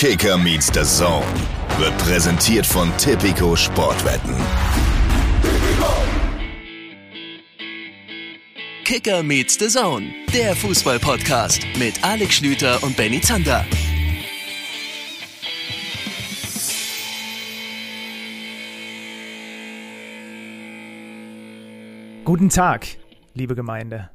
Kicker meets the Zone wird präsentiert von Tipico Sportwetten. Kicker meets the Zone, der Fußball-Podcast mit Alex Schlüter und Benny Zander. Guten Tag, liebe Gemeinde.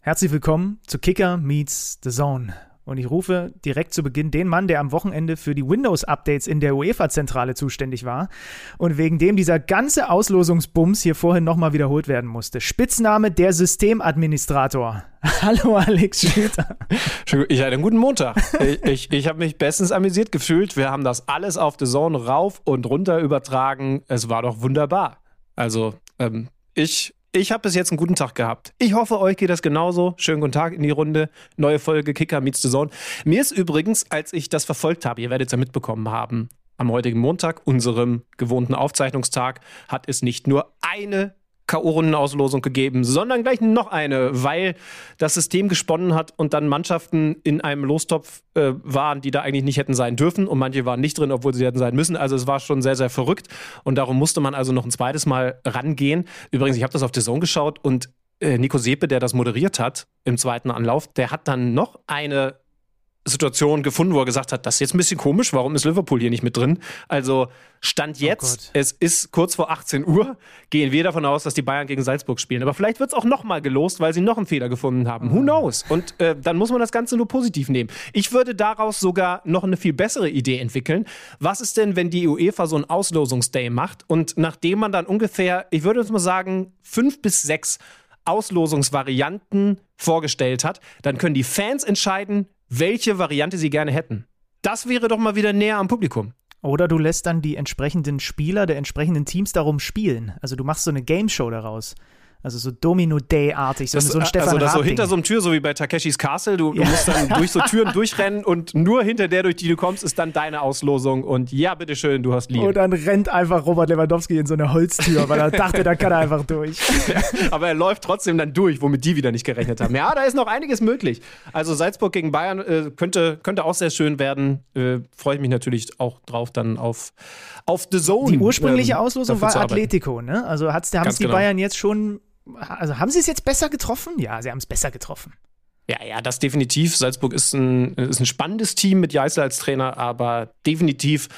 Herzlich willkommen zu Kicker Meets the Zone. Und ich rufe direkt zu Beginn den Mann, der am Wochenende für die Windows-Updates in der UEFA-Zentrale zuständig war und wegen dem dieser ganze Auslosungsbums hier vorhin nochmal wiederholt werden musste. Spitzname der Systemadministrator. Hallo Alex Schlüter. Ich hatte einen guten Montag. Ich, ich, ich habe mich bestens amüsiert gefühlt. Wir haben das alles auf The Zone rauf und runter übertragen. Es war doch wunderbar. Also, ähm, ich ich habe bis jetzt einen guten Tag gehabt. Ich hoffe, euch geht das genauso. Schönen guten Tag in die Runde. Neue Folge Kicker meets the Zone. Mir ist übrigens, als ich das verfolgt habe, ihr werdet es ja mitbekommen haben, am heutigen Montag, unserem gewohnten Aufzeichnungstag, hat es nicht nur eine K.O.-Rundenauslosung gegeben, sondern gleich noch eine, weil das System gesponnen hat und dann Mannschaften in einem Lostopf äh, waren, die da eigentlich nicht hätten sein dürfen und manche waren nicht drin, obwohl sie hätten sein müssen. Also es war schon sehr, sehr verrückt und darum musste man also noch ein zweites Mal rangehen. Übrigens, ich habe das auf der Zone geschaut und äh, Nico Sepe, der das moderiert hat im zweiten Anlauf, der hat dann noch eine Situation gefunden, wo er gesagt hat, das ist jetzt ein bisschen komisch, warum ist Liverpool hier nicht mit drin? Also Stand oh jetzt, oh es ist kurz vor 18 Uhr, gehen wir davon aus, dass die Bayern gegen Salzburg spielen. Aber vielleicht wird es auch nochmal gelost, weil sie noch einen Fehler gefunden haben. Mhm. Who knows? Und äh, dann muss man das Ganze nur positiv nehmen. Ich würde daraus sogar noch eine viel bessere Idee entwickeln. Was ist denn, wenn die UEFA so einen Auslosungsday macht und nachdem man dann ungefähr, ich würde jetzt mal sagen, fünf bis sechs Auslosungsvarianten vorgestellt hat, dann können die Fans entscheiden, welche Variante sie gerne hätten. Das wäre doch mal wieder näher am Publikum. Oder du lässt dann die entsprechenden Spieler der entsprechenden Teams darum spielen. Also du machst so eine Game Show daraus. Also so Domino-Day-artig, so, das, so ein Stefan Also das so hinter so einem Tür, so wie bei Takeshis Castle, du, ja. du, musst dann durch so Türen durchrennen und nur hinter der, durch die du kommst, ist dann deine Auslosung und ja, bitteschön, du hast Liebe. Und dann rennt einfach Robert Lewandowski in so eine Holztür, weil er dachte, da kann er einfach durch. Ja, aber er läuft trotzdem dann durch, womit die wieder nicht gerechnet haben. Ja, da ist noch einiges möglich. Also Salzburg gegen Bayern äh, könnte, könnte auch sehr schön werden. Äh, Freue ich mich natürlich auch drauf dann auf, auf The Zone. Die ursprüngliche ähm, Auslosung war Atletico, ne? Also haben es die genau. Bayern jetzt schon also haben sie es jetzt besser getroffen? Ja, sie haben es besser getroffen. Ja, ja, das definitiv. Salzburg ist ein, ist ein spannendes Team mit Jeißler als Trainer, aber definitiv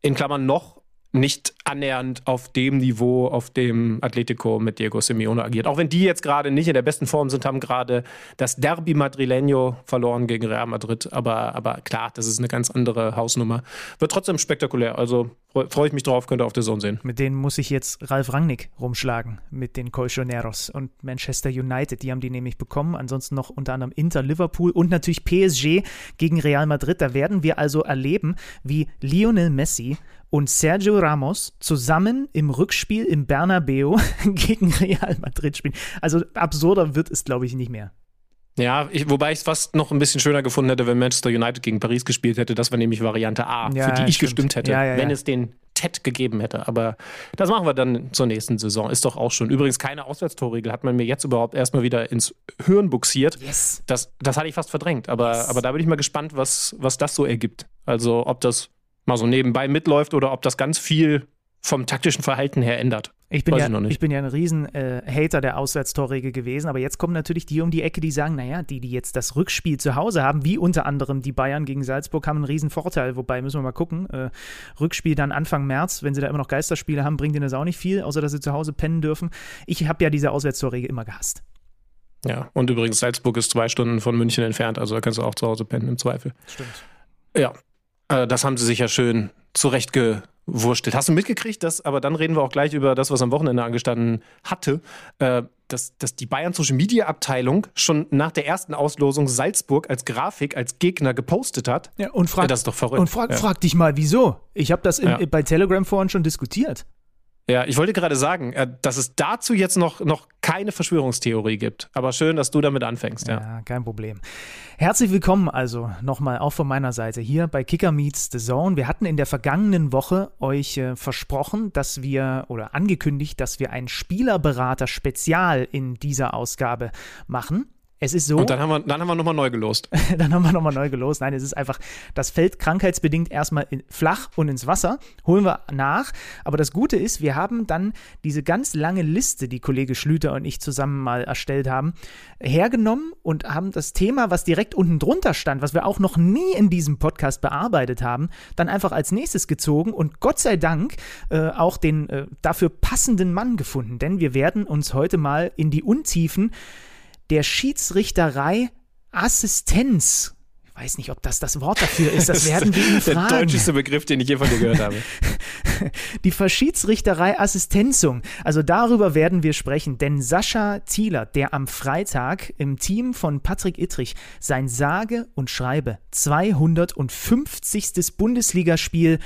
in Klammern noch nicht annähernd auf dem Niveau, auf dem Atletico mit Diego Simeone agiert. Auch wenn die jetzt gerade nicht in der besten Form sind, haben gerade das Derby Madrileño verloren gegen Real Madrid. Aber, aber klar, das ist eine ganz andere Hausnummer. Wird trotzdem spektakulär. Also freue ich mich drauf, könnt ihr auf der Zone sehen. Mit denen muss ich jetzt Ralf Rangnick rumschlagen, mit den Colchoneros und Manchester United. Die haben die nämlich bekommen. Ansonsten noch unter anderem Inter, Liverpool und natürlich PSG gegen Real Madrid. Da werden wir also erleben, wie Lionel Messi und Sergio Ramos zusammen im Rückspiel im Bernabeu gegen Real Madrid spielen. Also absurder wird es, glaube ich, nicht mehr. Ja, ich, wobei ich es fast noch ein bisschen schöner gefunden hätte, wenn Manchester United gegen Paris gespielt hätte. Das war nämlich Variante A, ja, für die ich stimmt. gestimmt hätte, ja, ja, wenn es den TED gegeben hätte. Aber das machen wir dann zur nächsten Saison. Ist doch auch schon. Übrigens keine Auswärtstorregel hat man mir jetzt überhaupt erstmal wieder ins Hirn buxiert. Yes. Das, das hatte ich fast verdrängt. Aber, yes. aber da bin ich mal gespannt, was, was das so ergibt. Also ob das mal so nebenbei mitläuft oder ob das ganz viel vom taktischen Verhalten her ändert. Ich bin, ja, ich, ich bin ja ein riesen äh, der Auswärtstorregel gewesen, aber jetzt kommen natürlich die um die Ecke, die sagen, naja, die, die jetzt das Rückspiel zu Hause haben, wie unter anderem die Bayern gegen Salzburg, haben einen riesen Vorteil. Wobei, müssen wir mal gucken, äh, Rückspiel dann Anfang März, wenn sie da immer noch Geisterspiele haben, bringt ihnen das auch nicht viel, außer dass sie zu Hause pennen dürfen. Ich habe ja diese Auswärtstorregel immer gehasst. Ja, und übrigens, Salzburg ist zwei Stunden von München entfernt, also da kannst du auch zu Hause pennen im Zweifel. Stimmt. Ja, äh, das haben sie sich ja schön zurechtgewurstelt. Hast du mitgekriegt, dass, aber dann reden wir auch gleich über das, was am Wochenende angestanden hatte, äh, dass, dass die Bayern Social Media Abteilung schon nach der ersten Auslosung Salzburg als Grafik, als Gegner gepostet hat. Ja, und frag, ja, das ist doch verrückt. Und frag, ja. frag dich mal, wieso? Ich habe das in, ja. bei Telegram vorhin schon diskutiert. Ja, ich wollte gerade sagen, äh, dass es dazu jetzt noch, noch keine Verschwörungstheorie gibt. Aber schön, dass du damit anfängst. Ja, ja kein Problem. Herzlich willkommen also nochmal auch von meiner Seite hier bei Kicker Meets the Zone. Wir hatten in der vergangenen Woche euch äh, versprochen, dass wir oder angekündigt, dass wir ein Spielerberater-Spezial in dieser Ausgabe machen. Es ist so. Und dann haben wir, dann haben wir nochmal neu gelost. dann haben wir nochmal neu gelost. Nein, es ist einfach, das fällt krankheitsbedingt erstmal in, flach und ins Wasser. Holen wir nach. Aber das Gute ist, wir haben dann diese ganz lange Liste, die Kollege Schlüter und ich zusammen mal erstellt haben, hergenommen und haben das Thema, was direkt unten drunter stand, was wir auch noch nie in diesem Podcast bearbeitet haben, dann einfach als nächstes gezogen und Gott sei Dank äh, auch den äh, dafür passenden Mann gefunden. Denn wir werden uns heute mal in die Untiefen der Schiedsrichterei Assistenz ich weiß nicht, ob das das Wort dafür ist. Das werden wir ihn fragen. Der deutscheste Begriff, den ich je von dir gehört habe. Die Verschiedsrichterei Assistenzung. Also darüber werden wir sprechen, denn Sascha Thieler, der am Freitag im Team von Patrick Ittrich sein sage und schreibe 250. Bundesligaspiel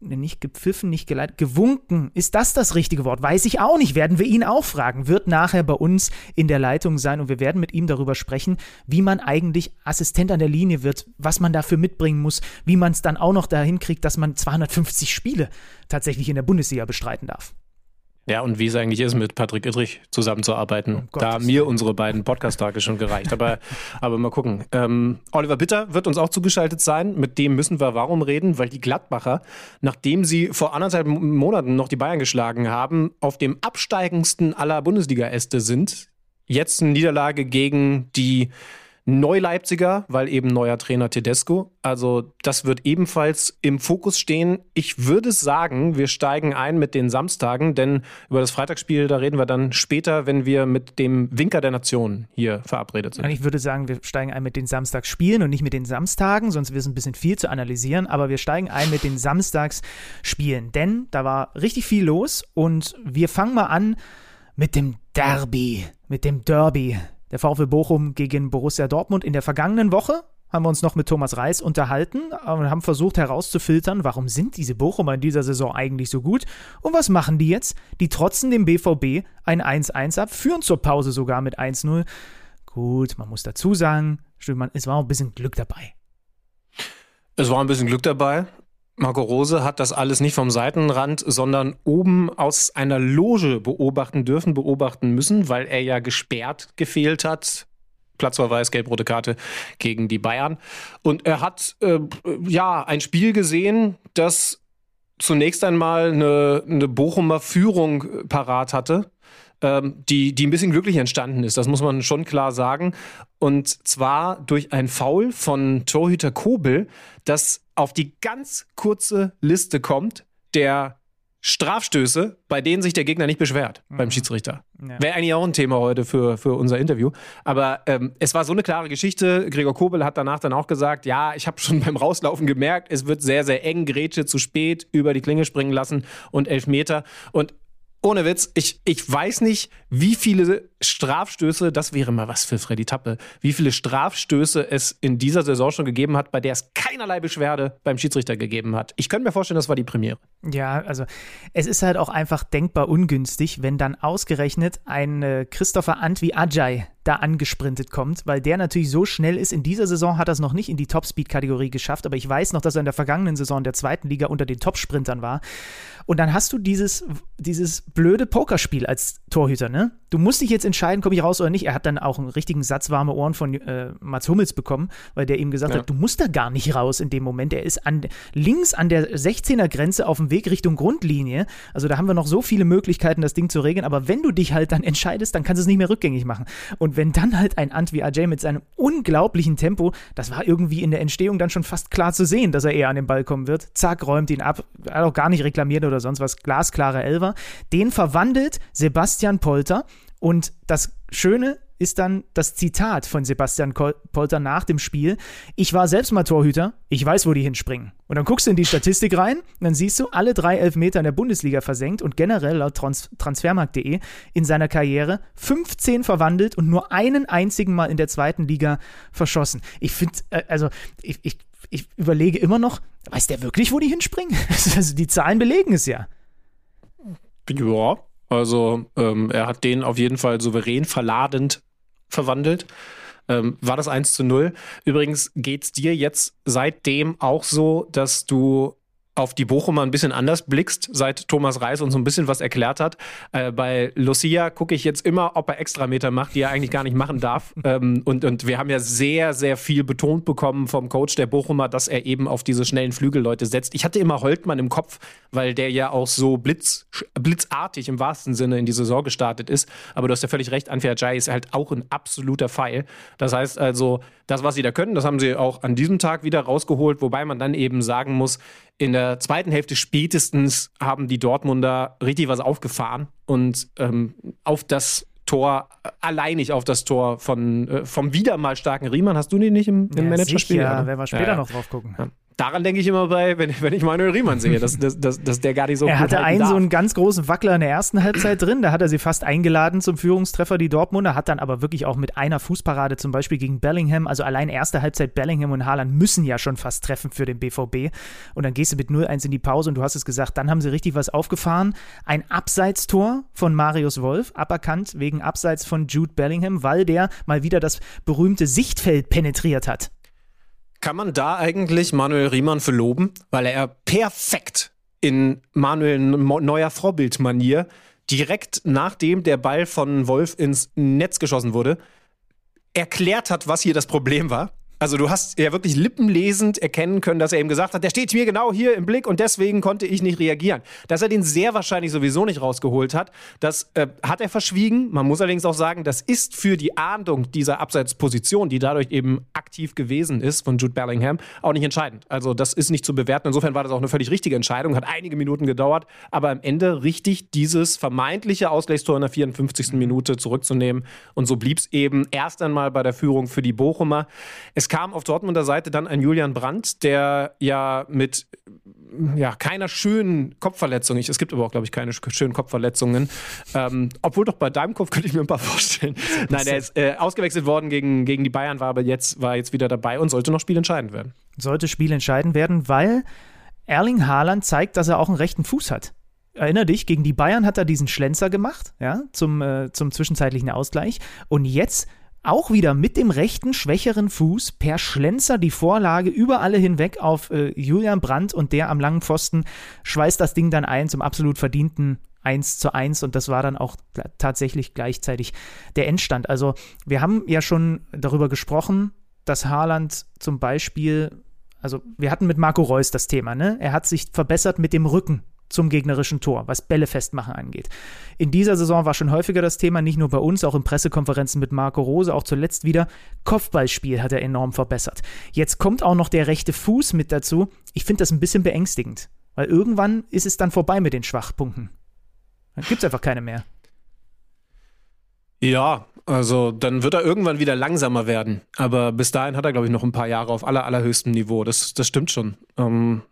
nicht gepfiffen, nicht geleitet, gewunken. Ist das das richtige Wort? Weiß ich auch nicht. Werden wir ihn auch fragen. Wird nachher bei uns in der Leitung sein und wir werden mit ihm darüber sprechen, wie man eigentlich Assistent an der Linie wird, was man dafür mitbringen muss, wie man es dann auch noch dahin kriegt, dass man 250 Spiele tatsächlich in der Bundesliga bestreiten darf. Ja, und wie es eigentlich ist, mit Patrick Ittrich zusammenzuarbeiten. Oh da haben mir unsere beiden Podcast-Tage schon gereicht. Aber, aber mal gucken. Ähm, Oliver Bitter wird uns auch zugeschaltet sein. Mit dem müssen wir warum reden, weil die Gladbacher, nachdem sie vor anderthalb Monaten noch die Bayern geschlagen haben, auf dem absteigendsten aller Bundesliga-Äste sind. Jetzt eine Niederlage gegen die Neu-Leipziger, weil eben neuer Trainer Tedesco. Also das wird ebenfalls im Fokus stehen. Ich würde sagen, wir steigen ein mit den Samstagen, denn über das Freitagsspiel, da reden wir dann später, wenn wir mit dem Winker der Nation hier verabredet sind. Ich würde sagen, wir steigen ein mit den Samstagsspielen und nicht mit den Samstagen, sonst wäre es ein bisschen viel zu analysieren, aber wir steigen ein mit den Samstagsspielen, denn da war richtig viel los und wir fangen mal an mit dem Derby, mit dem Derby der VfL Bochum gegen Borussia Dortmund in der vergangenen Woche haben wir uns noch mit Thomas Reis unterhalten und haben versucht herauszufiltern, warum sind diese Bochumer in dieser Saison eigentlich so gut und was machen die jetzt? Die trotzen dem BVB ein 1-1 ab, führen zur Pause sogar mit 1-0. Gut, man muss dazu sagen, es war auch ein bisschen Glück dabei. Es war ein bisschen Glück dabei. Marco Rose hat das alles nicht vom Seitenrand, sondern oben aus einer Loge beobachten dürfen, beobachten müssen, weil er ja gesperrt gefehlt hat. Platzverweis, gelb-rote Karte gegen die Bayern. Und er hat äh, ja ein Spiel gesehen, das zunächst einmal eine, eine Bochumer Führung parat hatte ähm, die, die ein bisschen glücklich entstanden ist. Das muss man schon klar sagen. Und zwar durch ein Foul von Torhüter Kobel, das auf die ganz kurze Liste kommt, der Strafstöße, bei denen sich der Gegner nicht beschwert mhm. beim Schiedsrichter. Ja. Wäre eigentlich auch ein Thema heute für, für unser Interview. Aber ähm, es war so eine klare Geschichte. Gregor Kobel hat danach dann auch gesagt, ja, ich habe schon beim Rauslaufen gemerkt, es wird sehr, sehr eng, Grätsche zu spät, über die Klinge springen lassen und elf Meter. Und ohne Witz, ich, ich weiß nicht, wie viele Strafstöße, das wäre mal was für Freddy Tappe, wie viele Strafstöße es in dieser Saison schon gegeben hat, bei der es keinerlei Beschwerde beim Schiedsrichter gegeben hat. Ich könnte mir vorstellen, das war die Premiere. Ja, also es ist halt auch einfach denkbar ungünstig, wenn dann ausgerechnet ein äh, Christopher Antwi Ajay da angesprintet kommt, weil der natürlich so schnell ist. In dieser Saison hat er es noch nicht in die Topspeed-Kategorie geschafft, aber ich weiß noch, dass er in der vergangenen Saison der zweiten Liga unter den Topsprintern war. Und dann hast du dieses, dieses blöde Pokerspiel als Torhüter, ne? Du musst dich jetzt entscheiden, komme ich raus oder nicht. Er hat dann auch einen richtigen Satz warme Ohren von äh, Mats Hummels bekommen, weil der ihm gesagt ja. hat, du musst da gar nicht raus in dem Moment. Er ist an, links an der 16er Grenze auf dem Weg Richtung Grundlinie. Also da haben wir noch so viele Möglichkeiten, das Ding zu regeln. Aber wenn du dich halt dann entscheidest, dann kannst du es nicht mehr rückgängig machen. Und wenn dann halt ein Antwi Ajay mit seinem unglaublichen Tempo, das war irgendwie in der Entstehung dann schon fast klar zu sehen, dass er eher an den Ball kommen wird. Zack, räumt ihn ab. Hat auch gar nicht reklamiert oder sonst was. Glasklare Elver. Den verwandelt Sebastian Polter. Und das Schöne ist dann das Zitat von Sebastian Polter nach dem Spiel. Ich war selbst mal Torhüter, ich weiß, wo die hinspringen. Und dann guckst du in die Statistik rein und dann siehst du, alle drei Elfmeter in der Bundesliga versenkt und generell laut Trans Transfermarkt.de in seiner Karriere 15 verwandelt und nur einen einzigen Mal in der zweiten Liga verschossen. Ich finde, äh, also ich, ich, ich überlege immer noch, weiß der wirklich, wo die hinspringen? Also die Zahlen belegen es ja. Ja, also ähm, er hat den auf jeden Fall souverän verladend verwandelt. Ähm, war das 1 zu 0. Übrigens geht es dir jetzt seitdem auch so, dass du auf die Bochumer ein bisschen anders blickst, seit Thomas Reis uns so ein bisschen was erklärt hat. Äh, bei Lucia gucke ich jetzt immer, ob er Extrameter macht, die er eigentlich gar nicht machen darf. ähm, und, und wir haben ja sehr, sehr viel betont bekommen vom Coach der Bochumer, dass er eben auf diese schnellen Flügelleute setzt. Ich hatte immer Holtmann im Kopf, weil der ja auch so blitz, blitzartig im wahrsten Sinne in die Saison gestartet ist. Aber du hast ja völlig recht, Anfia Jai ist halt auch ein absoluter Pfeil. Das heißt also, das, was sie da können, das haben sie auch an diesem Tag wieder rausgeholt, wobei man dann eben sagen muss, in der zweiten Hälfte spätestens haben die Dortmunder richtig was aufgefahren und ähm, auf das Tor, alleinig auf das Tor von, äh, vom wieder mal starken Riemann. Hast du den nicht im, im ja, Managerspiel? Ja, werden wir später ja, ja. noch drauf gucken. Ja. Daran denke ich immer bei, wenn, wenn ich Manuel Riemann sehe, dass, dass, dass, dass der gar nicht so Er hatte einen darf. so einen ganz großen Wackler in der ersten Halbzeit drin, da hat er sie fast eingeladen zum Führungstreffer, die Dortmunder, hat dann aber wirklich auch mit einer Fußparade zum Beispiel gegen Bellingham, also allein erste Halbzeit Bellingham und Haaland müssen ja schon fast treffen für den BVB und dann gehst du mit 0-1 in die Pause und du hast es gesagt, dann haben sie richtig was aufgefahren. Ein Abseitstor von Marius Wolf, aberkannt wegen Abseits von Jude Bellingham, weil der mal wieder das berühmte Sichtfeld penetriert hat. Kann man da eigentlich Manuel Riemann für loben, weil er perfekt in Manuel neuer Vorbildmanier direkt nachdem der Ball von Wolf ins Netz geschossen wurde, erklärt hat, was hier das Problem war also du hast ja wirklich lippenlesend erkennen können, dass er eben gesagt hat, der steht mir genau hier im Blick und deswegen konnte ich nicht reagieren. Dass er den sehr wahrscheinlich sowieso nicht rausgeholt hat, das äh, hat er verschwiegen. Man muss allerdings auch sagen, das ist für die Ahndung dieser Abseitsposition, die dadurch eben aktiv gewesen ist von Jude Bellingham, auch nicht entscheidend. Also das ist nicht zu bewerten. Insofern war das auch eine völlig richtige Entscheidung, hat einige Minuten gedauert, aber am Ende richtig dieses vermeintliche Ausgleichstor in der 54. Minute zurückzunehmen. Und so blieb es eben erst einmal bei der Führung für die Bochumer. Es es kam auf Dortmunder Seite dann ein Julian Brandt, der ja mit ja, keiner schönen Kopfverletzung, es gibt aber auch, glaube ich, keine schönen Kopfverletzungen, ähm, obwohl doch bei deinem Kopf könnte ich mir ein paar vorstellen. Nein, der ist äh, ausgewechselt worden gegen, gegen die Bayern, war aber jetzt, war jetzt wieder dabei und sollte noch spielentscheidend werden. Sollte spielentscheidend werden, weil Erling Haaland zeigt, dass er auch einen rechten Fuß hat. Erinner dich, gegen die Bayern hat er diesen Schlenzer gemacht, ja, zum, äh, zum zwischenzeitlichen Ausgleich. Und jetzt auch wieder mit dem rechten, schwächeren Fuß per Schlenzer die Vorlage über alle hinweg auf äh, Julian Brandt und der am langen Pfosten schweißt das Ding dann ein zum absolut verdienten 1 zu 1 und das war dann auch tatsächlich gleichzeitig der Endstand. Also wir haben ja schon darüber gesprochen, dass Haaland zum Beispiel, also wir hatten mit Marco Reus das Thema, ne? Er hat sich verbessert mit dem Rücken zum gegnerischen Tor, was Bälle festmachen angeht. In dieser Saison war schon häufiger das Thema, nicht nur bei uns, auch in Pressekonferenzen mit Marco Rose, auch zuletzt wieder. Kopfballspiel hat er enorm verbessert. Jetzt kommt auch noch der rechte Fuß mit dazu. Ich finde das ein bisschen beängstigend, weil irgendwann ist es dann vorbei mit den Schwachpunkten. Dann gibt es einfach keine mehr. Ja, also dann wird er irgendwann wieder langsamer werden. Aber bis dahin hat er, glaube ich, noch ein paar Jahre auf aller, allerhöchstem Niveau. Das, das stimmt schon. Ähm,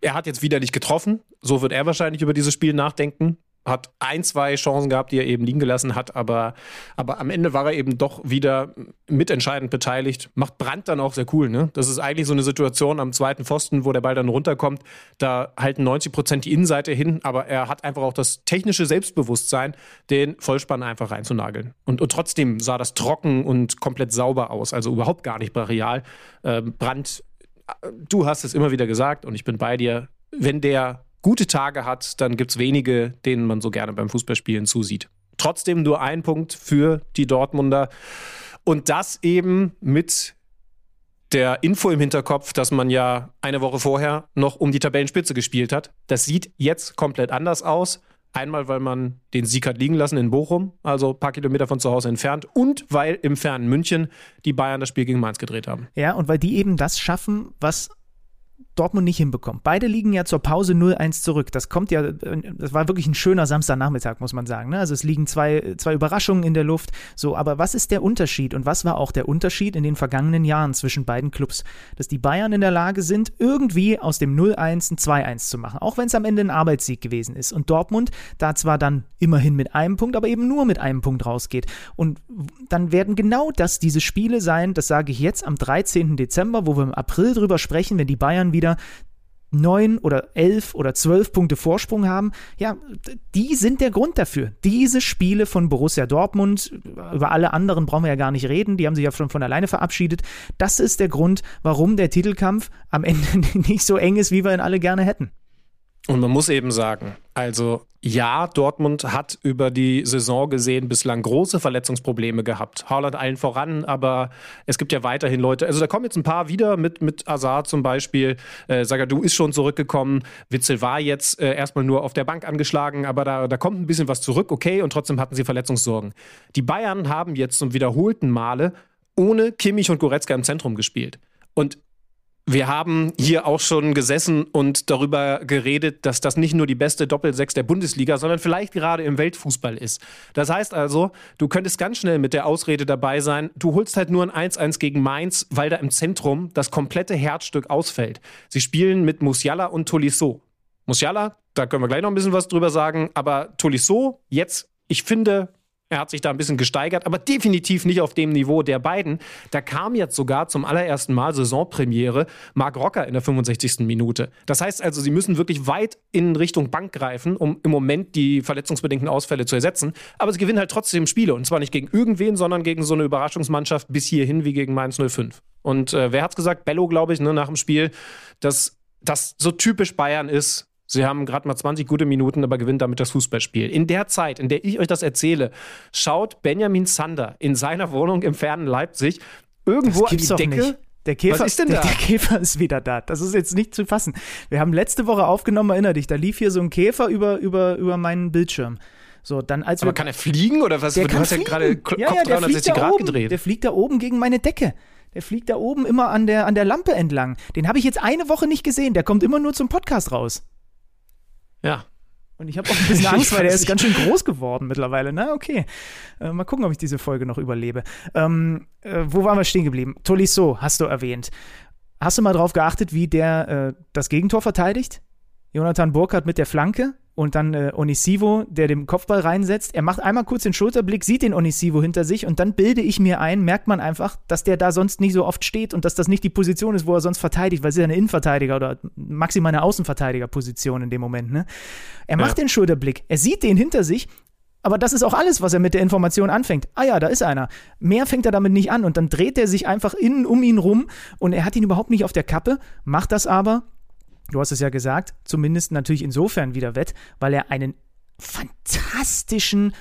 er hat jetzt wieder nicht getroffen. So wird er wahrscheinlich über dieses Spiel nachdenken. Hat ein, zwei Chancen gehabt, die er eben liegen gelassen hat, aber, aber am Ende war er eben doch wieder mitentscheidend beteiligt. Macht Brand dann auch sehr cool, ne? Das ist eigentlich so eine Situation am zweiten Pfosten, wo der Ball dann runterkommt. Da halten 90 Prozent die Innenseite hin, aber er hat einfach auch das technische Selbstbewusstsein, den Vollspann einfach reinzunageln. Und, und trotzdem sah das trocken und komplett sauber aus, also überhaupt gar nicht brachial. Ähm, Brand du hast es immer wieder gesagt und ich bin bei dir, wenn der gute Tage hat, dann gibt es wenige, denen man so gerne beim Fußballspielen zusieht. Trotzdem nur ein Punkt für die Dortmunder. Und das eben mit der Info im Hinterkopf, dass man ja eine Woche vorher noch um die Tabellenspitze gespielt hat. Das sieht jetzt komplett anders aus. Einmal, weil man den Sieg hat liegen lassen in Bochum, also ein paar Kilometer von zu Hause entfernt, und weil im fernen München die Bayern das Spiel gegen Mainz gedreht haben. Ja, und weil die eben das schaffen, was Dortmund nicht hinbekommt. Beide liegen ja zur Pause 0-1 zurück. Das kommt ja, das war wirklich ein schöner Samstagnachmittag, muss man sagen. Ne? Also es liegen zwei, zwei Überraschungen in der Luft. So, aber was ist der Unterschied und was war auch der Unterschied in den vergangenen Jahren zwischen beiden Clubs? Dass die Bayern in der Lage sind, irgendwie aus dem 0-1 ein 2-1 zu machen, auch wenn es am Ende ein Arbeitssieg gewesen ist. Und Dortmund da zwar dann immerhin mit einem Punkt, aber eben nur mit einem Punkt rausgeht. Und dann werden genau das diese Spiele sein, das sage ich jetzt am 13. Dezember, wo wir im April drüber sprechen, wenn die Bayern wieder neun oder elf oder zwölf Punkte Vorsprung haben, ja, die sind der Grund dafür. Diese Spiele von Borussia Dortmund, über alle anderen brauchen wir ja gar nicht reden, die haben sich ja schon von alleine verabschiedet. Das ist der Grund, warum der Titelkampf am Ende nicht so eng ist, wie wir ihn alle gerne hätten. Und man muss eben sagen, also ja, Dortmund hat über die Saison gesehen bislang große Verletzungsprobleme gehabt. Haaland allen voran, aber es gibt ja weiterhin Leute. Also da kommen jetzt ein paar wieder mit, mit Azar zum Beispiel. Äh, Sagadu ist schon zurückgekommen. Witzel war jetzt äh, erstmal nur auf der Bank angeschlagen, aber da, da kommt ein bisschen was zurück, okay, und trotzdem hatten sie Verletzungssorgen. Die Bayern haben jetzt zum wiederholten Male ohne Kimmich und Goretzka im Zentrum gespielt. Und wir haben hier auch schon gesessen und darüber geredet, dass das nicht nur die beste Doppelsechs der Bundesliga, sondern vielleicht gerade im Weltfußball ist. Das heißt also, du könntest ganz schnell mit der Ausrede dabei sein, du holst halt nur ein 1-1 gegen Mainz, weil da im Zentrum das komplette Herzstück ausfällt. Sie spielen mit Musiala und Tolisso. Musiala, da können wir gleich noch ein bisschen was drüber sagen, aber Tolisso jetzt, ich finde, er hat sich da ein bisschen gesteigert, aber definitiv nicht auf dem Niveau der beiden. Da kam jetzt sogar zum allerersten Mal Saisonpremiere Marc Rocker in der 65. Minute. Das heißt also, sie müssen wirklich weit in Richtung Bank greifen, um im Moment die verletzungsbedingten Ausfälle zu ersetzen. Aber sie gewinnen halt trotzdem Spiele. Und zwar nicht gegen irgendwen, sondern gegen so eine Überraschungsmannschaft bis hierhin wie gegen Mainz 05. Und äh, wer hat's gesagt? Bello, glaube ich, ne, nach dem Spiel, dass das so typisch Bayern ist, Sie haben gerade mal 20 gute Minuten, aber gewinnt damit das Fußballspiel. In der Zeit, in der ich euch das erzähle, schaut Benjamin Zander in seiner Wohnung im fernen Leipzig irgendwo an die Decke. Nicht. Der Käfer, Was ist denn der, da? der Käfer ist wieder da. Das ist jetzt nicht zu fassen. Wir haben letzte Woche aufgenommen, erinner dich, da lief hier so ein Käfer über, über, über meinen Bildschirm. So, dann als aber kann er fliegen oder was? der du hast ja fliegen. gerade Kopf ja, ja, der 360 fliegt da Grad oben. gedreht. Der fliegt da oben gegen meine Decke. Der fliegt da oben immer an der, an der Lampe entlang. Den habe ich jetzt eine Woche nicht gesehen. Der kommt immer nur zum Podcast raus. Ja. Und ich habe auch ein bisschen Angst, weil der ist ganz schön groß geworden mittlerweile. Na, okay. Äh, mal gucken, ob ich diese Folge noch überlebe. Ähm, äh, wo waren wir stehen geblieben? Tolisso hast du erwähnt. Hast du mal drauf geachtet, wie der äh, das Gegentor verteidigt? Jonathan Burkhardt mit der Flanke und dann äh, Onisivo, der den Kopfball reinsetzt. Er macht einmal kurz den Schulterblick, sieht den Onisivo hinter sich und dann bilde ich mir ein, merkt man einfach, dass der da sonst nicht so oft steht und dass das nicht die Position ist, wo er sonst verteidigt, weil es ist ja eine Innenverteidiger oder maximal eine Außenverteidigerposition in dem Moment. Ne? Er macht den Schulterblick, er sieht den hinter sich, aber das ist auch alles, was er mit der Information anfängt. Ah ja, da ist einer. Mehr fängt er damit nicht an und dann dreht er sich einfach innen um ihn rum und er hat ihn überhaupt nicht auf der Kappe, macht das aber du hast es ja gesagt, zumindest natürlich insofern wieder wett, weil er einen fantastischen,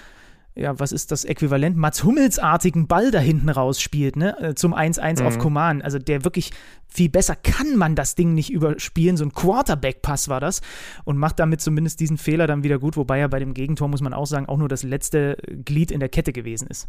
ja, was ist das Äquivalent, Mats Hummels-artigen Ball da hinten rausspielt, ne, äh, zum 1-1 auf Coman. Also der wirklich viel besser kann man das Ding nicht überspielen. So ein Quarterback-Pass war das und macht damit zumindest diesen Fehler dann wieder gut, wobei er bei dem Gegentor, muss man auch sagen, auch nur das letzte Glied in der Kette gewesen ist.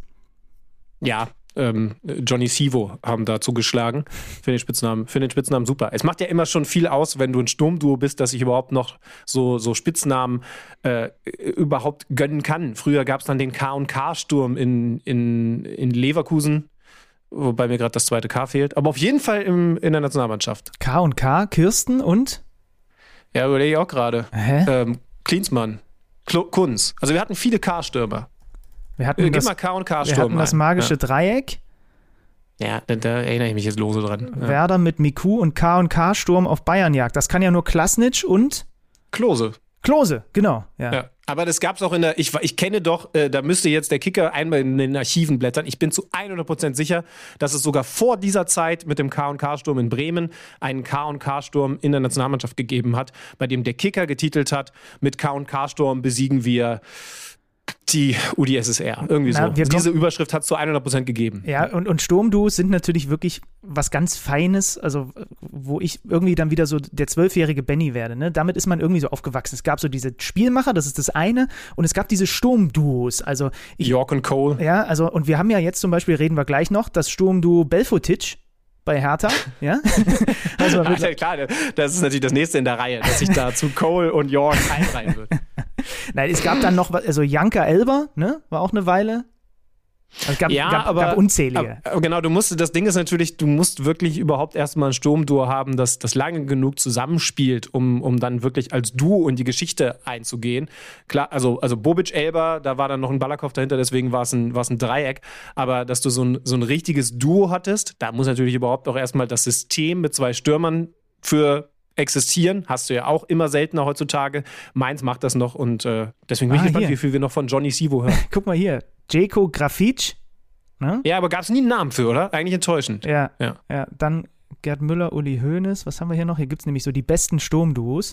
Ja, ähm, Johnny Sivo haben da zugeschlagen. Für den, Spitznamen, für den Spitznamen super. Es macht ja immer schon viel aus, wenn du ein Sturmduo bist, dass ich überhaupt noch so, so Spitznamen äh, überhaupt gönnen kann. Früher gab es dann den K&K-Sturm in, in, in Leverkusen, wobei mir gerade das zweite K fehlt. Aber auf jeden Fall im, in der Nationalmannschaft. K und K, Kirsten und Ja, überlege ich auch gerade. Ähm, Klinsmann, Klo Kunz. Also wir hatten viele K-Stürmer. Wir Äh, hatten Gib das, mal K und wir K-Sturm hatten das magische Dreieck. Ja, ja da, da erinnere ich mich jetzt lose dran. Ja. Werder mit Miku und K und K Sturm auf Bayernjagd. Das kann ja nur Klasnitsch und Klose. Klose, genau. Ja. Ja. Aber das gab es auch in der, ich, ich kenne doch, äh, da müsste jetzt der Kicker einmal in den Archiven blättern. Ich bin zu 100% sicher, dass es sogar vor dieser Zeit mit dem K&K-Sturm in Bremen einen K&K-Sturm in der Nationalmannschaft gegeben hat, bei dem der Kicker getitelt hat, mit K&K-Sturm besiegen wir die UdSSR. Irgendwie Na, so. Diese Überschrift hat es zu 100% gegeben. Ja, und, und Sturmduos sind natürlich wirklich was ganz Feines, also wo ich irgendwie dann wieder so der zwölfjährige Benny werde. Ne? Damit ist man irgendwie so aufgewachsen. Es gab so diese Spielmacher, das ist das eine, und es gab diese Sturmduos. Also ich, York und Cole. ja, also und wir haben ja jetzt zum Beispiel, reden wir gleich noch, das Sturmduo Belfotic bei Hertha, ja. also ja, klar, das ist natürlich das nächste in der Reihe, dass sich da zu Cole und York einreihen wird. nein, es gab dann noch, also Janka Elber, ne, war auch eine Weile. Also es gab, Ja, gab, aber, gab unzählige. Aber, genau, du musst, das Ding ist natürlich, du musst wirklich überhaupt erstmal ein Sturmduo haben, das, das lange genug zusammenspielt, um, um dann wirklich als Duo in die Geschichte einzugehen. Klar, also, also Bobic Elber, da war dann noch ein Ballerkopf dahinter, deswegen war es ein, war es ein Dreieck. Aber dass du so ein, so ein richtiges Duo hattest, da muss natürlich überhaupt auch erstmal das System mit zwei Stürmern für existieren. Hast du ja auch immer seltener heutzutage. Mainz macht das noch und äh, deswegen bin Ah, ich gespannt, hier. wie viel wir noch von Johnny Sivo hören. Guck mal hier, Jeko Grafic. Ne? ja, aber gab es nie einen Namen für, oder? Eigentlich enttäuschend. Ja, Ja. ja. Dann Gerd Müller, Uli Hoeneß. Was haben wir hier noch? Hier gibt es nämlich so die besten Sturmduos.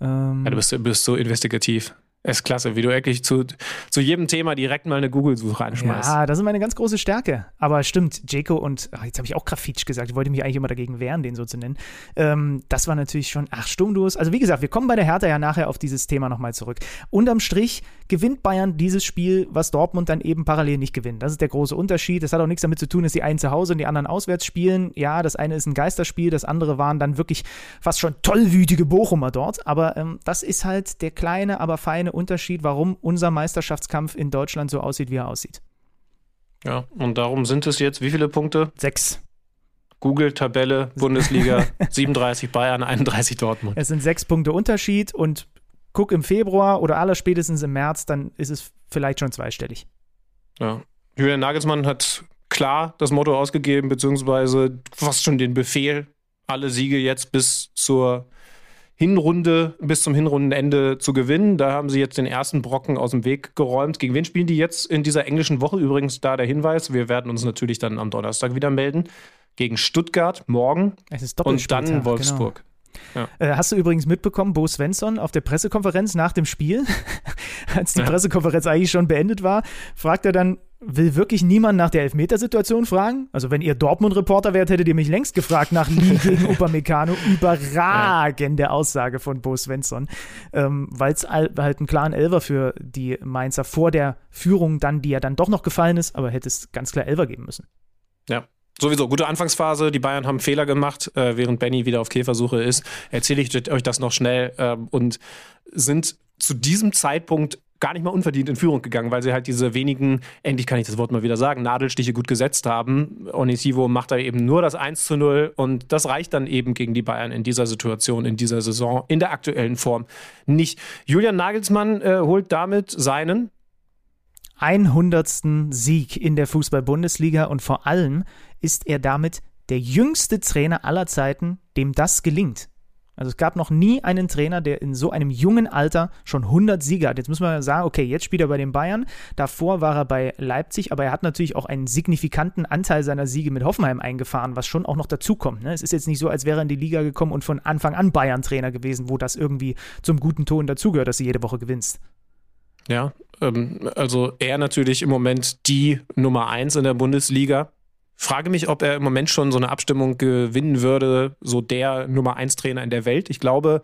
Ähm, Ja, du bist, du bist so investigativ. Ist klasse, wie du wirklich zu, zu jedem Thema direkt mal eine Google-Suche anschmeißt. Ja, das ist meine ganz große Stärke. Aber stimmt, Jeko und, ach, jetzt habe ich auch Grafitsch gesagt, ich wollte mich eigentlich immer dagegen wehren, den so zu nennen. Ähm, das war natürlich schon, ach, Sturmduos. Also wie gesagt, wir kommen bei der Hertha ja nachher auf dieses Thema nochmal zurück. Unterm Strich gewinnt Bayern dieses Spiel, was Dortmund dann eben parallel nicht gewinnt. Das ist der große Unterschied. Das hat auch nichts damit zu tun, dass die einen zu Hause und die anderen auswärts spielen. Ja, das eine ist ein Geisterspiel, das andere waren dann wirklich fast schon tollwütige Bochumer dort. Aber ähm, das ist halt der kleine, aber feine Unterschied, warum unser Meisterschaftskampf in Deutschland so aussieht, wie er aussieht. Ja, und darum sind es jetzt wie viele Punkte? Sechs. Google, Tabelle, Bundesliga, 37 Bayern, 31 Dortmund. Es sind sechs Punkte Unterschied und guck im Februar oder allerspätestens im März, dann ist es vielleicht schon zweistellig. Ja. Julian Nagelsmann hat klar das Motto ausgegeben, beziehungsweise fast schon den Befehl, alle Siege jetzt bis zur Hinrunde, bis zum Hinrundenende zu gewinnen. Da haben sie jetzt den ersten Brocken aus dem Weg geräumt. Gegen wen spielen die jetzt in dieser englischen Woche? Übrigens da der Hinweis, wir werden uns natürlich dann am Donnerstag wieder melden. Gegen Stuttgart morgen Es ist und dann Doppelspieltag, Wolfsburg. Genau. Äh, hast du übrigens mitbekommen, Bo Svensson auf der Pressekonferenz nach dem Spiel, als die Ja. Pressekonferenz eigentlich schon beendet war, fragt er dann, will wirklich niemand nach der Elfmetersituation fragen? Also wenn ihr Dortmund-Reporter wärt, hättet ihr mich längst gefragt nach Lee gegen Upamecano. Überragende Aussage von Bo Svensson, ähm, weil es halt einen klaren Elver für die Mainzer vor der Führung dann, die ja dann doch noch gefallen ist, aber hätte es ganz klar Elver geben müssen. Ja. Sowieso, gute Anfangsphase. Die Bayern haben Fehler gemacht, äh, während Benny wieder auf Käfersuche ist. Erzähle ich euch das noch schnell ähm, und sind zu diesem Zeitpunkt gar nicht mal unverdient in Führung gegangen, weil sie halt diese wenigen, endlich kann ich das Wort mal wieder sagen, Nadelstiche gut gesetzt haben. Onisivo macht da eben nur das 1 zu 0 und das reicht dann eben gegen die Bayern in dieser Situation, in dieser Saison, in der aktuellen Form nicht. Julian Nagelsmann äh, holt damit seinen 100. Sieg in der Fußball-Bundesliga und vor allem ist er damit der jüngste Trainer aller Zeiten, dem das gelingt. Also es gab noch nie einen Trainer, der in so einem jungen Alter schon 100 Siege hat. Jetzt müssen wir sagen, okay, jetzt spielt er bei den Bayern, davor war er bei Leipzig, aber er hat natürlich auch einen signifikanten Anteil seiner Siege mit Hoffenheim eingefahren, was schon auch noch dazukommt. Ne? Es ist jetzt nicht so, als wäre er in die Liga gekommen und von Anfang an Bayern-Trainer gewesen, wo das irgendwie zum guten Ton dazugehört, dass du jede Woche gewinnst. Ja, ähm, also er natürlich im Moment die Nummer eins in der Bundesliga. Frage mich, ob er im Moment schon so eine Abstimmung gewinnen würde, so der Nummer eins Trainer in der Welt. Ich glaube,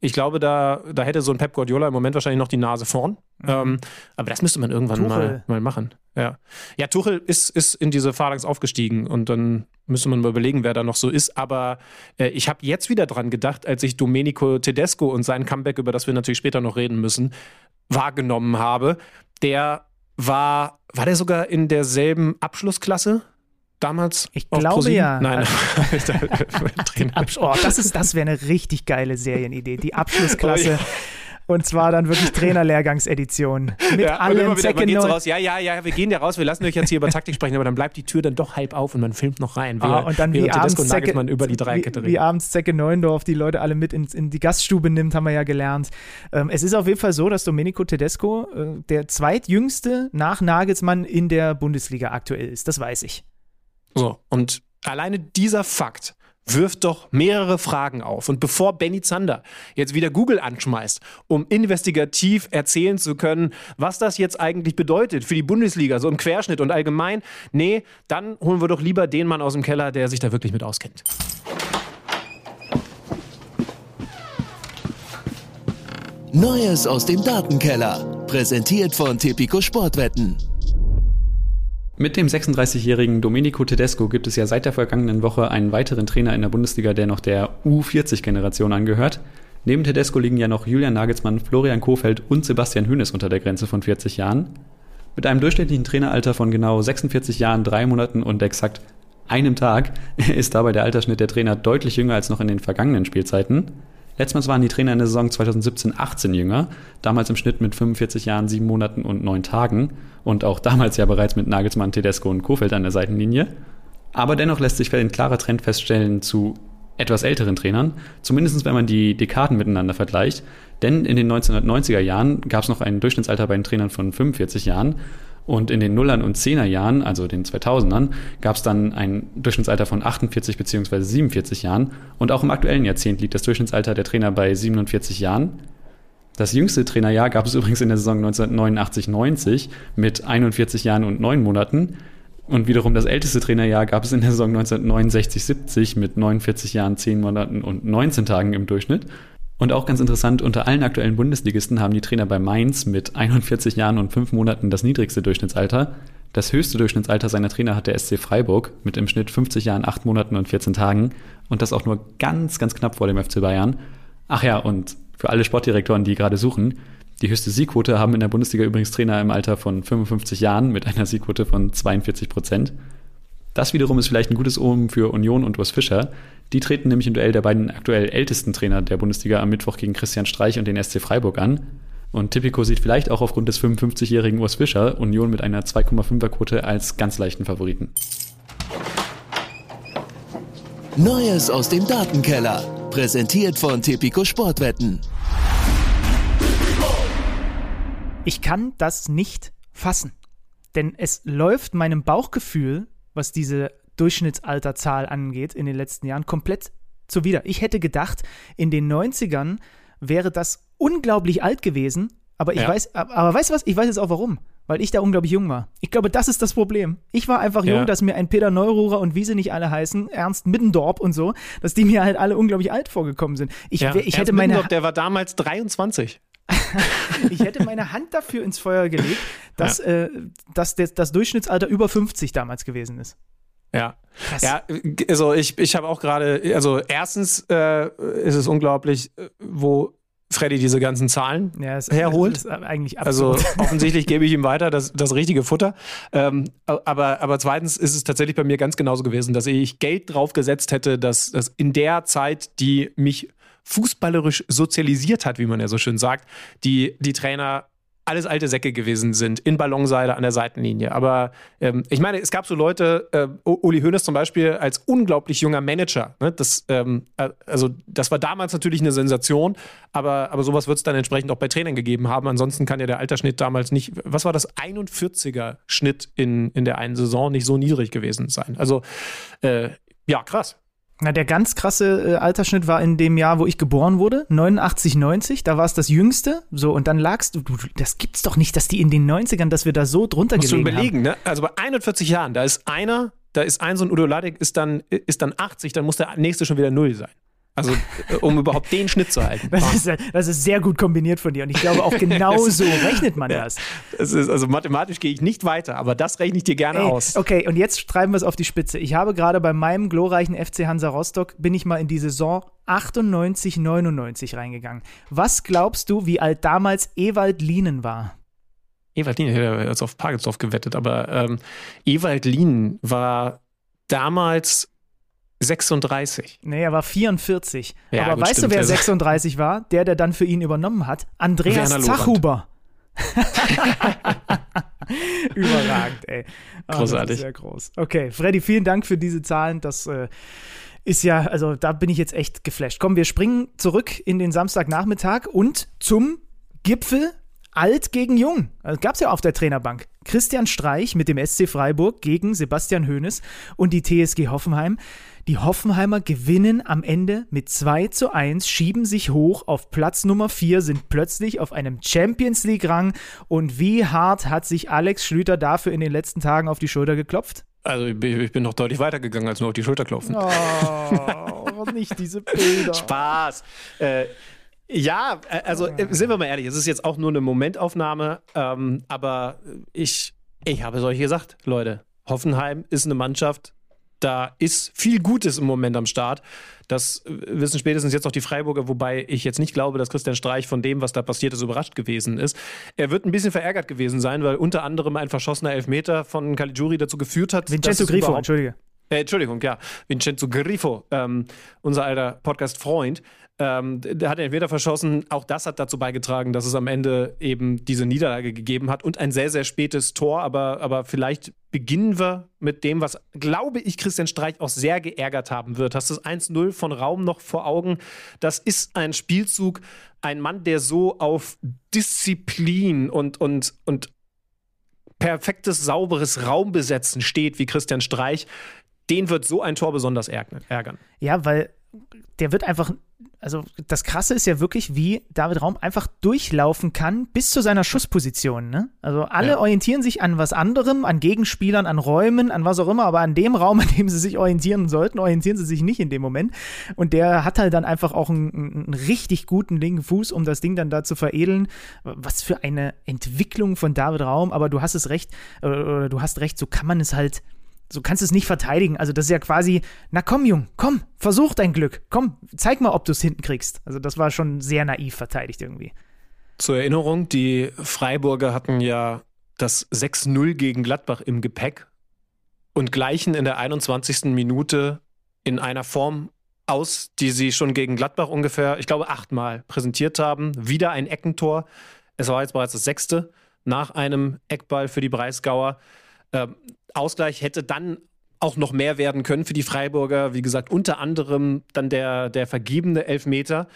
ich glaube, da, da hätte so ein Pep Guardiola im Moment wahrscheinlich noch die Nase vorn. Ähm, aber das müsste man irgendwann mal, mal machen. Ja, ja Tuchel ist, ist in diese Phalanx aufgestiegen und dann müsste man mal überlegen, wer da noch so ist. Aber äh, ich habe jetzt wieder dran gedacht, als ich Domenico Tedesco und sein Comeback, über das wir natürlich später noch reden müssen, wahrgenommen habe. Der war, war der sogar in derselben Abschlussklasse damals? Ich auf glaube ProSieben? ja. Nein. Absch oh, das ist, das wäre eine richtig geile Serienidee. Die Abschlussklasse. Oh ja. Und zwar dann wirklich Trainerlehrgangsedition. Mit Ja, allen wieder, man geht so Second raus, ja, ja, ja, wir gehen ja raus, wir lassen euch jetzt hier über Taktik sprechen, aber dann bleibt die Tür dann doch halb auf und man filmt noch rein. Ah, und dann wie abends, Zecke, Nagelsmann über die Dreierkette wie, wie abends Zecke Neuendorf die Leute alle mit in, in die Gaststube nimmt, haben wir ja gelernt. Ähm, es ist auf jeden Fall so, dass Domenico Tedesco äh, der zweitjüngste nach Nagelsmann in der Bundesliga aktuell ist. Das weiß ich. So, und alleine dieser Fakt wirft doch mehrere Fragen auf. Und bevor Benny Zander jetzt wieder Google anschmeißt, um investigativ erzählen zu können, was das jetzt eigentlich bedeutet für die Bundesliga, so im Querschnitt und allgemein, nee, dann holen wir doch lieber den Mann aus dem Keller, der sich da wirklich mit auskennt. Neues aus dem Datenkeller. Präsentiert von Tipico Sportwetten. Mit dem 36-jährigen Domenico Tedesco gibt es ja seit der vergangenen Woche einen weiteren Trainer in der Bundesliga, der noch der U40-Generation angehört. Neben Tedesco liegen ja noch Julian Nagelsmann, Florian Kofeld und Sebastian Hoeneß unter der Grenze von 40 Jahren. Mit einem durchschnittlichen Traineralter von genau 46 Jahren, drei Monaten und exakt einem Tag ist dabei der Altersschnitt der Trainer deutlich jünger als noch in den vergangenen Spielzeiten. Letztmals waren die Trainer in der Saison 2017-18 jünger, damals im Schnitt mit 45 Jahren, 7 Monaten und 9 Tagen und auch damals ja bereits mit Nagelsmann, Tedesco und Kofeld an der Seitenlinie. Aber dennoch lässt sich ein klarer Trend feststellen zu etwas älteren Trainern, zumindest wenn man die Dekaden miteinander vergleicht. Denn in den 1990er Jahren gab es noch ein Durchschnittsalter bei den Trainern von 45 Jahren und in den Nullern und Zehner Jahren, also den 2000ern, gab es dann ein Durchschnittsalter von 48 bzw. 47 Jahren. Und auch im aktuellen Jahrzehnt liegt das Durchschnittsalter der Trainer bei 47 Jahren. Das jüngste Trainerjahr gab es übrigens in der Saison 1989-90 mit 41 Jahren und 9 Monaten. Und wiederum das älteste Trainerjahr gab es in der Saison 1969-70 mit 49 Jahren, 10 Monaten und 19 Tagen im Durchschnitt. Und auch ganz interessant, unter allen aktuellen Bundesligisten haben die Trainer bei Mainz mit 41 Jahren und 5 Monaten das niedrigste Durchschnittsalter. Das höchste Durchschnittsalter seiner Trainer hat der SC Freiburg mit im Schnitt 50 Jahren, 8 Monaten und 14 Tagen. Und das auch nur ganz, ganz knapp vor dem FC Bayern. Ach ja, und für alle Sportdirektoren, die gerade suchen, die höchste Siegquote haben in der Bundesliga übrigens Trainer im Alter von 55 Jahren mit einer Siegquote von 42 Prozent. Das wiederum ist vielleicht ein gutes Omen für Union und Urs Fischer. Die treten nämlich im Duell der beiden aktuell ältesten Trainer der Bundesliga am Mittwoch gegen Christian Streich und den SC Freiburg an. Und Tipico sieht vielleicht auch aufgrund des 55-jährigen Urs Fischer Union mit einer 2,5er Quote als ganz leichten Favoriten. Neues aus dem Datenkeller. Präsentiert von Tipico Sportwetten. Ich kann das nicht fassen. Denn es läuft meinem Bauchgefühl, was diese Durchschnittsalterzahl angeht, in den letzten Jahren komplett zuwider. Ich hätte gedacht, in den 90ern wäre das unglaublich alt gewesen, aber ich Ja. weiß, aber, weißt du was? Ich weiß jetzt auch warum. Weil ich da unglaublich jung war. Ich glaube, das ist das Problem. Ich war einfach jung, Ja. dass mir ein Peter Neururer und wie sie nicht alle heißen, Ernst Middendorp und so, dass die mir halt alle unglaublich alt vorgekommen sind. Ich, Ja, ich, Ernst hätte meine, Middendorf, der war damals 23. ich hätte meine Hand dafür ins Feuer gelegt, dass, äh, dass das, das Durchschnittsalter über 50 damals gewesen ist. Ja. Krass. Ja, also ich, ich habe auch gerade, also erstens äh, ist es unglaublich, äh, wo Freddy diese ganzen Zahlen Ja, es, herholt. Ist eigentlich Also absurd. offensichtlich gebe ich ihm weiter das, das richtige Futter. Ähm, aber, aber zweitens ist es tatsächlich bei mir ganz genauso gewesen, dass ich Geld drauf gesetzt hätte, dass, dass in der Zeit, die mich fußballerisch sozialisiert hat, wie man ja so schön sagt, die, die Trainer alles alte Säcke gewesen sind, in Ballonseide an der Seitenlinie. Aber ähm, ich meine, es gab so Leute, äh, Uli Hoeneß zum Beispiel als unglaublich junger Manager. Ne? Das, ähm, äh, also das war damals natürlich eine Sensation, aber, aber sowas wird es dann entsprechend auch bei Trainern gegeben haben. Ansonsten kann ja der Altersschnitt damals nicht, was war das, 41er Schnitt in, in der einen Saison nicht so niedrig gewesen sein. Also äh, ja, krass. Na, der ganz krasse äh, Altersschnitt war in dem Jahr, wo ich geboren wurde, 89, 90. Da war es das jüngste. So, und dann lagst du, du, das gibt's doch nicht, dass die in den 90ern, dass wir da so drunter Musst du gelegen haben. überlegen, ne? Also bei 41 Jahren, da ist einer, da ist ein so ein Udo Ladek, ist dann, ist dann 80, dann muss der nächste schon wieder null sein. Also, äh, um überhaupt den Schnitt zu halten. Das ist, das ist sehr gut kombiniert von dir. Und ich glaube, auch genau so rechnet man das. Es ist, also mathematisch gehe ich nicht weiter, aber das rechne ich dir gerne Ey, aus. okay, und jetzt treiben wir es auf die Spitze. Ich habe gerade bei meinem glorreichen FC Hansa Rostock, bin ich mal in die Saison 98, 99 reingegangen. Was glaubst du, wie alt damals Ewald Lienen war? Ewald Lien, ich hätte jetzt auf Pagelsdorf gewettet, aber ähm, Ewald Lien war damals 36. Nee, er war 44. Ja, Aber gut, weißt stimmt. du, wer Also- 36 war? Der, der dann für ihn übernommen hat? Andreas. Zachhuber. Überragend, ey. Das Großartig. ist sehr groß. Okay, Freddy, vielen Dank für diese Zahlen. Das äh, ist ja, also da bin ich jetzt echt geflasht. Komm, wir springen zurück in den Samstagnachmittag und zum Gipfel Alt gegen Jung. Also gab es ja auf der Trainerbank. Christian Streich mit dem SC Freiburg gegen Sebastian Hoeneß und die TSG Hoffenheim. Die Hoffenheimer gewinnen am Ende mit 2 zu 1, schieben sich hoch auf Platz Nummer 4, sind plötzlich auf einem Champions League-Rang. Und wie hart hat sich Alex Schlüter dafür in den letzten Tagen auf die Schulter geklopft? Also ich bin, ich bin noch deutlich weitergegangen als nur auf die Schulter klopfen. Oh, nicht diese Bilder. Spaß. Äh, ja, äh, also äh, sind wir mal ehrlich, es ist jetzt auch nur eine Momentaufnahme, ähm, aber ich, ich habe es euch gesagt, Leute. Hoffenheim ist eine Mannschaft, da ist viel Gutes im Moment am Start. Das wissen spätestens jetzt auch die Freiburger, wobei ich jetzt nicht glaube, dass Christian Streich von dem, was da passiert ist, überrascht gewesen ist. Er wird ein bisschen verärgert gewesen sein, weil unter anderem ein verschossener Elfmeter von Caligiuri dazu geführt hat, Vincenzo Grifo, entschuldige. Äh, Entschuldigung, ja, Vincenzo Grifo, ähm, unser alter Podcast-Freund, ähm, der hat Elfmeter verschossen. Auch das hat dazu beigetragen, dass es am Ende eben diese Niederlage gegeben hat und ein sehr, sehr spätes Tor. Aber, aber vielleicht beginnen wir mit dem, was, glaube ich, Christian Streich auch sehr geärgert haben wird. Hast du das 1-0 von Raum noch vor Augen? Das ist ein Spielzug, ein Mann, der so auf Disziplin und, und, und perfektes, sauberes Raumbesetzen steht wie Christian Streich. Den wird so ein Tor besonders ärgern. Ja, weil der wird einfach also das Krasse ist ja wirklich, wie David Raum einfach durchlaufen kann bis zu seiner Schussposition. Ne? Also alle ja. orientieren sich an was anderem, an Gegenspielern, an Räumen, an was auch immer, aber an dem Raum, an dem sie sich orientieren sollten, orientieren sie sich nicht in dem Moment. Und der hat halt dann einfach auch einen, einen richtig guten linken Fuß, um das Ding dann da zu veredeln. Was für eine Entwicklung von David Raum, aber du hast es recht, äh, du hast recht, so kann man es halt so kannst du es nicht verteidigen. Also das ist ja quasi, na komm, Jung, komm, versuch dein Glück. Komm, zeig mal, ob du es hinten kriegst. Also das war schon sehr naiv verteidigt irgendwie. Zur Erinnerung, die Freiburger hatten ja das 6-0 gegen Gladbach im Gepäck und gleichen in der 21. Minute in einer Form aus, die sie schon gegen Gladbach ungefähr, ich glaube, achtmal präsentiert haben. Wieder ein Eckentor. Es war jetzt bereits das sechste nach einem Eckball für die Breisgauer. Ähm, Ausgleich hätte dann auch noch mehr werden können für die Freiburger. Wie gesagt, unter anderem dann der, der vergebene Elfmeter.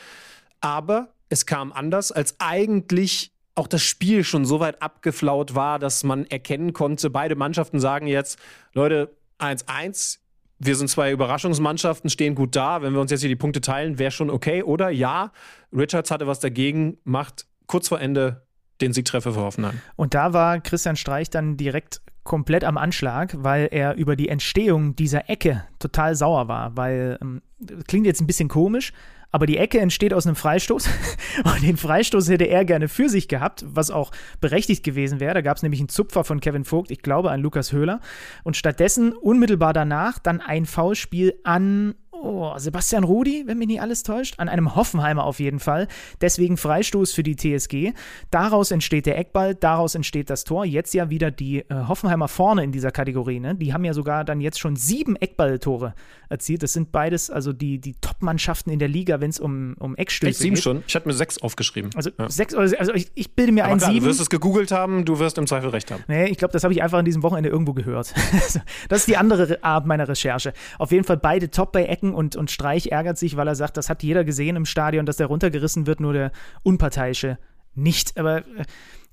Aber es kam anders, als eigentlich auch das Spiel schon so weit abgeflaut war, dass man erkennen konnte, beide Mannschaften sagen jetzt, Leute, 1-1, wir sind zwei Überraschungsmannschaften, stehen gut da. Wenn wir uns jetzt hier die Punkte teilen, wäre schon okay. Oder ja, Richards hatte was dagegen, macht kurz vor Ende den Siegtreffer für Hoffenheim. Und da war Christian Streich dann direkt komplett am Anschlag, weil er über die Entstehung dieser Ecke total sauer war, weil ähm, klingt jetzt ein bisschen komisch, aber die Ecke entsteht aus einem Freistoß und den Freistoß hätte er gerne für sich gehabt, was auch berechtigt gewesen wäre. Da gab es nämlich einen Zupfer von Kevin Vogt, ich glaube an Lukas Höhler und stattdessen unmittelbar danach dann ein Foulspiel an oh, Sebastian Rudi, wenn mich nicht alles täuscht, an einem Hoffenheimer auf jeden Fall. Deswegen Freistoß für die TSG. Daraus entsteht der Eckball, daraus entsteht das Tor. Jetzt ja wieder die äh, Hoffenheimer vorne in dieser Kategorie. Ne? Die haben ja sogar dann jetzt schon sieben Eckballtore erzielt. Das sind beides also die, die Top-Mannschaften in der Liga, wenn es um, um Eckstöße Echt, sieben geht. schon? Ich hatte mir sechs aufgeschrieben. Also ja. sechs, also ich, ich bilde mir Aber ein klar, sieben. Du wirst es gegoogelt haben, du wirst im Zweifel recht haben. Nee, ich glaube, das habe ich einfach an diesem Wochenende irgendwo gehört. das ist die andere Art meiner Recherche. Auf jeden Fall beide top bei Ecken und, und Streich ärgert sich, weil er sagt, das hat jeder gesehen im Stadion, dass der runtergerissen wird, nur der Unparteiische nicht. Aber äh,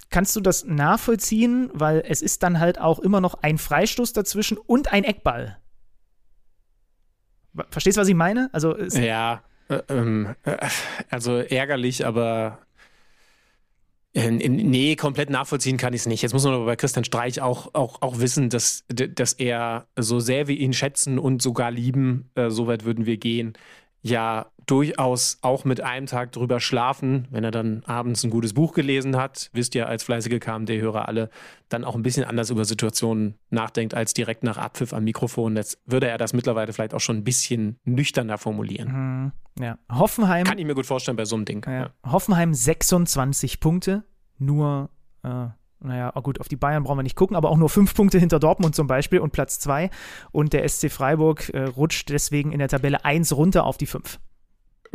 kannst du das nachvollziehen? Weil es ist dann halt auch immer noch ein Freistoß dazwischen und ein Eckball. Verstehst du, was ich meine? Also ja, äh, ähm, äh, also ärgerlich, aber äh, nee, komplett nachvollziehen kann ich es nicht. Jetzt muss man aber bei Christian Streich auch, auch, auch wissen, dass, dass er, so sehr wir ihn schätzen und sogar lieben, äh, so weit würden wir gehen, ja durchaus auch mit einem Tag drüber schlafen, wenn er dann abends ein gutes Buch gelesen hat, wisst ihr als fleißige KMD-Hörer alle, dann auch ein bisschen anders über Situationen nachdenkt als direkt nach Abpfiff am Mikrofon. Jetzt würde er das mittlerweile vielleicht auch schon ein bisschen nüchterner formulieren. Mhm, ja. Hoffenheim. Kann ich mir gut vorstellen bei so einem Ding. Ja. Ja. Hoffenheim 26 Punkte, nur äh, naja, oh gut, auf die Bayern brauchen wir nicht gucken, aber auch nur fünf Punkte hinter Dortmund zum Beispiel und Platz zwei. Und der SC Freiburg äh, rutscht deswegen in der Tabelle eins runter auf die fünf.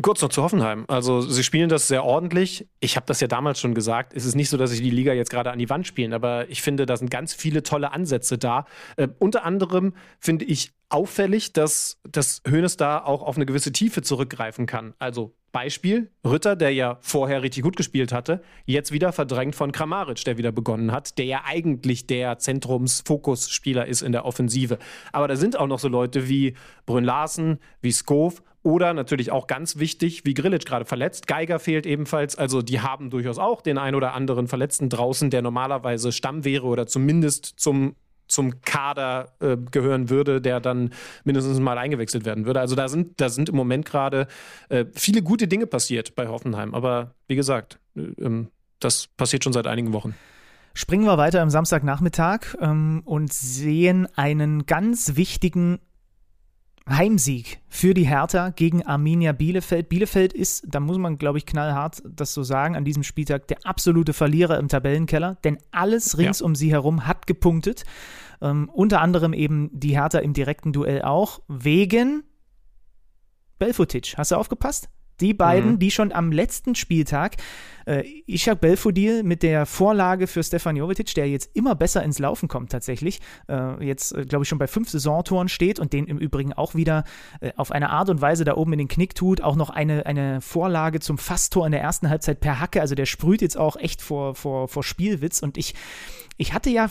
Kurz noch zu Hoffenheim. Also sie spielen das sehr ordentlich. Ich habe das ja damals schon gesagt. Es ist nicht so, dass sie die Liga jetzt gerade an die Wand spielen, aber ich finde, da sind ganz viele tolle Ansätze da. Äh, unter anderem finde ich auffällig, dass das Hönes da auch auf eine gewisse Tiefe zurückgreifen kann. Also Beispiel, Rütter, der ja vorher richtig gut gespielt hatte, jetzt wieder verdrängt von Kramaric, der wieder begonnen hat, der ja eigentlich der Zentrumsfokusspieler ist in der Offensive. Aber da sind auch noch so Leute wie Brünn Larsen, wie Skov oder natürlich auch ganz wichtig, wie Grillic gerade verletzt. Geiger fehlt ebenfalls. Also die haben durchaus auch den ein oder anderen Verletzten draußen, der normalerweise Stamm wäre oder zumindest zum zum Kader äh, gehören würde, der dann mindestens mal eingewechselt werden würde. Also da sind, da sind im Moment gerade äh, viele gute Dinge passiert bei Hoffenheim. Aber wie gesagt, äh, ähm, das passiert schon seit einigen Wochen. Springen wir weiter am Samstagnachmittag ähm, und sehen einen ganz wichtigen Heimsieg für die Hertha gegen Arminia Bielefeld. Bielefeld ist, da muss man, glaube ich, knallhart das so sagen, an diesem Spieltag der absolute Verlierer im Tabellenkeller, denn alles rings ja. um sie herum hat gepunktet. Ähm, unter anderem eben die Hertha im direkten Duell auch, wegen Belfotic. Hast du aufgepasst? Die beiden, mhm. die schon am letzten Spieltag äh, Ishak Belfodil mit der Vorlage für Stefan Jovetic, der jetzt immer besser ins Laufen kommt tatsächlich, äh, jetzt äh, glaube ich schon bei fünf Saisontoren steht und den im Übrigen auch wieder äh, auf eine Art und Weise da oben in den Knick tut, auch noch eine, eine Vorlage zum Fasttor in der ersten Halbzeit per Hacke, also der sprüht jetzt auch echt vor, vor, vor Spielwitz und ich, ich hatte ja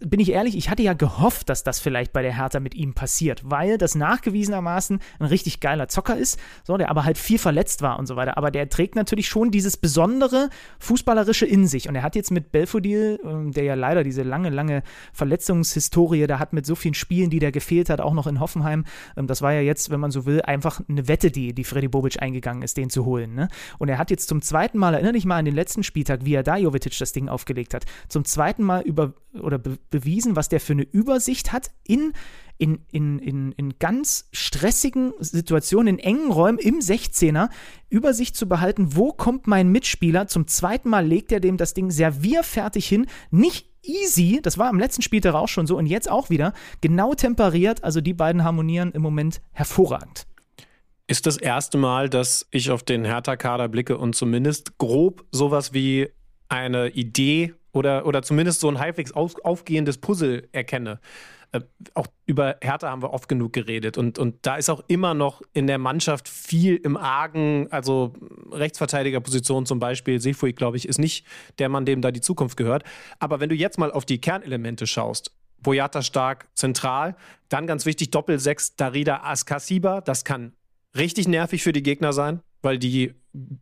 bin ich ehrlich, ich hatte ja gehofft, dass das vielleicht bei der Hertha mit ihm passiert, weil das nachgewiesenermaßen ein richtig geiler Zocker ist, so, der aber halt viel verletzt war und so weiter. Aber der trägt natürlich schon dieses besondere Fußballerische in sich. Und er hat jetzt mit Belfodil, ähm, der ja leider diese lange, lange Verletzungshistorie da hat mit so vielen Spielen, die der gefehlt hat, auch noch in Hoffenheim. Ähm, das war ja jetzt, wenn man so will, einfach eine Wette, die, die Freddy Bobic eingegangen ist, den zu holen. Ne? Und er hat jetzt zum zweiten Mal, erinnere dich mal an den letzten Spieltag, wie er da Jovetic das Ding aufgelegt hat, zum zweiten Mal über oder be bewiesen, was der für eine Übersicht hat in, in, in, in, in ganz stressigen Situationen, in engen Räumen im 16er, Übersicht zu behalten, wo kommt mein Mitspieler. Zum zweiten Mal legt er dem das Ding servierfertig hin, nicht easy, das war am letzten Spieltag auch schon so und jetzt auch wieder, genau temperiert, also die beiden harmonieren im Moment hervorragend. Ist das erste Mal, dass ich auf den Hertha-Kader blicke und zumindest grob sowas wie eine Idee oder, oder zumindest so ein halbwegs auf, aufgehendes Puzzle erkenne. Äh, auch über Hertha haben wir oft genug geredet und, und da ist auch immer noch in der Mannschaft viel im Argen, also Rechtsverteidigerposition zum Beispiel, Sefui, glaube ich, ist nicht der Mann, dem da die Zukunft gehört. Aber wenn du jetzt mal auf die Kernelemente schaust, Boyata stark zentral, dann ganz wichtig Doppelsechs Darida Askasiba, das kann richtig nervig für die Gegner sein, weil die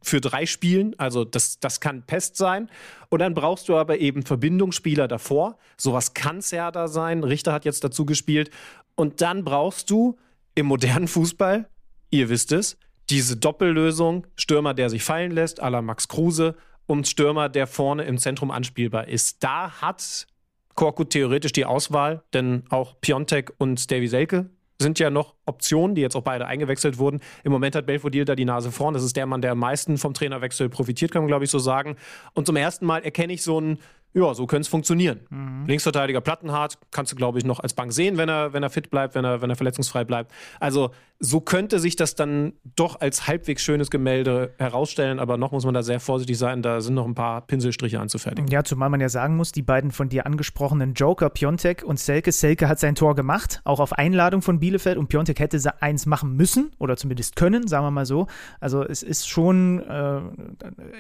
für drei spielen, also das, das kann Pest sein. Und dann brauchst du aber eben Verbindungsspieler davor. Sowas kann da sein. Richter hat jetzt dazu gespielt. Und dann brauchst du im modernen Fußball, ihr wisst es, diese Doppellösung, Stürmer, der sich fallen lässt, à la Max Kruse, und Stürmer, der vorne im Zentrum anspielbar ist. Da hat Korkut theoretisch die Auswahl, denn auch Piontek und Davy Selke sind ja noch Optionen, die jetzt auch beide eingewechselt wurden. Im Moment hat Belfodil da die Nase vorn. Das ist der Mann, der am meisten vom Trainerwechsel profitiert, kann man glaube ich so sagen. Und zum ersten Mal erkenne ich so einen ja, so könnte es funktionieren. Mhm. Linksverteidiger Plattenhardt kannst du, glaube ich, noch als Bank sehen, wenn er, wenn er fit bleibt, wenn er, wenn er verletzungsfrei bleibt. Also so könnte sich das dann doch als halbwegs schönes Gemälde herausstellen, aber noch muss man da sehr vorsichtig sein, da sind noch ein paar Pinselstriche anzufertigen. Ja, zumal man ja sagen muss, die beiden von dir angesprochenen Joker, Piontek und Selke, Selke hat sein Tor gemacht, auch auf Einladung von Bielefeld und Piontek hätte eins machen müssen oder zumindest können, sagen wir mal so. Also es ist schon, äh,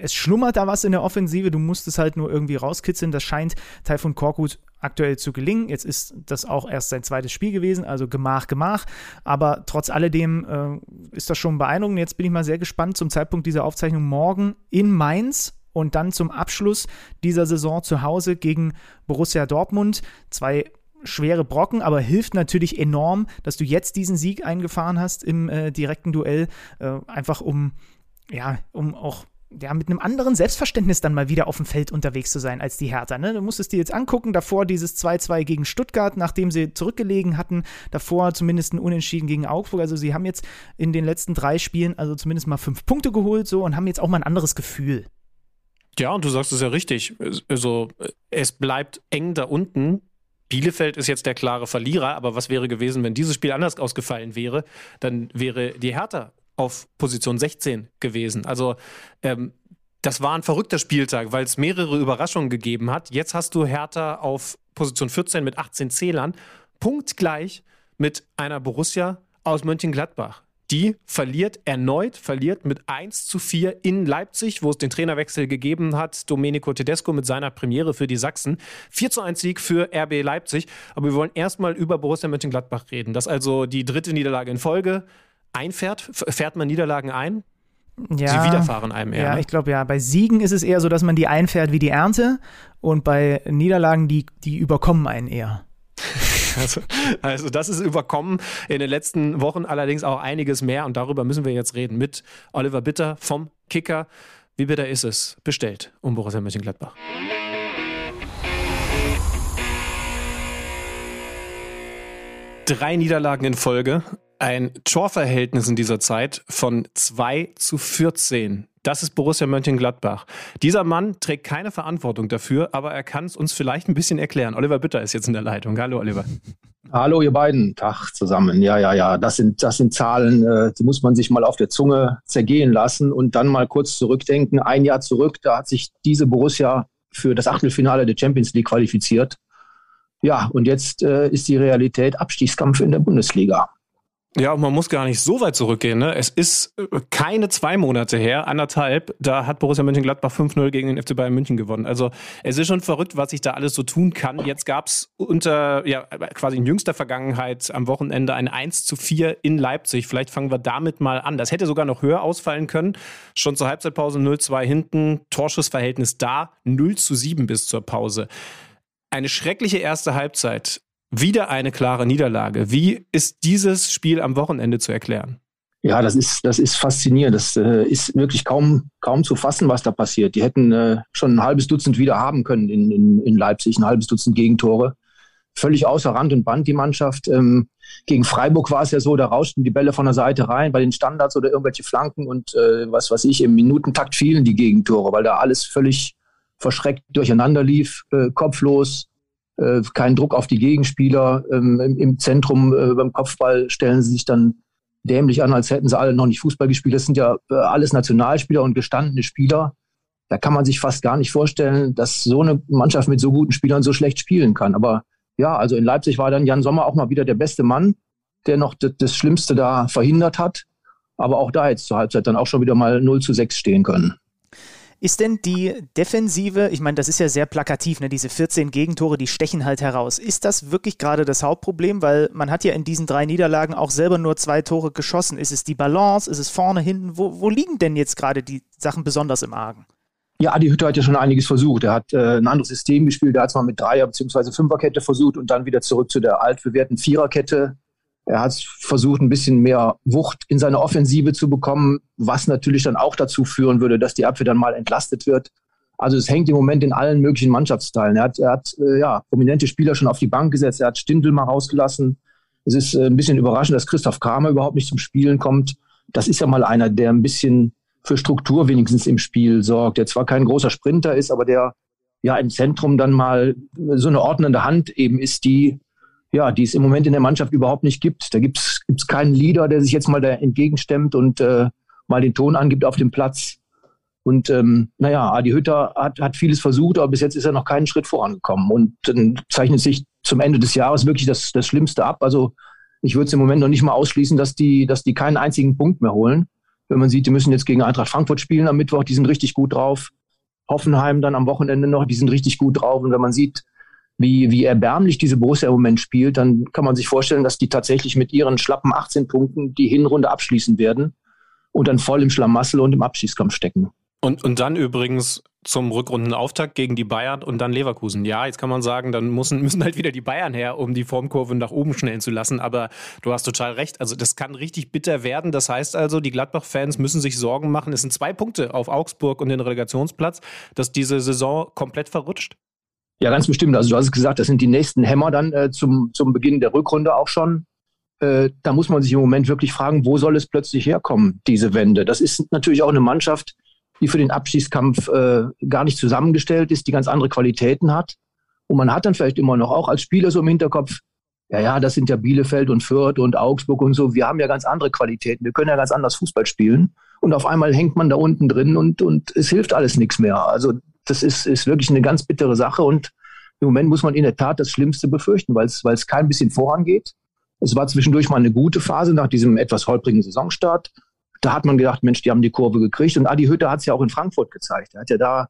es schlummert da was in der Offensive, du musst es halt nur irgendwie rauskitzeln, das scheint Taifun Korkut aktuell zu gelingen. Jetzt ist das auch erst sein zweites Spiel gewesen, also Gemach, Gemach. Aber trotz alledem äh, ist das schon beeindruckend. Jetzt bin ich mal sehr gespannt zum Zeitpunkt dieser Aufzeichnung morgen in Mainz und dann zum Abschluss dieser Saison zu Hause gegen Borussia Dortmund. Zwei schwere Brocken, aber hilft natürlich enorm, dass du jetzt diesen Sieg eingefahren hast im äh, direkten Duell, äh, einfach um ja, um auch ja, mit einem anderen Selbstverständnis dann mal wieder auf dem Feld unterwegs zu sein als die Hertha. Ne? Du musst es dir jetzt angucken, davor dieses 2-2 gegen Stuttgart, nachdem sie zurückgelegen hatten, davor zumindest ein Unentschieden gegen Augsburg. Also sie haben jetzt in den letzten drei Spielen also zumindest mal fünf Punkte geholt so und haben jetzt auch mal ein anderes Gefühl. Ja, und du sagst es ja richtig. Also es bleibt eng da unten. Bielefeld ist jetzt der klare Verlierer, aber was wäre gewesen, wenn dieses Spiel anders ausgefallen wäre? Dann wäre die Hertha auf Position 16 gewesen. Also ähm, das war ein verrückter Spieltag, weil es mehrere Überraschungen gegeben hat. Jetzt hast du Hertha auf Position 14 mit 18 Zählern, punktgleich mit einer Borussia aus Mönchengladbach. Die verliert erneut, verliert mit 1 zu 4 in Leipzig, wo es den Trainerwechsel gegeben hat. Domenico Tedesco mit seiner Premiere für die Sachsen. 4 zu 1 Sieg für RB Leipzig. Aber wir wollen erstmal über Borussia Mönchengladbach reden. Das ist also die dritte Niederlage in Folge einfährt? Fährt man Niederlagen ein? Ja, Sie widerfahren einem eher. Ja, ne? ich glaube ja. Bei Siegen ist es eher so, dass man die einfährt wie die Ernte und bei Niederlagen, die, die überkommen einen eher. Also, also das ist überkommen. In den letzten Wochen allerdings auch einiges mehr und darüber müssen wir jetzt reden mit Oliver Bitter vom Kicker. Wie bitter ist es bestellt um Borussia Mönchengladbach? Drei Niederlagen in Folge Ein Torverhältnis in dieser Zeit von 2 zu 14. Das ist Borussia Mönchengladbach. Dieser Mann trägt keine Verantwortung dafür, aber er kann es uns vielleicht ein bisschen erklären. Oliver Bütter ist jetzt in der Leitung. Hallo, Oliver. Hallo, ihr beiden. Tag zusammen. Ja, ja, ja. Das sind, das sind Zahlen, äh, die muss man sich mal auf der Zunge zergehen lassen und dann mal kurz zurückdenken. Ein Jahr zurück, da hat sich diese Borussia für das Achtelfinale der Champions League qualifiziert. Ja, und jetzt äh, ist die Realität Abstiegskampf in der Bundesliga. Ja, und man muss gar nicht so weit zurückgehen. Ne? Es ist äh, keine zwei Monate her, anderthalb, da hat Borussia Mönchengladbach 5-0 gegen den FC Bayern München gewonnen. Also es ist schon verrückt, was sich da alles so tun kann. Jetzt gab es unter, ja, quasi in jüngster Vergangenheit am Wochenende ein 1 zu 4 in Leipzig. Vielleicht fangen wir damit mal an. Das hätte sogar noch höher ausfallen können. Schon zur Halbzeitpause 0-2 hinten, Torschussverhältnis da, 0 zu 7 bis zur Pause. Eine schreckliche erste Halbzeit. Wieder eine klare Niederlage. Wie ist dieses Spiel am Wochenende zu erklären? Ja, das ist, das ist faszinierend. Das äh, ist wirklich kaum, kaum zu fassen, was da passiert. Die hätten äh, schon ein halbes Dutzend wieder haben können in, in, in Leipzig, ein halbes Dutzend Gegentore. Völlig außer Rand und Band die Mannschaft. Ähm, gegen Freiburg war es ja so, da rauschten die Bälle von der Seite rein bei den Standards oder irgendwelche Flanken und äh, was weiß ich, im Minutentakt fielen die Gegentore, weil da alles völlig verschreckt durcheinander lief, äh, kopflos, äh, kein Druck auf die Gegenspieler. Ähm, im, im, Zentrum äh, beim Kopfball stellen sie sich dann dämlich an, als hätten sie alle noch nicht Fußball gespielt. Das sind ja äh, alles Nationalspieler und gestandene Spieler. Da kann man sich fast gar nicht vorstellen, dass so eine Mannschaft mit so guten Spielern so schlecht spielen kann. Aber ja, also in Leipzig war dann Jan Sommer auch mal wieder der beste Mann, der noch das, das Schlimmste da verhindert hat. Aber auch da jetzt zur Halbzeit dann auch schon wieder mal 0 zu 6 stehen können. Ist denn die Defensive, ich meine, das ist ja sehr plakativ, ne? diese 14 Gegentore, die stechen halt heraus. Ist das wirklich gerade das Hauptproblem? Weil man hat ja in diesen drei Niederlagen auch selber nur zwei Tore geschossen. Ist es die Balance? Ist es vorne, hinten? Wo, wo liegen denn jetzt gerade die Sachen besonders im Argen? Ja, Adi Hütter hat ja schon einiges versucht. Er hat äh, ein anderes System gespielt. Er hat es mal mit Dreier- bzw. Fünferkette versucht und dann wieder zurück zu der altbewährten Viererkette er hat versucht, ein bisschen mehr Wucht in seine Offensive zu bekommen, was natürlich dann auch dazu führen würde, dass die Abwehr dann mal entlastet wird. Also es hängt im Moment in allen möglichen Mannschaftsteilen. Er hat, er hat äh, ja, prominente Spieler schon auf die Bank gesetzt. Er hat Stindl mal rausgelassen. Es ist äh, ein bisschen überraschend, dass Christoph Kramer überhaupt nicht zum Spielen kommt. Das ist ja mal einer, der ein bisschen für Struktur wenigstens im Spiel sorgt. Der zwar kein großer Sprinter ist, aber der ja im Zentrum dann mal so eine ordnende Hand eben ist, die ja, die es im Moment in der Mannschaft überhaupt nicht gibt. Da gibt's gibt's keinen Leader, der sich jetzt mal da entgegenstemmt und äh, mal den Ton angibt auf dem Platz. Und ähm, naja, Adi Hütter hat, hat vieles versucht, aber bis jetzt ist er noch keinen Schritt vorangekommen. Und dann zeichnet sich zum Ende des Jahres wirklich das, das Schlimmste ab. Also ich würde es im Moment noch nicht mal ausschließen, dass die, dass die keinen einzigen Punkt mehr holen. Wenn man sieht, die müssen jetzt gegen Eintracht Frankfurt spielen am Mittwoch, die sind richtig gut drauf. Hoffenheim dann am Wochenende noch, die sind richtig gut drauf. Und wenn man sieht, wie, wie erbärmlich diese Borussia im Moment spielt, dann kann man sich vorstellen, dass die tatsächlich mit ihren schlappen 18 Punkten die Hinrunde abschließen werden und dann voll im Schlamassel und im Abschießkampf stecken. Und, und dann übrigens zum Rückrundenauftakt gegen die Bayern und dann Leverkusen. Ja, jetzt kann man sagen, dann müssen, müssen halt wieder die Bayern her, um die Formkurve nach oben schnellen zu lassen. Aber du hast total recht. Also das kann richtig bitter werden. Das heißt also, die Gladbach-Fans müssen sich Sorgen machen. Es sind zwei Punkte auf Augsburg und den Relegationsplatz, dass diese Saison komplett verrutscht. Ja, ganz bestimmt. Also du hast es gesagt, das sind die nächsten Hämmer dann äh, zum, zum Beginn der Rückrunde auch schon. Äh, da muss man sich im Moment wirklich fragen, wo soll es plötzlich herkommen, diese Wende? Das ist natürlich auch eine Mannschaft, die für den Abschießkampf äh, gar nicht zusammengestellt ist, die ganz andere Qualitäten hat. Und man hat dann vielleicht immer noch auch als Spieler so im Hinterkopf, ja, ja, das sind ja Bielefeld und Fürth und Augsburg und so. Wir haben ja ganz andere Qualitäten. Wir können ja ganz anders Fußball spielen. Und auf einmal hängt man da unten drin und, und es hilft alles nichts mehr. Also das ist, ist wirklich eine ganz bittere Sache und im Moment muss man in der Tat das Schlimmste befürchten, weil es, kein bisschen vorangeht. Es war zwischendurch mal eine gute Phase nach diesem etwas holprigen Saisonstart. Da hat man gedacht, Mensch, die haben die Kurve gekriegt. Und Adi Hütter hat es ja auch in Frankfurt gezeigt. Er hat ja da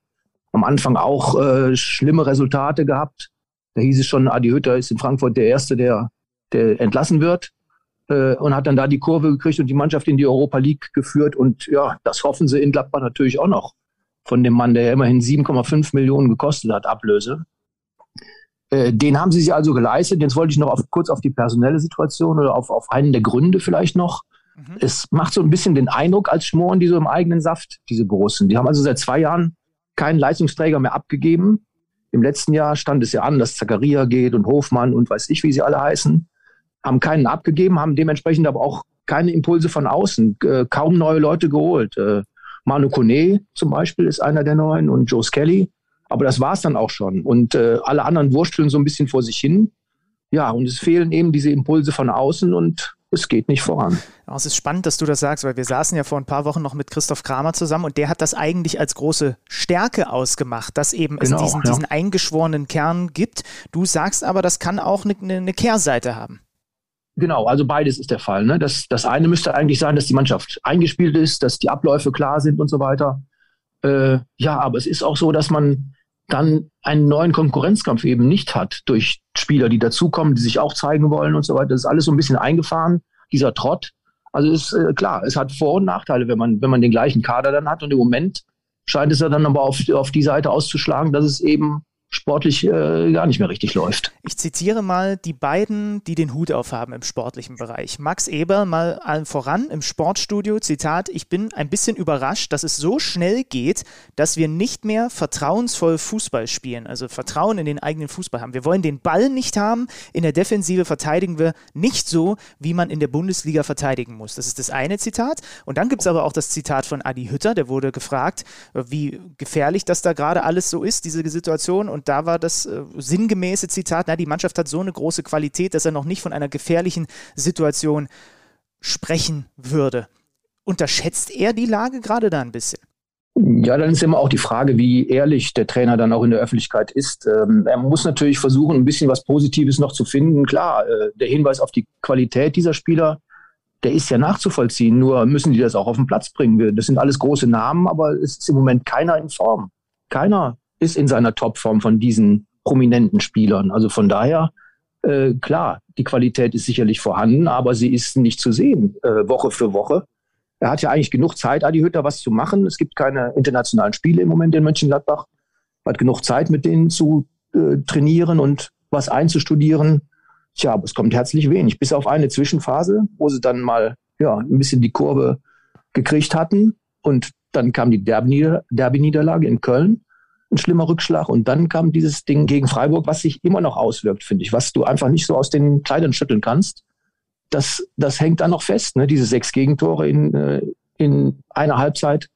am Anfang auch äh, schlimme Resultate gehabt. Da hieß es schon, Adi Hütter ist in Frankfurt der Erste, der, der entlassen wird. Äh, und hat dann da die Kurve gekriegt und die Mannschaft in die Europa League geführt. Und ja, das hoffen sie in Gladbach natürlich auch noch von dem Mann, der ja immerhin 7,5 Millionen gekostet hat, Ablöse. Äh, den haben sie sich also geleistet. Jetzt wollte ich noch auf, kurz auf die personelle Situation oder auf, auf einen der Gründe vielleicht noch. Mhm. Es macht so ein bisschen den Eindruck, als schmoren die so im eigenen Saft, diese Großen. Die haben also seit zwei Jahren keinen Leistungsträger mehr abgegeben. Im letzten Jahr stand es ja an, dass Zakaria geht und Hofmann und weiß ich, wie sie alle heißen. haben keinen abgegeben, haben dementsprechend aber auch keine Impulse von außen, äh, kaum neue Leute geholt. Äh, Manu Kone zum Beispiel ist einer der neuen und Joe Skelly. Aber das war es dann auch schon. Und äh, alle anderen wursteln so ein bisschen vor sich hin. Ja, und es fehlen eben diese Impulse von außen und es geht nicht voran. Ja, es ist spannend, dass du das sagst, weil wir saßen ja vor ein paar Wochen noch mit Christoph Kramer zusammen und der hat das eigentlich als große Stärke ausgemacht, dass eben genau, es diesen, ja. diesen, eingeschworenen Kern gibt. Du sagst aber, das kann auch eine, eine Kehrseite haben. Genau, also beides ist der Fall. Ne? Das, das eine müsste eigentlich sein, dass die Mannschaft eingespielt ist, dass die Abläufe klar sind und so weiter. Äh, ja, aber es ist auch so, dass man dann einen neuen Konkurrenzkampf eben nicht hat durch Spieler, die dazukommen, die sich auch zeigen wollen und so weiter. Das ist alles so ein bisschen eingefahren, dieser Trott. Also ist äh, klar, es hat Vor- und Nachteile, wenn man, wenn man den gleichen Kader dann hat. Und im Moment scheint es ja dann aber auf, auf die Seite auszuschlagen, dass es eben sportlich äh, gar nicht mehr richtig läuft. Ich zitiere mal die beiden, die den Hut aufhaben im sportlichen Bereich. Max Eber mal allen voran im Sportstudio, Zitat, ich bin ein bisschen überrascht, dass es so schnell geht, dass wir nicht mehr vertrauensvoll Fußball spielen, also Vertrauen in den eigenen Fußball haben. Wir wollen den Ball nicht haben, in der Defensive verteidigen wir nicht so, wie man in der Bundesliga verteidigen muss. Das ist das eine Zitat. Und dann gibt es aber auch das Zitat von Adi Hütter, der wurde gefragt, wie gefährlich das da gerade alles so ist, diese Situation. Und und da war das äh, sinngemäße Zitat, na, die Mannschaft hat so eine große Qualität, dass er noch nicht von einer gefährlichen Situation sprechen würde. Unterschätzt er die Lage gerade da ein bisschen? Ja, dann ist immer auch die Frage, wie ehrlich der Trainer dann auch in der Öffentlichkeit ist. Ähm, er muss natürlich versuchen, ein bisschen was Positives noch zu finden. Klar, äh, der Hinweis auf die Qualität dieser Spieler, der ist ja nachzuvollziehen. Nur müssen die das auch auf den Platz bringen. Das sind alles große Namen, aber es ist im Moment keiner in Form. Keiner ist in seiner Topform von diesen prominenten Spielern. Also von daher, äh, klar, die Qualität ist sicherlich vorhanden, aber sie ist nicht zu sehen, äh, Woche für Woche. Er hat ja eigentlich genug Zeit, Adi Hütter, was zu machen. Es gibt keine internationalen Spiele im Moment in Mönchengladbach. Er hat genug Zeit, mit denen zu äh, trainieren und was einzustudieren. Tja, aber es kommt herzlich wenig. Bis auf eine Zwischenphase, wo sie dann mal ja, ein bisschen die Kurve gekriegt hatten. Und dann kam die Derby-Niederlage in Köln ein schlimmer Rückschlag. Und dann kam dieses Ding gegen Freiburg, was sich immer noch auswirkt, finde ich, was du einfach nicht so aus den Kleidern schütteln kannst. Das, das hängt dann noch fest, ne? diese sechs Gegentore in, äh, in einer Halbzeit.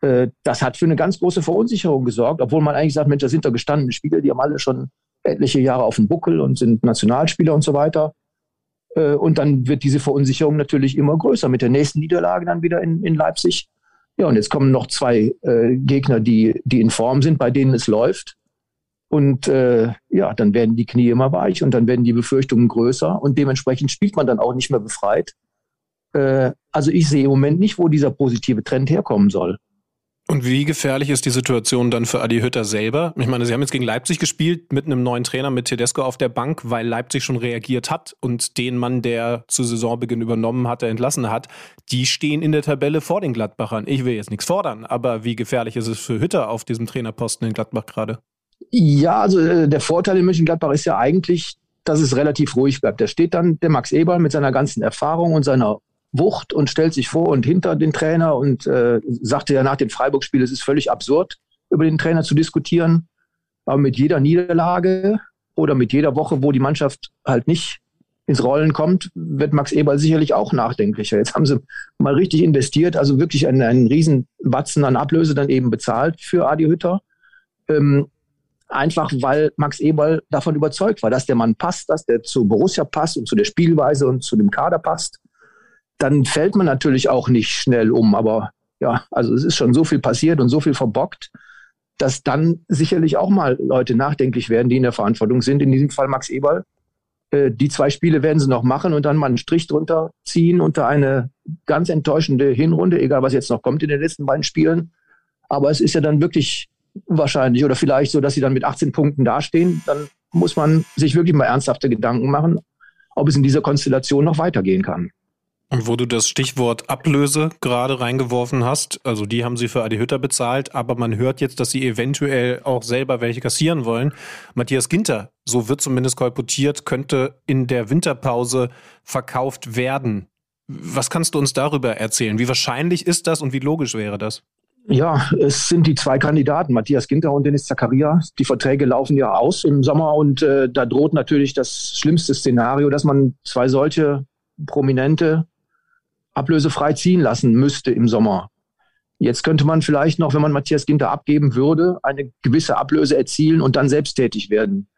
Äh, das hat für eine ganz große Verunsicherung gesorgt, obwohl man eigentlich sagt, Mensch, das sind da gestandene Spieler, die haben alle schon etliche Jahre auf dem Buckel und sind Nationalspieler und so weiter. Äh, und dann wird diese Verunsicherung natürlich immer größer. Mit der nächsten Niederlage dann wieder in, in Leipzig ja, und jetzt kommen noch zwei äh, Gegner, die, die in Form sind, bei denen es läuft. Und äh, ja, dann werden die Knie immer weich und dann werden die Befürchtungen größer und dementsprechend spielt man dann auch nicht mehr befreit. Äh, also ich sehe im Moment nicht, wo dieser positive Trend herkommen soll. Und wie gefährlich ist die Situation dann für Adi Hütter selber? Ich meine, sie haben jetzt gegen Leipzig gespielt mit einem neuen Trainer, mit Tedesco auf der Bank, weil Leipzig schon reagiert hat und den Mann, der zu Saisonbeginn übernommen hatte, entlassen hat. Die stehen in der Tabelle vor den Gladbachern. Ich will jetzt nichts fordern, aber wie gefährlich ist es für Hütter auf diesem Trainerposten in Gladbach gerade? Ja, also äh, der Vorteil in München-Gladbach ist ja eigentlich, dass es relativ ruhig bleibt. Da steht dann der Max Eberl mit seiner ganzen Erfahrung und seiner Wucht und stellt sich vor und hinter den Trainer und äh, sagte ja nach dem Freiburg-Spiel, es ist völlig absurd, über den Trainer zu diskutieren. Aber mit jeder Niederlage oder mit jeder Woche, wo die Mannschaft halt nicht ins Rollen kommt, wird Max Eberl sicherlich auch nachdenklicher. Jetzt haben sie mal richtig investiert, also wirklich einen, einen riesen Batzen an Ablöse dann eben bezahlt für Adi Hütter. Ähm, einfach weil Max Eberl davon überzeugt war, dass der Mann passt, dass der zu Borussia passt und zu der Spielweise und zu dem Kader passt dann fällt man natürlich auch nicht schnell um. Aber ja, also es ist schon so viel passiert und so viel verbockt, dass dann sicherlich auch mal Leute nachdenklich werden, die in der Verantwortung sind. In diesem Fall Max Eberl. Äh, die zwei Spiele werden sie noch machen und dann mal einen Strich drunter ziehen unter eine ganz enttäuschende Hinrunde, egal was jetzt noch kommt in den letzten beiden Spielen. Aber es ist ja dann wirklich wahrscheinlich oder vielleicht so, dass sie dann mit 18 Punkten dastehen. Dann muss man sich wirklich mal ernsthafte Gedanken machen, ob es in dieser Konstellation noch weitergehen kann. Und wo du das Stichwort Ablöse gerade reingeworfen hast, also die haben sie für Adi Hütter bezahlt, aber man hört jetzt, dass sie eventuell auch selber welche kassieren wollen. Matthias Ginter, so wird zumindest kolportiert, könnte in der Winterpause verkauft werden. Was kannst du uns darüber erzählen? Wie wahrscheinlich ist das und wie logisch wäre das? Ja, es sind die zwei Kandidaten, Matthias Ginter und Dennis Zakaria. Die Verträge laufen ja aus im Sommer und äh, da droht natürlich das schlimmste Szenario, dass man zwei solche Prominente ablösefrei ziehen lassen müsste im Sommer. Jetzt könnte man vielleicht noch, wenn man Matthias Ginter abgeben würde, eine gewisse Ablöse erzielen und dann selbst tätig werden.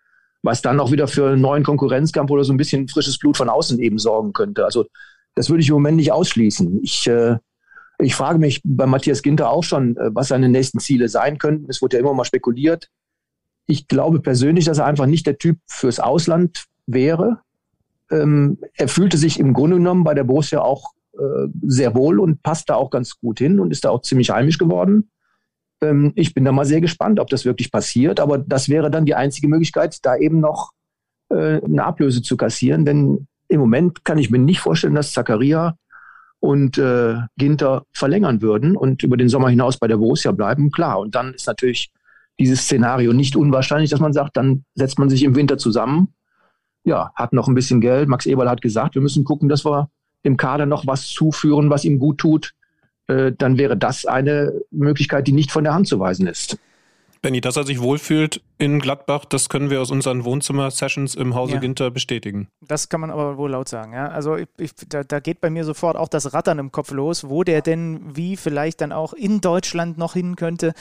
Was dann auch wieder für einen neuen Konkurrenzkampf oder so ein bisschen frisches Blut von außen eben sorgen könnte. Also das würde ich im Moment nicht ausschließen. Ich, äh, ich frage mich bei Matthias Ginter auch schon, äh, was seine nächsten Ziele sein könnten. Es wurde ja immer mal spekuliert. Ich glaube persönlich, dass er einfach nicht der Typ fürs Ausland wäre. Ähm, er fühlte sich im Grunde genommen bei der Borussia auch sehr wohl und passt da auch ganz gut hin und ist da auch ziemlich heimisch geworden. Ähm, ich bin da mal sehr gespannt, ob das wirklich passiert, aber das wäre dann die einzige Möglichkeit, da eben noch äh, eine Ablöse zu kassieren, denn im Moment kann ich mir nicht vorstellen, dass Zakaria und äh, Ginter verlängern würden und über den Sommer hinaus bei der Borussia bleiben. Klar, und dann ist natürlich dieses Szenario nicht unwahrscheinlich, dass man sagt, dann setzt man sich im Winter zusammen, ja, hat noch ein bisschen Geld. Max Eberl hat gesagt, wir müssen gucken, dass wir dem Kader noch was zuführen, was ihm gut tut, äh, dann wäre das eine Möglichkeit, die nicht von der Hand zu weisen ist. Benny, dass er sich wohlfühlt in Gladbach, das können wir aus unseren Wohnzimmer-Sessions im Hause ja. Ginter bestätigen. Das kann man aber wohl laut sagen. Ja? Also ich, ich, da, da, geht bei mir sofort auch das Rattern im Kopf los, wo der denn wie vielleicht dann auch in Deutschland noch hin könnte.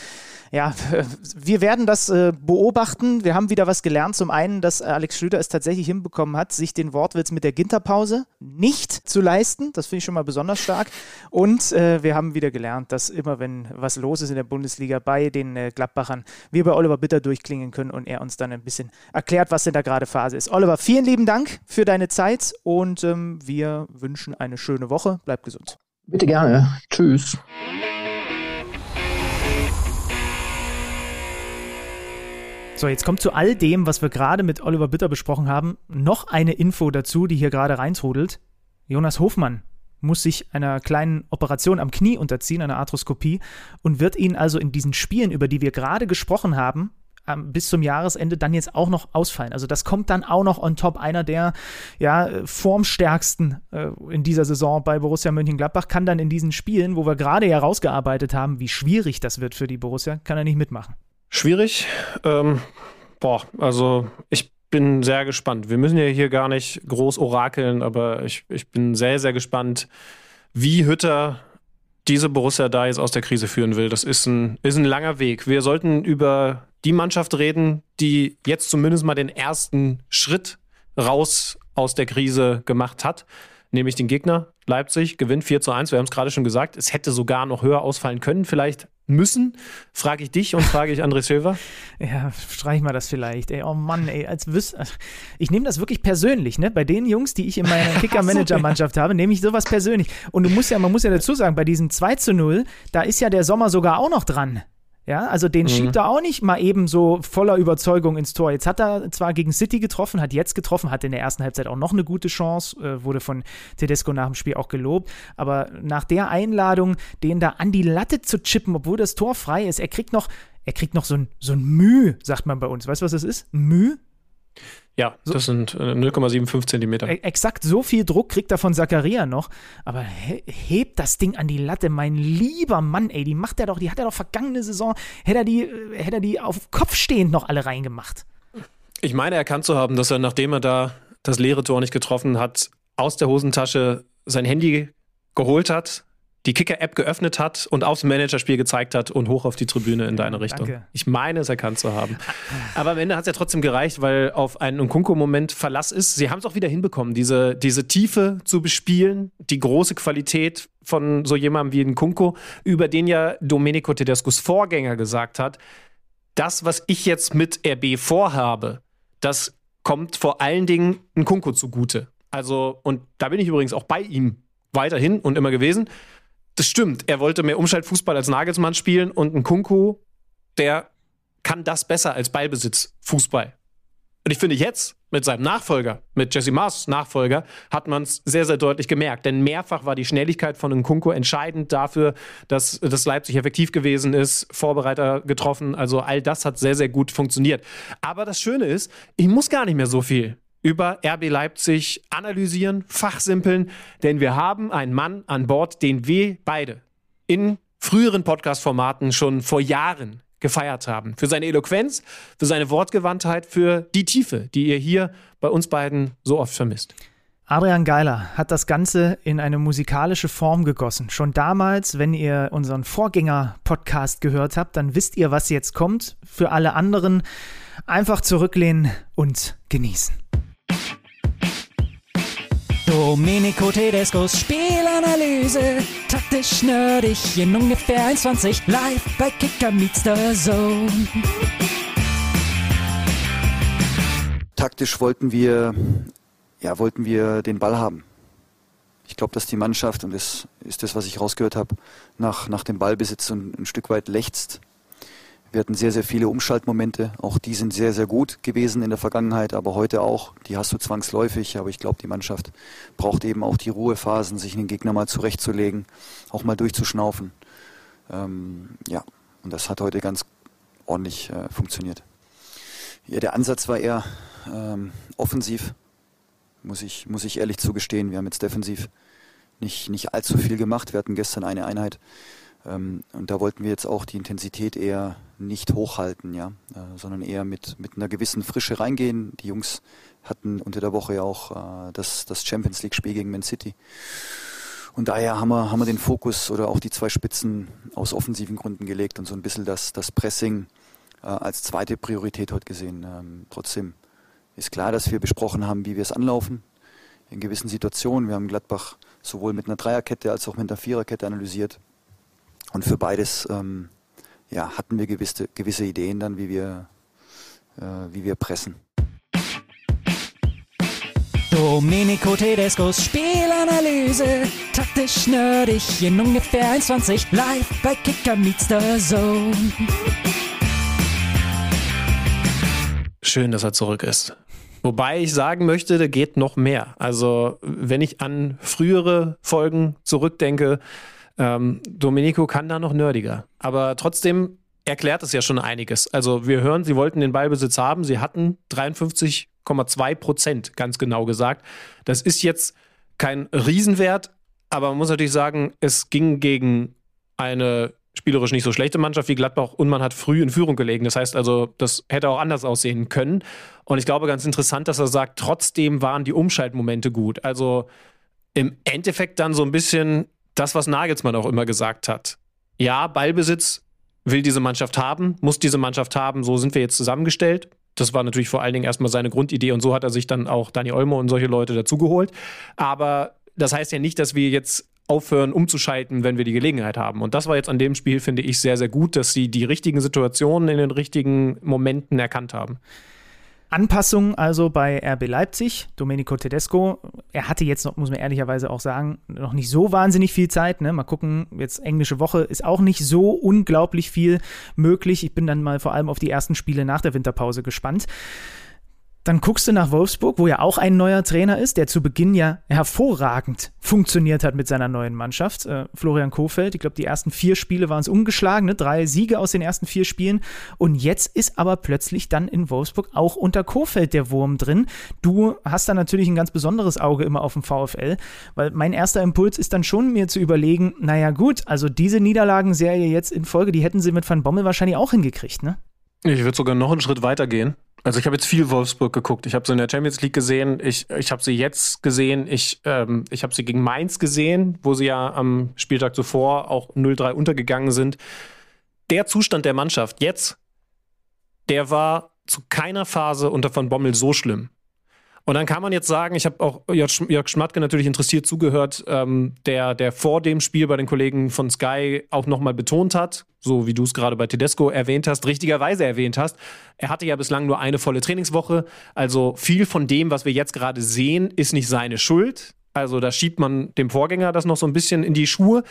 Ja, wir werden das äh, beobachten. Wir haben wieder was gelernt. Zum einen, dass Alex Schlüter es tatsächlich hinbekommen hat, sich den Wortwitz mit der Ginterpause nicht zu leisten. Das finde ich schon mal besonders stark. Und äh, wir haben wieder gelernt, dass immer, wenn was los ist in der Bundesliga bei den äh, Gladbachern, wir bei Oliver Bitter durchklingen können und er uns dann ein bisschen erklärt, was denn da gerade Phase ist. Oliver, vielen lieben Dank für deine Zeit und ähm, wir wünschen eine schöne Woche. Bleib gesund. Bitte gerne. Tschüss. So, jetzt kommt zu all dem, was wir gerade mit Oliver Bitter besprochen haben, noch eine Info dazu, die hier gerade reintrudelt. Jonas Hofmann muss sich einer kleinen Operation am Knie unterziehen, einer Arthroskopie, und wird ihn also in diesen Spielen, über die wir gerade gesprochen haben, bis zum Jahresende dann jetzt auch noch ausfallen. Also das kommt dann auch noch on top. Einer der ja, formstärksten äh, in dieser Saison bei Borussia Mönchengladbach kann dann in diesen Spielen, wo wir gerade ja rausgearbeitet haben, wie schwierig das wird für die Borussia, kann er nicht mitmachen. Schwierig. Ähm, boah, also ich bin sehr gespannt. Wir müssen ja hier gar nicht groß orakeln, aber ich, ich bin sehr, sehr gespannt, wie Hütter diese Borussia da jetzt aus der Krise führen will. Das ist ein, ist ein langer Weg. Wir sollten über die Mannschaft reden, die jetzt zumindest mal den ersten Schritt raus aus der Krise gemacht hat, nämlich den Gegner. Leipzig gewinnt 4 zu 1. Wir haben es gerade schon gesagt. Es hätte sogar noch höher ausfallen können. Vielleicht müssen? Frage ich dich und frage ich André Silva. ja, streich mal das vielleicht. Ey, oh Mann, ey, als wüs ich nehme das wirklich persönlich, ne? Bei den Jungs, die ich in meiner Kicker-Manager-Mannschaft habe, nehme ich sowas persönlich. Und du musst ja, man muss ja dazu sagen, bei diesem 2 zu 0, da ist ja der Sommer sogar auch noch dran. Ja, also den mhm. schiebt er auch nicht mal eben so voller Überzeugung ins Tor. Jetzt hat er zwar gegen City getroffen, hat jetzt getroffen, hat in der ersten Halbzeit auch noch eine gute Chance, äh, wurde von Tedesco nach dem Spiel auch gelobt. Aber nach der Einladung, den da an die Latte zu chippen, obwohl das Tor frei ist, er kriegt noch, er kriegt noch so ein, so ein Müh, sagt man bei uns. Weißt du, was das ist? Müh? Ja, so, das sind 0,75 äh, Zentimeter. E-, exakt so viel Druck kriegt er von Zakaria noch. Aber he hebt das Ding an die Latte, mein lieber Mann, ey. Die macht er doch, die hat er doch vergangene Saison, hätte er die, äh, hätte er die auf Kopf stehend noch alle reingemacht. Ich meine erkannt zu haben, dass er, nachdem er da das leere Tor nicht getroffen hat, aus der Hosentasche sein Handy geholt hat, die Kicker-App geöffnet hat und aufs Managerspiel gezeigt hat und hoch auf die Tribüne in deine Richtung. Danke. Ich meine es erkannt zu haben. Aber am Ende hat es ja trotzdem gereicht, weil auf einen Nkunku-Moment Verlass ist. Sie haben es auch wieder hinbekommen, diese, diese Tiefe zu bespielen, die große Qualität von so jemandem wie Nkunku, über den ja Domenico Tedescos Vorgänger gesagt hat, das, was ich jetzt mit RB vorhabe, das kommt vor allen Dingen Nkunku zugute. Also, und da bin ich übrigens auch bei ihm weiterhin und immer gewesen das stimmt. Er wollte mehr Umschaltfußball als Nagelsmann spielen und ein Kunku, der kann das besser als Ballbesitz Fußball. Und ich finde jetzt mit seinem Nachfolger, mit Jesse Mars Nachfolger, hat man es sehr, sehr deutlich gemerkt. Denn mehrfach war die Schnelligkeit von Nkunku entscheidend dafür, dass das Leipzig effektiv gewesen ist, Vorbereiter getroffen. Also all das hat sehr, sehr gut funktioniert. Aber das Schöne ist, ich muss gar nicht mehr so viel über RB Leipzig analysieren, fachsimpeln, denn wir haben einen Mann an Bord, den wir beide in früheren Podcast-Formaten schon vor Jahren gefeiert haben. Für seine Eloquenz, für seine Wortgewandtheit, für die Tiefe, die ihr hier bei uns beiden so oft vermisst. Adrian Geiler hat das Ganze in eine musikalische Form gegossen. Schon damals, wenn ihr unseren Vorgänger-Podcast gehört habt, dann wisst ihr, was jetzt kommt. Für alle anderen einfach zurücklehnen und genießen. Domenico Tedescos Spielanalyse. Taktisch nerdig in ungefähr 1,20. Live bei Kicker meets the Zone. Taktisch wollten wir, ja, wollten wir den Ball haben. Ich glaube, dass die Mannschaft, und das ist das, was ich rausgehört habe, nach, nach dem Ballbesitz ein, ein Stück weit lechzt. Wir hatten sehr, sehr viele Umschaltmomente. Auch die sind sehr, sehr gut gewesen in der Vergangenheit, aber heute auch. Die hast du zwangsläufig. Aber ich glaube, die Mannschaft braucht eben auch die Ruhephasen, sich den Gegner mal zurechtzulegen, auch mal durchzuschnaufen. Ähm, ja, und das hat heute ganz ordentlich äh, funktioniert. Ja, der Ansatz war eher ähm, offensiv, muss ich, muss ich ehrlich zugestehen. Wir haben jetzt defensiv nicht, nicht allzu viel gemacht. Wir hatten gestern eine Einheit und da wollten wir jetzt auch die Intensität eher nicht hochhalten, ja, äh, sondern eher mit, mit einer gewissen Frische reingehen. Die Jungs hatten unter der Woche ja auch äh, das, das Champions League-Spiel gegen Man City. Und daher haben wir, haben wir den Fokus oder auch die zwei Spitzen aus offensiven Gründen gelegt und so ein bisschen das, das Pressing äh, als zweite Priorität heute gesehen. Ähm, trotzdem ist klar, dass wir besprochen haben, wie wir es anlaufen in gewissen Situationen. Wir haben Gladbach sowohl mit einer Dreierkette als auch mit einer Viererkette analysiert. Und für beides ähm, ja, hatten wir gewisse, gewisse Ideen dann, wie wir, äh, wie wir pressen. Domenico Tedescos Spielanalyse. Taktisch nerdig in ungefähr 1,20. Live bei Kicker meets the Zone. Schön, dass er zurück ist. Wobei ich sagen möchte, da geht noch mehr. Also, wenn ich an frühere Folgen zurückdenke, ähm, Domenico kann da noch nerdiger. Aber trotzdem erklärt es ja schon einiges. Also wir hören, sie wollten den Ballbesitz haben. Sie hatten 53,2 Prozent, ganz genau gesagt. Das ist jetzt kein Riesenwert, aber man muss natürlich sagen, es ging gegen eine spielerisch nicht so schlechte Mannschaft wie Gladbach und man hat früh in Führung gelegen. Das heißt also, das hätte auch anders aussehen können. Und ich glaube, ganz interessant, dass er sagt, trotzdem waren die Umschaltmomente gut. Also im Endeffekt dann so ein bisschen das, was Nagelsmann auch immer gesagt hat. Ja, Ballbesitz will diese Mannschaft haben, muss diese Mannschaft haben, so sind wir jetzt zusammengestellt. Das war natürlich vor allen Dingen erstmal seine Grundidee und so hat er sich dann auch Dani Olmo und solche Leute dazugeholt. Aber das heißt ja nicht, dass wir jetzt aufhören umzuschalten, wenn wir die Gelegenheit haben. Und das war jetzt an dem Spiel, finde ich, sehr, sehr gut, dass sie die richtigen Situationen in den richtigen Momenten erkannt haben. Anpassung also bei RB Leipzig, Domenico Tedesco. Er hatte jetzt noch, muss man ehrlicherweise auch sagen, noch nicht so wahnsinnig viel Zeit. Ne? Mal gucken, jetzt englische Woche ist auch nicht so unglaublich viel möglich. Ich bin dann mal vor allem auf die ersten Spiele nach der Winterpause gespannt. Dann guckst du nach Wolfsburg, wo ja auch ein neuer Trainer ist, der zu Beginn ja hervorragend funktioniert hat mit seiner neuen Mannschaft. Äh, Florian Kofeld, ich glaube, die ersten vier Spiele waren es umgeschlagen, ne? drei Siege aus den ersten vier Spielen. Und jetzt ist aber plötzlich dann in Wolfsburg auch unter Kofeld der Wurm drin. Du hast da natürlich ein ganz besonderes Auge immer auf dem VfL, weil mein erster Impuls ist dann schon mir zu überlegen, naja gut, also diese Niederlagenserie jetzt in Folge, die hätten sie mit Van Bommel wahrscheinlich auch hingekriegt, ne? Ich würde sogar noch einen Schritt weiter gehen. Also ich habe jetzt viel Wolfsburg geguckt. Ich habe sie in der Champions League gesehen. Ich, ich habe sie jetzt gesehen. Ich, ähm, ich habe sie gegen Mainz gesehen, wo sie ja am Spieltag zuvor auch 0-3 untergegangen sind. Der Zustand der Mannschaft jetzt, der war zu keiner Phase unter von Bommel so schlimm. Und dann kann man jetzt sagen, ich habe auch Jörg Schmatke natürlich interessiert zugehört, ähm, der, der vor dem Spiel bei den Kollegen von Sky auch nochmal betont hat, so wie du es gerade bei Tedesco erwähnt hast, richtigerweise erwähnt hast. Er hatte ja bislang nur eine volle Trainingswoche. Also viel von dem, was wir jetzt gerade sehen, ist nicht seine Schuld. Also da schiebt man dem Vorgänger das noch so ein bisschen in die Schuhe.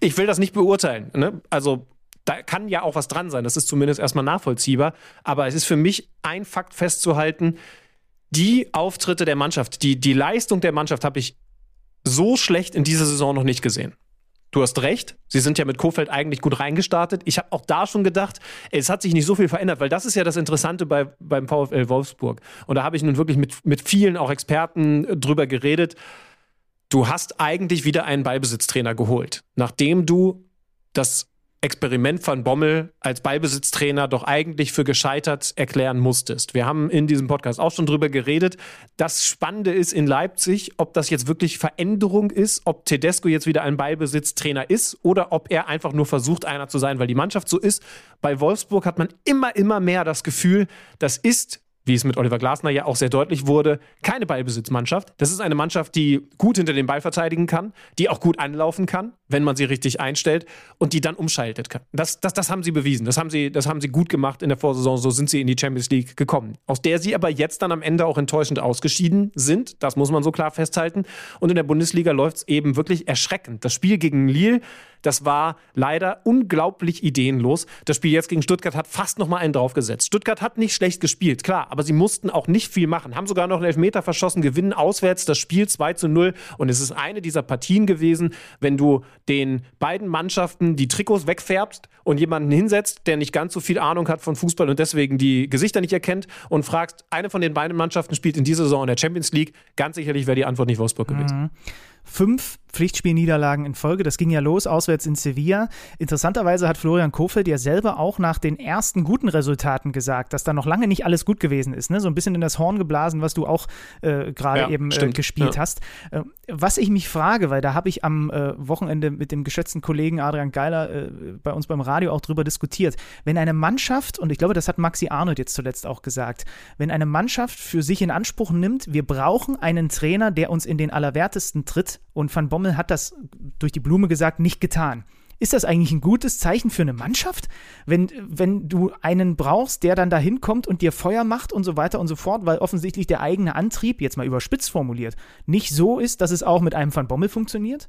Ich will das nicht beurteilen. Ne? Also da kann ja auch was dran sein. Das ist zumindest erstmal nachvollziehbar. Aber es ist für mich ein Fakt festzuhalten, die Auftritte der Mannschaft, die, die Leistung der Mannschaft habe ich so schlecht in dieser Saison noch nicht gesehen. Du hast recht, sie sind ja mit Kofeld eigentlich gut reingestartet. Ich habe auch da schon gedacht, es hat sich nicht so viel verändert, weil das ist ja das Interessante bei, beim VfL Wolfsburg. Und da habe ich nun wirklich mit, mit vielen auch Experten drüber geredet. Du hast eigentlich wieder einen Ballbesitztrainer geholt, nachdem du das Experiment von Bommel als Ballbesitztrainer doch eigentlich für gescheitert erklären musstest. Wir haben in diesem Podcast auch schon drüber geredet. Das Spannende ist in Leipzig, ob das jetzt wirklich Veränderung ist, ob Tedesco jetzt wieder ein Ballbesitztrainer ist oder ob er einfach nur versucht, einer zu sein, weil die Mannschaft so ist. Bei Wolfsburg hat man immer, immer mehr das Gefühl, das ist wie es mit Oliver Glasner ja auch sehr deutlich wurde, keine Ballbesitzmannschaft. Das ist eine Mannschaft, die gut hinter den Ball verteidigen kann, die auch gut anlaufen kann, wenn man sie richtig einstellt und die dann umschaltet kann. Das, das, das haben sie bewiesen. Das haben sie, das haben sie gut gemacht in der Vorsaison. So sind sie in die Champions League gekommen. Aus der sie aber jetzt dann am Ende auch enttäuschend ausgeschieden sind. Das muss man so klar festhalten. Und in der Bundesliga läuft es eben wirklich erschreckend. Das Spiel gegen Lille das war leider unglaublich ideenlos. Das Spiel jetzt gegen Stuttgart hat fast noch mal einen draufgesetzt. Stuttgart hat nicht schlecht gespielt, klar, aber sie mussten auch nicht viel machen. Haben sogar noch einen Elfmeter verschossen, gewinnen auswärts das Spiel 2 zu 0. Und es ist eine dieser Partien gewesen, wenn du den beiden Mannschaften die Trikots wegfärbst und jemanden hinsetzt, der nicht ganz so viel Ahnung hat von Fußball und deswegen die Gesichter nicht erkennt und fragst, eine von den beiden Mannschaften spielt in dieser Saison in der Champions League, ganz sicherlich wäre die Antwort nicht Wolfsburg gewesen. Mhm fünf Pflichtspielniederlagen in Folge. Das ging ja los auswärts in Sevilla. Interessanterweise hat Florian Kofeld ja selber auch nach den ersten guten Resultaten gesagt, dass da noch lange nicht alles gut gewesen ist. Ne? So ein bisschen in das Horn geblasen, was du auch äh, gerade ja, eben äh, gespielt ja. hast. Äh, was ich mich frage, weil da habe ich am äh, Wochenende mit dem geschätzten Kollegen Adrian Geiler äh, bei uns beim Radio auch drüber diskutiert. Wenn eine Mannschaft, und ich glaube, das hat Maxi Arnold jetzt zuletzt auch gesagt, wenn eine Mannschaft für sich in Anspruch nimmt, wir brauchen einen Trainer, der uns in den Allerwertesten tritt, und Van Bommel hat das durch die Blume gesagt nicht getan. Ist das eigentlich ein gutes Zeichen für eine Mannschaft, wenn, wenn du einen brauchst, der dann da hinkommt und dir Feuer macht und so weiter und so fort, weil offensichtlich der eigene Antrieb, jetzt mal überspitzt formuliert, nicht so ist, dass es auch mit einem Van Bommel funktioniert?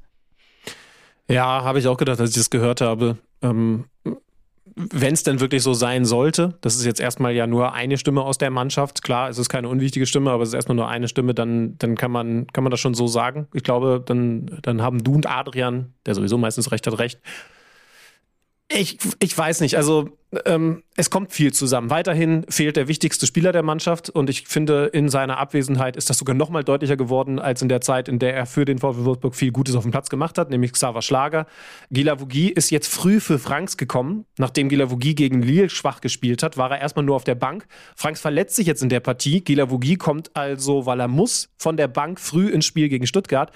Ja, habe ich auch gedacht, als ich das gehört habe. Ähm, wenn es denn wirklich so sein sollte, das ist jetzt erstmal ja nur eine Stimme aus der Mannschaft. Klar, es ist keine unwichtige Stimme, aber es ist erstmal nur eine Stimme, dann, dann kann, man, kann man das schon so sagen. Ich glaube, dann, dann haben du und Adrian, der sowieso meistens recht hat, recht. Ich, ich weiß nicht, also ähm, es kommt viel zusammen. Weiterhin fehlt der wichtigste Spieler der Mannschaft und ich finde, in seiner Abwesenheit ist das sogar noch mal deutlicher geworden als in der Zeit, in der er für den VfL Wolfsburg viel Gutes auf dem Platz gemacht hat, nämlich Xaver Schlager. Gila Vogie ist jetzt früh für Franks gekommen. Nachdem Gila Vogie gegen Lille schwach gespielt hat, war er erstmal nur auf der Bank. Franks verletzt sich jetzt in der Partie. Gila Vogie kommt also, weil er muss, von der Bank früh ins Spiel gegen Stuttgart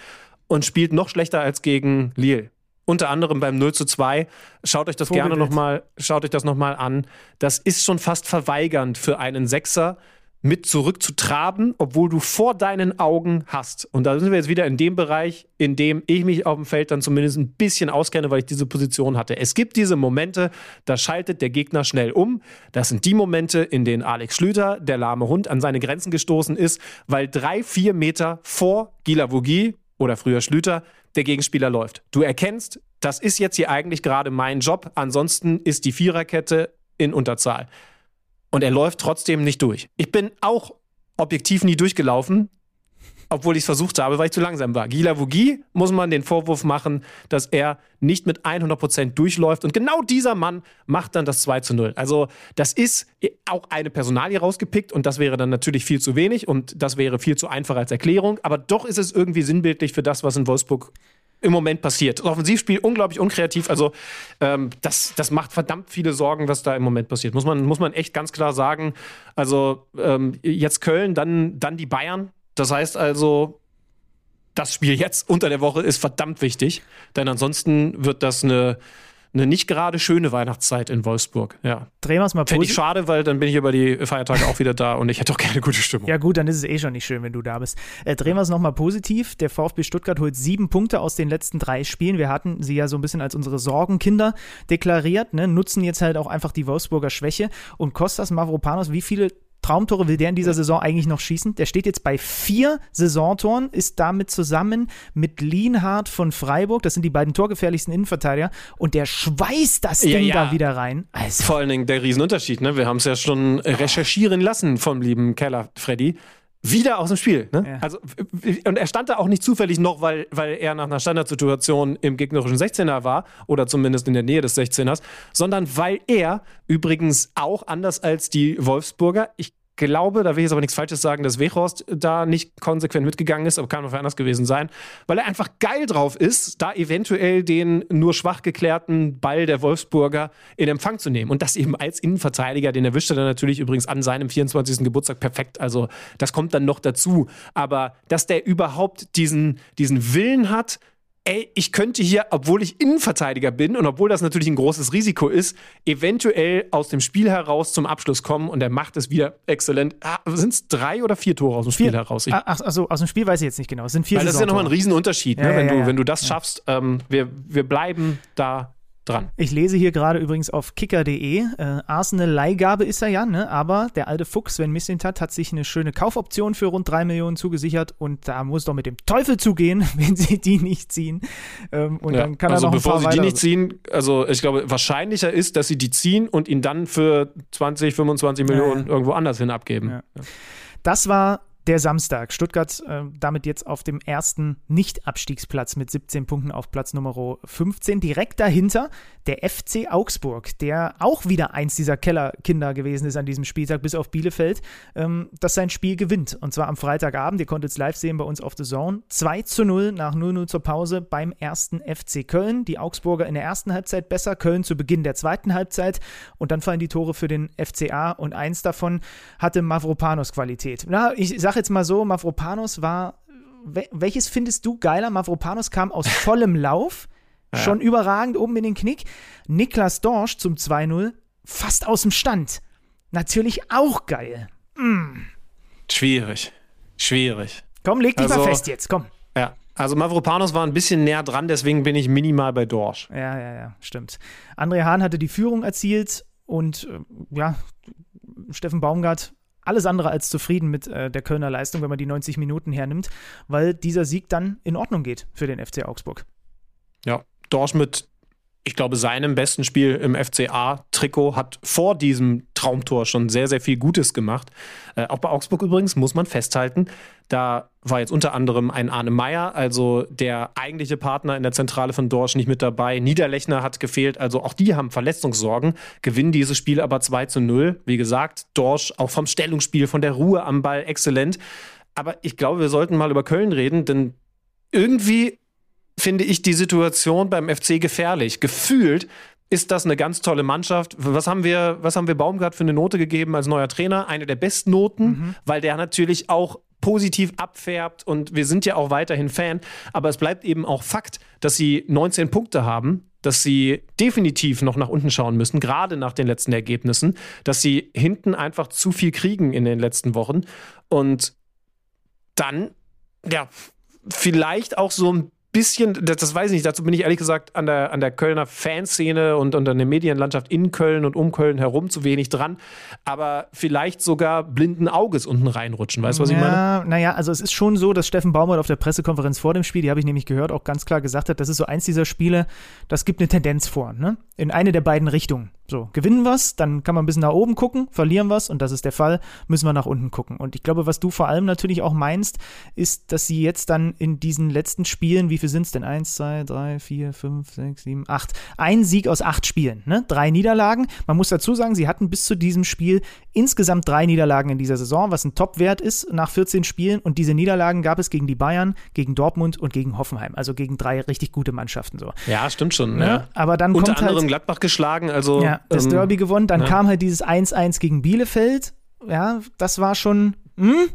und spielt noch schlechter als gegen Lille unter anderem beim 0 zu 2. Schaut euch das Vorbild. gerne nochmal, schaut euch das nochmal an. Das ist schon fast verweigernd für einen Sechser, mit zurückzutraben, obwohl du vor deinen Augen hast. Und da sind wir jetzt wieder in dem Bereich, in dem ich mich auf dem Feld dann zumindest ein bisschen auskenne, weil ich diese Position hatte. Es gibt diese Momente, da schaltet der Gegner schnell um. Das sind die Momente, in denen Alex Schlüter, der lahme Hund, an seine Grenzen gestoßen ist, weil drei, vier Meter vor Gila Vogie oder früher Schlüter der Gegenspieler läuft. Du erkennst, das ist jetzt hier eigentlich gerade mein Job, ansonsten ist die Viererkette in Unterzahl. Und er läuft trotzdem nicht durch. Ich bin auch objektiv nie durchgelaufen, obwohl ich es versucht habe, weil ich zu langsam war. Gila Vogie muss man den Vorwurf machen, dass er nicht mit 100% durchläuft. Und genau dieser Mann macht dann das 2 zu 0. Also das ist auch eine Personalie rausgepickt und das wäre dann natürlich viel zu wenig und das wäre viel zu einfach als Erklärung. Aber doch ist es irgendwie sinnbildlich für das, was in Wolfsburg im Moment passiert. Das Offensivspiel unglaublich unkreativ. Also ähm, das, das macht verdammt viele Sorgen, was da im Moment passiert. Muss man, muss man echt ganz klar sagen. Also ähm, jetzt Köln, dann, dann die Bayern. Das heißt also, das Spiel jetzt unter der Woche ist verdammt wichtig, denn ansonsten wird das eine eine nicht gerade schöne Weihnachtszeit in Wolfsburg. Ja. Drehen wir es mal Fände ich schade, weil dann bin ich über die Feiertage auch wieder da und ich hätte auch keine gute Stimmung. Ja, gut, dann ist es eh schon nicht schön, wenn du da bist. Äh, drehen wir es nochmal positiv. Der VfB Stuttgart holt sieben Punkte aus den letzten drei Spielen. Wir hatten sie ja so ein bisschen als unsere Sorgenkinder deklariert, ne? nutzen jetzt halt auch einfach die Wolfsburger Schwäche. Und Kostas Mavropanos, wie viele Traumtore will der in dieser Saison eigentlich noch schießen? Der steht jetzt bei vier Saisontoren, ist damit zusammen mit Lienhardt von Freiburg, das sind die beiden torgefährlichsten Innenverteidiger, und der schweißt das ja, Ding ja. da wieder rein. Also. Vor allen Dingen der Riesenunterschied, ne? Wir haben es ja schon recherchieren lassen vom lieben Keller Freddy wieder aus dem Spiel. Ne? Ja. Also, und er stand da auch nicht zufällig noch, weil, weil er nach einer Standardsituation im gegnerischen 16er war oder zumindest in der Nähe des 16ers, sondern weil er übrigens auch anders als die Wolfsburger, ich glaube, da will ich jetzt aber nichts Falsches sagen, dass Wechhorst da nicht konsequent mitgegangen ist, aber kann auch anders gewesen sein, weil er einfach geil drauf ist, da eventuell den nur schwach geklärten Ball der Wolfsburger in Empfang zu nehmen. Und das eben als Innenverteidiger, den erwischt er dann natürlich übrigens an seinem 24. Geburtstag perfekt. Also das kommt dann noch dazu. Aber dass der überhaupt diesen, diesen Willen hat, ey, ich könnte hier, obwohl ich Innenverteidiger bin und obwohl das natürlich ein großes Risiko ist, eventuell aus dem Spiel heraus zum Abschluss kommen und er macht es wieder exzellent. Ah, Sind es drei oder vier Tore aus dem Spiel Vier. heraus? Ich, Ach, also aus dem Spiel weiß ich jetzt nicht genau. Es sind vier weil das ist ja nochmal ein. Riesenunterschied, ne? Ja, wenn, ja, du, ja. wenn du das schaffst. Ähm, wir, wir bleiben da dran. Ich lese hier gerade übrigens auf kicker.de, äh, Arsenal Leihgabe ist er ja, ne? aber der alte Fuchs, Sven Mislintat, hat sich eine schöne Kaufoption für rund drei Millionen zugesichert und da muss doch mit dem Teufel zugehen, wenn sie die nicht ziehen. Ähm, und Ja, dann kann also er noch bevor sie die nicht ziehen, also ich glaube, wahrscheinlicher ist, dass sie die ziehen und ihn dann für 20, 25 Millionen Ja. irgendwo anders hin abgeben. Ja. Das war der Samstag. Stuttgart äh, damit jetzt auf dem ersten Nicht-Abstiegsplatz mit 17 Punkten auf Platz Nummer 15. Direkt dahinter der FC Augsburg, der auch wieder eins dieser Kellerkinder gewesen ist an diesem Spieltag, bis auf Bielefeld, ähm, das sein Spiel gewinnt. Und zwar am Freitagabend. Ihr konntet es live sehen bei uns auf The Zone. 2 zu 0 nach 0-0 zur Pause beim ersten FC Köln. Die Augsburger in der ersten Halbzeit besser, Köln zu Beginn der zweiten Halbzeit. Und dann fallen die Tore für den FCA und eins davon hatte Mavropanos Qualität. Na, ich sag jetzt mal so, Mavropanos war. wel- Welches findest du geiler? Mavropanos kam aus vollem Lauf, schon überragend oben in den Knick. Niklas Dorsch zum 2-0, fast aus dem Stand. Natürlich auch geil. Schwierig. Schwierig. Komm, leg dich mal Also- fest jetzt, komm. Ja. Also Mavropanos war ein bisschen näher dran, deswegen bin ich minimal bei Dorsch. Ja, ja, ja, stimmt. André Hahn hatte die Führung erzielt und äh, ja, Steffen Baumgart alles andere als zufrieden mit äh, der Kölner Leistung, wenn man die 90 Minuten hernimmt, weil dieser Sieg dann in Ordnung geht für den FC Augsburg. Ja, Dorsch mit, ich glaube, seinem besten Spiel im FCA-Trikot hat vor diesem Traumtor schon sehr, sehr viel Gutes gemacht. Äh, auch bei Augsburg übrigens muss man festhalten, da war jetzt unter anderem ein Arne Meyer, also der eigentliche Partner in der Zentrale von Dorsch, nicht mit dabei. Niederlechner hat gefehlt, also auch die haben Verletzungssorgen, gewinnen dieses Spiel aber 2 zu 0. Wie gesagt, Dorsch auch vom Stellungsspiel, von der Ruhe am Ball exzellent. Aber ich glaube, wir sollten mal über Köln reden, denn irgendwie finde ich die Situation beim FC gefährlich. Gefühlt ist das eine ganz tolle Mannschaft. Was haben wir, was haben wir Baumgart für eine Note gegeben als neuer Trainer? Eine der besten Noten, weil der natürlich auch positiv abfärbt und wir sind ja auch weiterhin Fan. Aber es bleibt eben auch Fakt, dass sie 19 Punkte haben, dass sie definitiv noch nach unten schauen müssen, gerade nach den letzten Ergebnissen, dass sie hinten einfach zu viel kriegen in den letzten Wochen und dann, ja, vielleicht auch so ein bisschen, das, das weiß ich nicht, dazu bin ich ehrlich gesagt an der, an der Kölner Fanszene und, und an der Medienlandschaft in Köln und um Köln herum zu wenig dran, aber vielleicht sogar blinden Auges unten reinrutschen, weißt du, was ich meine? ja, naja, also es ist schon so, dass Steffen Baumgart auf der Pressekonferenz vor dem Spiel, die habe ich nämlich gehört, auch ganz klar gesagt hat, das ist so eins dieser Spiele, das gibt eine Tendenz vor, ne? In eine der beiden Richtungen. So, gewinnen was, dann kann man ein bisschen nach oben gucken, verlieren was, und das ist der Fall, müssen wir nach unten gucken. Und ich glaube, was du vor allem natürlich auch meinst, ist, dass sie jetzt dann in diesen letzten Spielen, wie viel sind es denn? Eins, zwei, drei, vier, fünf, sechs, sieben, acht. Ein Sieg aus acht Spielen, ne? Drei Niederlagen. Man muss dazu sagen, sie hatten bis zu diesem Spiel insgesamt drei Niederlagen in dieser Saison, was ein Topwert ist nach 14 Spielen. Und diese Niederlagen gab es gegen die Bayern, gegen Dortmund und gegen Hoffenheim. Also gegen drei richtig gute Mannschaften so. Ja, stimmt schon. Ne? Ja. Aber dann Unter kommt halt, anderem Gladbach geschlagen, also ja, das ähm, Derby gewonnen. Dann ja. kam halt dieses 1-1 gegen Bielefeld. Ja, das war schon. Hm?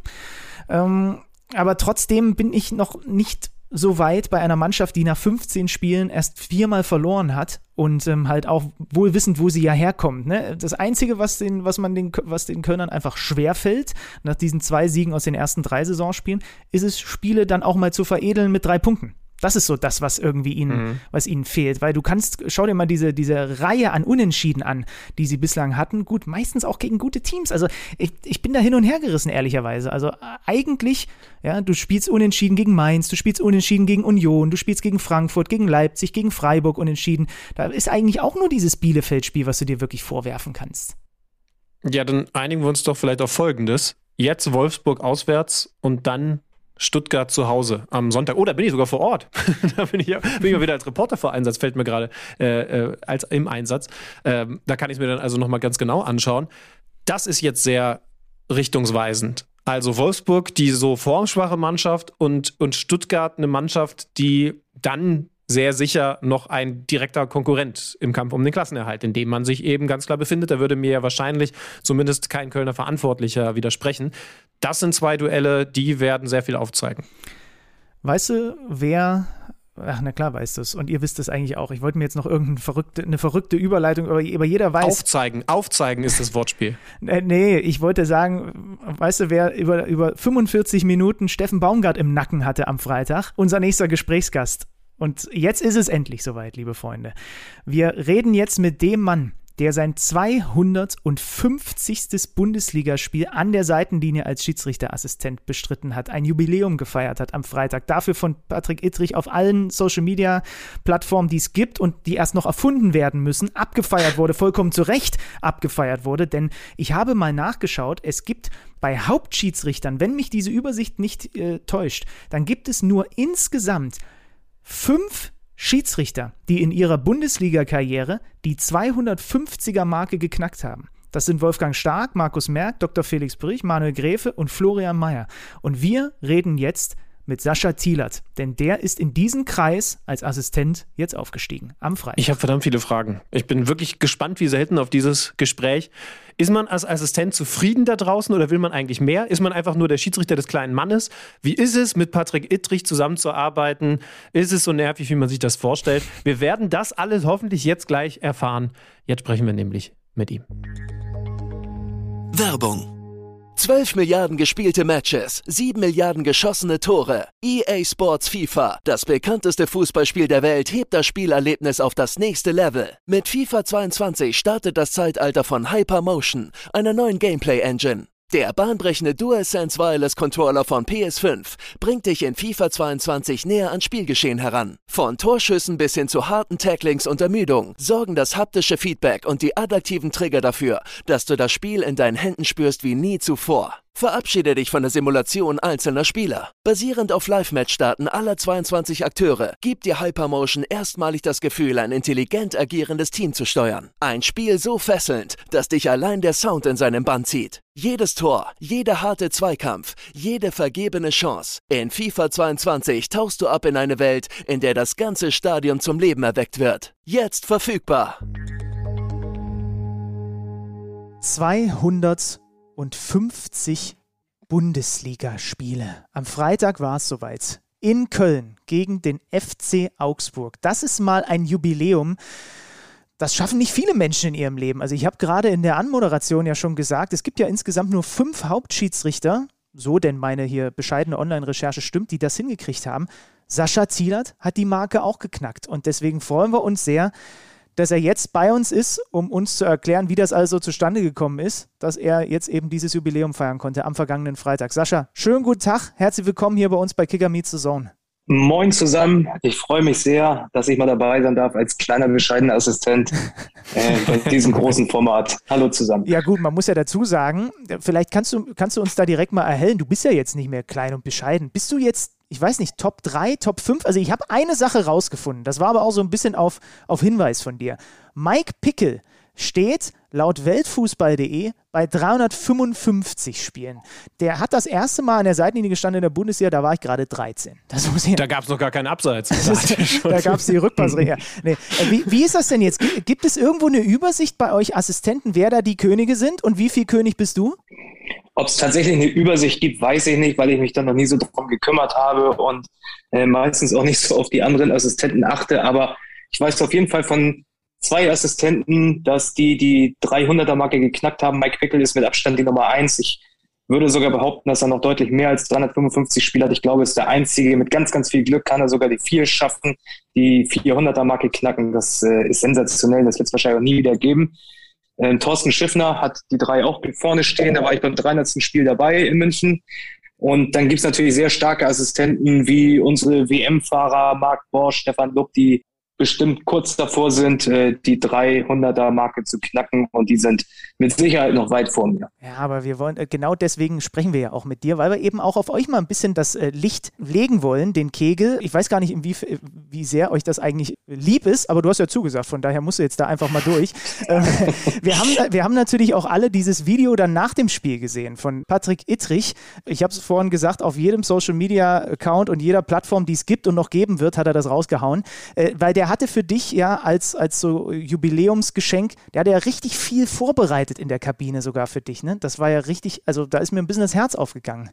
Ähm, aber trotzdem bin ich noch nicht so weit bei einer Mannschaft, die nach 15 Spielen erst viermal verloren hat und ähm, halt auch wohl wissend, wo sie ja herkommt. Ne? Das Einzige, was den, was man den, was den Kölnern einfach schwerfällt, nach diesen zwei Siegen aus den ersten drei Saisonspielen, ist es, Spiele dann auch mal zu veredeln mit drei Punkten. Das ist so das, was irgendwie ihnen, was ihnen fehlt. Weil du kannst, schau dir mal diese, diese Reihe an Unentschieden an, die sie bislang hatten. Gut, meistens auch gegen gute Teams. Also ich, ich bin da hin und her gerissen, ehrlicherweise. Also eigentlich, ja, du spielst unentschieden gegen Mainz, du spielst unentschieden gegen Union, du spielst gegen Frankfurt, gegen Leipzig, gegen Freiburg unentschieden. Da ist eigentlich auch nur dieses Bielefeld-Spiel, was du dir wirklich vorwerfen kannst. Ja, dann einigen wir uns doch vielleicht auf Folgendes. Jetzt Wolfsburg auswärts und dann Stuttgart zu Hause am Sonntag. Oh, da bin ich sogar vor Ort. da bin ich, ja, bin ich mal wieder als Reporter vor Einsatz, fällt mir gerade äh, äh, als im Einsatz. Ähm, da kann ich es mir dann also nochmal ganz genau anschauen. Das ist jetzt sehr richtungsweisend. Also Wolfsburg, die so formschwache Mannschaft und, und Stuttgart eine Mannschaft, die dann sehr sicher noch ein direkter Konkurrent im Kampf um den Klassenerhalt, in dem man sich eben ganz klar befindet. Da würde mir ja wahrscheinlich zumindest kein Kölner Verantwortlicher widersprechen. Das sind zwei Duelle, die werden sehr viel aufzeigen. Weißt du, wer Ach, na klar weißt du es. Und ihr wisst es eigentlich auch. Ich wollte mir jetzt noch irgendeine verrückte, eine verrückte Überleitung, aber, aber jeder weiß. Aufzeigen, aufzeigen ist das Wortspiel. Äh, nee, ich wollte sagen, weißt du, wer über, über 45 Minuten Steffen Baumgart im Nacken hatte am Freitag? Unser nächster Gesprächsgast. Und jetzt ist es endlich soweit, liebe Freunde. Wir reden jetzt mit dem Mann, der sein 250. Bundesligaspiel an der Seitenlinie als Schiedsrichterassistent bestritten hat, ein Jubiläum gefeiert hat am Freitag. Dafür von Patrick Ittrich auf allen Social Media Plattformen, die es gibt und die erst noch erfunden werden müssen, abgefeiert wurde, vollkommen zu Recht abgefeiert wurde, denn ich habe mal nachgeschaut, es gibt bei Hauptschiedsrichtern, wenn mich diese Übersicht nicht äh, täuscht, dann gibt es nur insgesamt fünf Schiedsrichter, die in ihrer Bundesliga-Karriere die 250er-Marke geknackt haben. Das sind Wolfgang Stark, Markus Merck, Dr. Felix Brich, Manuel Gräfe und Florian Mayer. Und wir reden jetzt mit Sascha Thielert, denn der ist in diesen Kreis als Assistent jetzt aufgestiegen am Freitag. Ich habe verdammt viele Fragen. Ich bin wirklich gespannt wie selten auf dieses Gespräch. Ist man als Assistent zufrieden da draußen oder will man eigentlich mehr? Ist man einfach nur der Schiedsrichter des kleinen Mannes? Wie ist es, mit Patrick Ittrich zusammenzuarbeiten? Ist es so nervig, wie man sich das vorstellt? Wir werden das alles hoffentlich jetzt gleich erfahren. Jetzt sprechen wir nämlich mit ihm. Werbung 12 Milliarden gespielte Matches, 7 Milliarden geschossene Tore. EA Sports FIFA, das bekannteste Fußballspiel der Welt, hebt das Spielerlebnis auf das nächste Level. Mit FIFA 22 startet das Zeitalter von Hypermotion, einer neuen Gameplay-Engine. Der bahnbrechende DualSense Wireless Controller von PS5 bringt dich in FIFA 22 näher ans Spielgeschehen heran. Von Torschüssen bis hin zu harten Tacklings und Ermüdung sorgen das haptische Feedback und die adaptiven Trigger dafür, dass du das Spiel in deinen Händen spürst wie nie zuvor. Verabschiede dich von der Simulation einzelner Spieler. Basierend auf Live-Match-Daten aller 22 Akteure gibt dir Hypermotion erstmalig das Gefühl, ein intelligent agierendes Team zu steuern. Ein Spiel so fesselnd, dass dich allein der Sound in seinem Bann zieht. Jedes Tor, jeder harte Zweikampf, jede vergebene Chance. In FIFA 22 tauchst du ab in eine Welt, in der das ganze Stadion zum Leben erweckt wird. Jetzt verfügbar. 200 und 50 Bundesligaspiele. Am Freitag war es soweit. In Köln gegen den FC Augsburg. Das ist mal ein Jubiläum. Das schaffen nicht viele Menschen in ihrem Leben. Also ich habe gerade in der Anmoderation ja schon gesagt, es gibt ja insgesamt nur fünf Hauptschiedsrichter, so denn meine hier bescheidene Online-Recherche stimmt, die das hingekriegt haben. Sascha Zielert hat die Marke auch geknackt und deswegen freuen wir uns sehr, dass er jetzt bei uns ist, um uns zu erklären, wie das also zustande gekommen ist, dass er jetzt eben dieses Jubiläum feiern konnte am vergangenen Freitag. Sascha, schönen guten Tag, herzlich willkommen hier bei uns bei Kicker Meets the Zone. Moin zusammen, ich freue mich sehr, dass ich mal dabei sein darf als kleiner bescheidener Assistent äh, bei diesem großen Format. Hallo zusammen. Ja gut, man muss ja dazu sagen, vielleicht kannst du, kannst du uns da direkt mal erhellen, du bist ja jetzt nicht mehr klein und bescheiden. Bist du jetzt ich weiß nicht, Top 3, Top 5. Also ich habe eine Sache rausgefunden. Das war aber auch so ein bisschen auf, auf Hinweis von dir. Mike Pickel steht laut Weltfußball.de bei 355 Spielen. Der hat das erste Mal an der Seitenlinie gestanden in der Bundesliga, da war ich gerade 13. da gab es noch gar keinen Abseits. Ist, da gab es die Rückpassregel. Nee. Äh, wie, wie ist das denn jetzt? Gibt es irgendwo eine Übersicht bei euch Assistenten, wer da die Könige sind und wie viel König bist du? Ob es tatsächlich eine Übersicht gibt, weiß ich nicht, weil ich mich da noch nie so drum gekümmert habe und äh, meistens auch nicht so auf die anderen Assistenten achte. Aber ich weiß auf jeden Fall von zwei Assistenten, dass die die 300er-Marke geknackt haben. Mike Pickel ist mit Abstand die Nummer eins. Ich würde sogar behaupten, dass er noch deutlich mehr als 355 Spiele hat. Ich glaube, ist der einzige. Mit ganz, ganz viel Glück kann er sogar die vier schaffen, die 400er-Marke knacken. Das äh, ist sensationell. Das wird es wahrscheinlich auch nie wieder geben. Ähm, Thorsten Schiffner hat die drei auch vorne stehen. Da war ich beim 300. Spiel dabei in München. Und dann gibt's natürlich sehr starke Assistenten wie unsere WM-Fahrer Marc Bosch, Stefan Lupp, die bestimmt kurz davor sind, äh, die 300er-Marke zu knacken und die sind mit Sicherheit noch weit vor mir. Ja, aber wir wollen, äh, genau deswegen sprechen wir ja auch mit dir, weil wir eben auch auf euch mal ein bisschen das äh, Licht legen wollen, den Kegel. Ich weiß gar nicht, wie, wie sehr euch das eigentlich lieb ist, aber du hast ja zugesagt, von daher musst du jetzt da einfach mal durch. Ähm, wir, haben, wir haben natürlich auch alle dieses Video dann nach dem Spiel gesehen von Patrick Ittrich. Ich habe es vorhin gesagt, auf jedem Social-Media-Account und jeder Plattform, die es gibt und noch geben wird, hat er das rausgehauen, weil der hatte für dich ja als, als so Jubiläumsgeschenk, der hatte ja richtig viel vorbereitet in der Kabine sogar für dich, ne? Das war ja richtig, also da ist mir ein bisschen das Herz aufgegangen.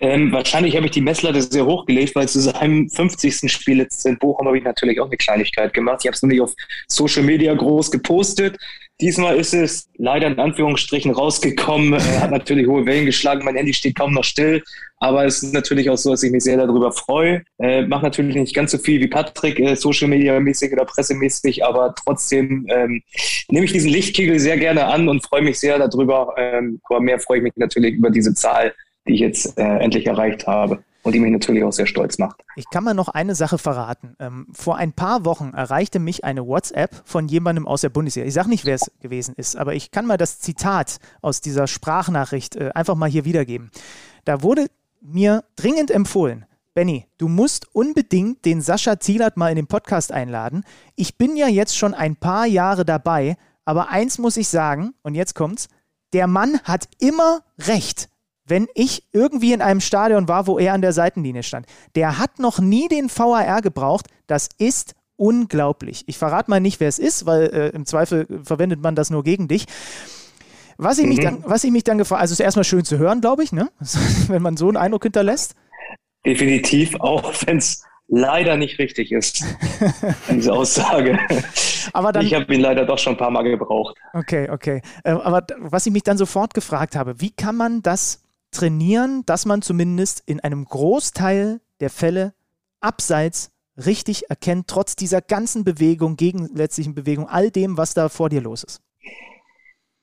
Ähm, wahrscheinlich habe ich die Messlatte sehr hochgelegt, weil zu seinem 50. Spiel jetzt in Bochum habe ich natürlich auch eine Kleinigkeit gemacht. Ich habe es nur nicht auf Social Media groß gepostet. Diesmal ist es leider in Anführungsstrichen rausgekommen, äh, hat natürlich hohe Wellen geschlagen. Mein Handy steht kaum noch still, aber es ist natürlich auch so, dass ich mich sehr darüber freue. Äh, Mache natürlich nicht ganz so viel wie Patrick, äh, Social Media mäßig oder pressemäßig, aber trotzdem ähm, nehme ich diesen Lichtkegel sehr gerne an und freue mich sehr darüber. Ähm, aber mehr freue ich mich natürlich über diese Zahl die ich jetzt äh, endlich erreicht habe und die mich natürlich auch sehr stolz macht. Ich kann mal noch eine Sache verraten. Ähm, vor ein paar Wochen erreichte mich eine WhatsApp von jemandem aus der Bundesliga. Ich sage nicht, wer es gewesen ist, aber ich kann mal das Zitat aus dieser Sprachnachricht äh, einfach mal hier wiedergeben. Da wurde mir dringend empfohlen, Benny, du musst unbedingt den Sascha Zielert mal in den Podcast einladen. Ich bin ja jetzt schon ein paar Jahre dabei, aber eins muss ich sagen, und jetzt kommt's, der Mann hat immer recht wenn ich irgendwie in einem Stadion war, wo er an der Seitenlinie stand. Der hat noch nie den VAR gebraucht. Das ist unglaublich. Ich verrate mal nicht, wer es ist, weil äh, im Zweifel verwendet man das nur gegen dich. Was ich, mhm. mich, dann, was ich mich dann gefragt also es ist erstmal schön zu hören, glaube ich, ne? wenn man so einen Eindruck hinterlässt. Definitiv, auch wenn es leider nicht richtig ist, diese Aussage. Aber dann, ich habe ihn leider doch schon ein paar Mal gebraucht. Okay, okay. Äh, aber was ich mich dann sofort gefragt habe, wie kann man das trainieren, dass man zumindest in einem Großteil der Fälle abseits richtig erkennt, trotz dieser ganzen Bewegung, gegensätzlichen Bewegung, all dem, was da vor dir los ist?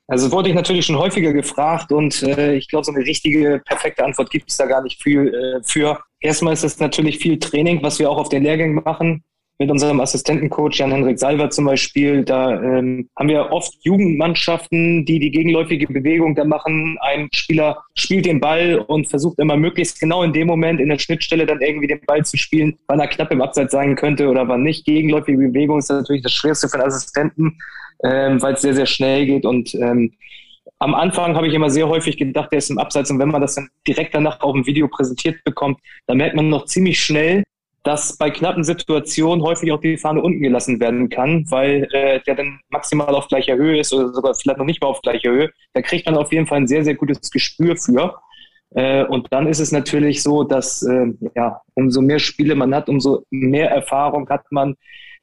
Also wurde ich natürlich schon häufiger gefragt und äh, ich glaube, so eine richtige, perfekte Antwort gibt es da gar nicht viel äh, für. Erstmal ist es natürlich viel Training, was wir auch auf den Lehrgängen machen mit unserem Assistentencoach Jan-Henrik Salver zum Beispiel. Da ähm, haben wir oft Jugendmannschaften, die die gegenläufige Bewegung da machen. Ein Spieler spielt den Ball und versucht immer möglichst genau in dem Moment in der Schnittstelle dann irgendwie den Ball zu spielen, wann er knapp im Abseits sein könnte oder wann nicht. Gegenläufige Bewegung ist natürlich das Schwerste für den Assistenten, ähm, weil es sehr, sehr schnell geht und ähm, am Anfang habe ich immer sehr häufig gedacht, der ist im Abseits und wenn man das dann direkt danach auf dem Video präsentiert bekommt, dann merkt man noch ziemlich schnell, dass bei knappen Situationen häufig auch die Fahne unten gelassen werden kann, weil äh, der dann maximal auf gleicher Höhe ist oder sogar vielleicht noch nicht mal auf gleicher Höhe. Da kriegt man auf jeden Fall ein sehr, sehr gutes Gespür für. Äh, und dann ist es natürlich so, dass äh, ja, umso mehr Spiele man hat, umso mehr Erfahrung hat man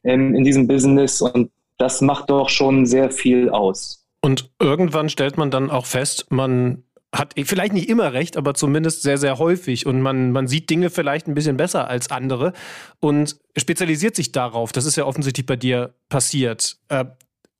ähm, in diesem Business und das macht doch schon sehr viel aus. Und irgendwann stellt man dann auch fest, man hat vielleicht nicht immer recht, aber zumindest sehr, sehr häufig. Und man, man sieht Dinge vielleicht ein bisschen besser als andere und spezialisiert sich darauf. Das ist ja offensichtlich bei dir passiert. Äh,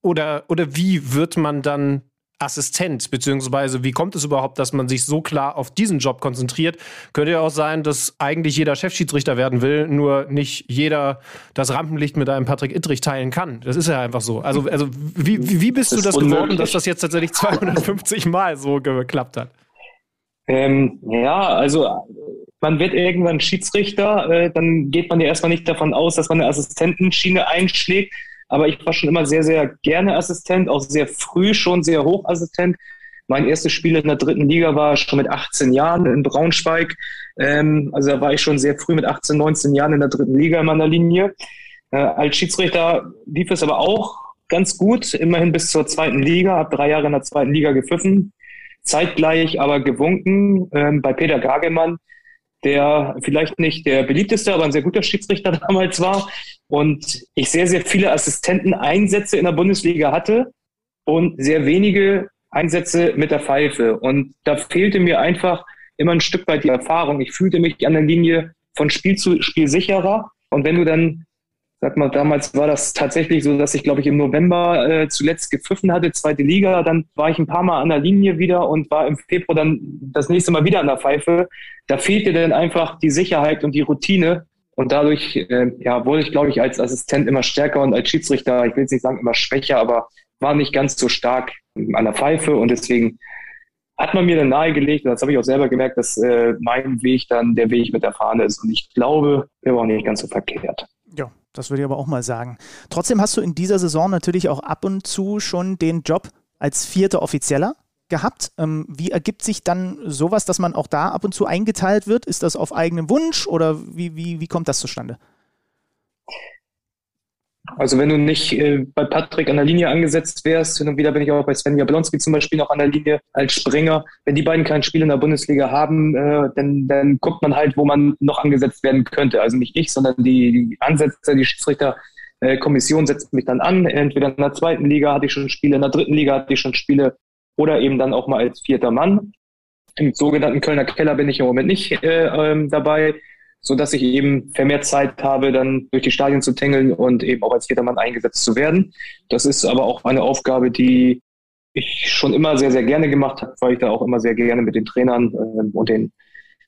oder, oder wie wird man dann Assistent, beziehungsweise wie kommt es überhaupt, dass man sich so klar auf diesen Job konzentriert? Könnte ja auch sein, dass eigentlich jeder Chefschiedsrichter werden will, nur nicht jeder das Rampenlicht mit einem Patrick Ittrich teilen kann. Das ist ja einfach so. Also, also wie, wie bist das du das unmöglich. geworden, dass das jetzt tatsächlich 250 Mal so geklappt hat? Ähm, ja, also man wird irgendwann Schiedsrichter, äh, dann geht man ja erstmal nicht davon aus, dass man eine Assistentenschiene einschlägt, aber ich war schon immer sehr, sehr gerne Assistent, auch sehr früh schon sehr hoch Assistent. Mein erstes Spiel in der dritten Liga war schon mit 18 Jahren in Braunschweig. Ähm, also da war ich schon sehr früh mit 18, 19 Jahren in der dritten Liga in meiner Linie. Äh, als Schiedsrichter lief es aber auch ganz gut, immerhin bis zur zweiten Liga, habe drei Jahre in der zweiten Liga gepfiffen, zeitgleich aber gewunken ähm, bei Peter Gagemann, der vielleicht nicht der beliebteste, aber ein sehr guter Schiedsrichter damals war. Und ich sehr, sehr viele Assistenteneinsätze in der Bundesliga hatte und sehr wenige Einsätze mit der Pfeife. Und da fehlte mir einfach immer ein Stück weit die Erfahrung. Ich fühlte mich an der Linie von Spiel zu Spiel sicherer. Und wenn du dann, sag mal, damals war das tatsächlich so, dass ich, glaube ich, im November äh, zuletzt gepfiffen hatte, zweite Liga, dann war ich ein paar Mal an der Linie wieder und war im Februar dann das nächste Mal wieder an der Pfeife. Da fehlte dann einfach die Sicherheit und die Routine, Und dadurch äh, ja, wurde ich, glaube ich, als Assistent immer stärker und als Schiedsrichter, ich will jetzt nicht sagen immer schwächer, aber war nicht ganz so stark an der Pfeife und deswegen hat man mir dann nahegelegt, und das habe ich auch selber gemerkt, dass äh, mein Weg dann der Weg mit der Fahne ist. Und ich glaube, der war auch nicht ganz so verkehrt. Ja, das würde ich aber auch mal sagen. Trotzdem hast du in dieser Saison natürlich auch ab und zu schon den Job als vierter Offizieller gehabt. Ähm, wie ergibt sich dann sowas, dass man auch da ab und zu eingeteilt wird? Ist das auf eigenen Wunsch oder wie, wie, wie kommt das zustande? Also wenn du nicht äh, bei Patrick an der Linie angesetzt wärst, hin und wieder bin ich auch bei Sven Jablonski zum Beispiel noch an der Linie als Springer. Wenn die beiden kein Spiel in der Bundesliga haben, äh, dann, dann guckt man halt, wo man noch angesetzt werden könnte. Also nicht ich, sondern die, die Ansätze, die Schiedsrichterkommission äh, setzt mich dann an. Entweder in der zweiten Liga hatte ich schon Spiele, in der dritten Liga hatte ich schon Spiele oder eben dann auch mal als vierter Mann. Im sogenannten Kölner Keller bin ich im Moment nicht äh, ähm, dabei so dass ich eben vermehrt Zeit habe, dann durch die Stadien zu tängeln und eben auch als Jedermann eingesetzt zu werden. Das ist aber auch eine Aufgabe, die ich schon immer sehr, sehr gerne gemacht habe, weil ich da auch immer sehr gerne mit den Trainern äh, und den,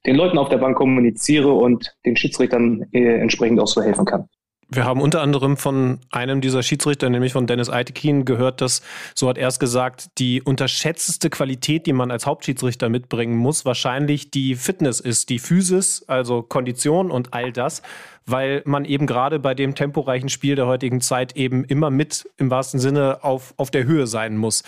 den Leuten auf der Bank kommuniziere und den Schiedsrichtern äh, entsprechend auch so helfen kann. Wir haben unter anderem von einem dieser Schiedsrichter, nämlich von Dennis Eitekin, gehört, dass, so hat er es gesagt, die unterschätzteste Qualität, die man als Hauptschiedsrichter mitbringen muss, wahrscheinlich die Fitness ist, die Physis, also Kondition und all das, weil man eben gerade bei dem temporeichen Spiel der heutigen Zeit eben immer mit im wahrsten Sinne auf, auf der Höhe sein muss.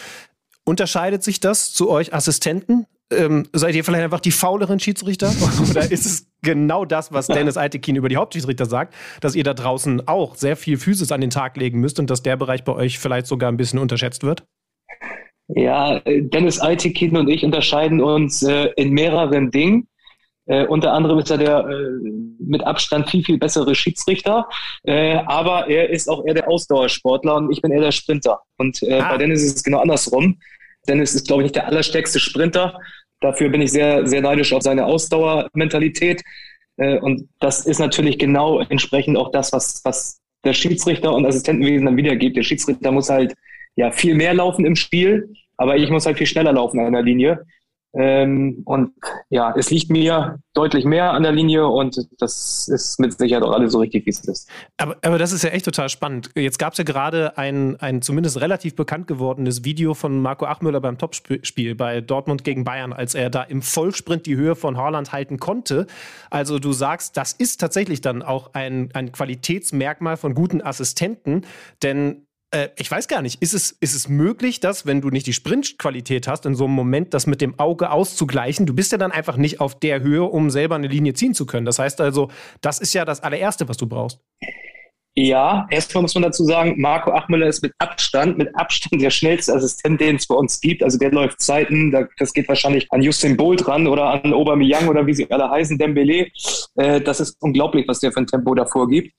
Unterscheidet sich das zu euch Assistenten? Ähm, seid ihr vielleicht einfach die fauleren Schiedsrichter? Oder ist es genau das, was Dennis Eitekin über die Hauptschiedsrichter sagt, dass ihr da draußen auch sehr viel Physis an den Tag legen müsst und dass der Bereich bei euch vielleicht sogar ein bisschen unterschätzt wird? Ja, Dennis Eitekin und ich unterscheiden uns äh, in mehreren Dingen. Äh, unter anderem ist er der äh, mit Abstand viel, viel bessere Schiedsrichter. Äh, aber er ist auch eher der Ausdauersportler und ich bin eher der Sprinter. Und äh, ah. bei Dennis ist es genau andersrum. Dennis ist, glaube ich, nicht der allerstärkste Sprinter. Dafür bin ich sehr, sehr neidisch auf seine Ausdauermentalität. Äh, und das ist natürlich genau entsprechend auch das, was, was der Schiedsrichter und Assistentenwesen dann wiedergibt. Der Schiedsrichter muss halt ja viel mehr laufen im Spiel, aber ich muss halt viel schneller laufen an der Linie. Ähm, und ja, es liegt mir deutlich mehr an der Linie und das ist mit Sicherheit auch alles so richtig, wie es ist. Aber, aber das ist ja echt total spannend. Jetzt gab es ja gerade ein, ein zumindest relativ bekannt gewordenes Video von Marco Achmüller beim Topspiel bei Dortmund gegen Bayern, als er da im Vollsprint die Höhe von Haaland halten konnte. Also du sagst, das ist tatsächlich dann auch ein, ein Qualitätsmerkmal von guten Assistenten, denn äh, ich weiß gar nicht, ist es, ist es möglich, dass, wenn du nicht die Sprintqualität hast, in so einem Moment das mit dem Auge auszugleichen? Du bist ja dann einfach nicht auf der Höhe, um selber eine Linie ziehen zu können. Das heißt also, das ist ja das allererste, was du brauchst. Ja, erstmal muss man dazu sagen, Marco Achmüller ist mit Abstand, mit Abstand der schnellste Assistent, den es bei uns gibt. Also der läuft Zeiten, das geht wahrscheinlich an Justin Bolt ran oder an Aubameyang oder wie sie alle heißen, Dembele. Äh, das ist unglaublich, was der für ein Tempo davor gibt.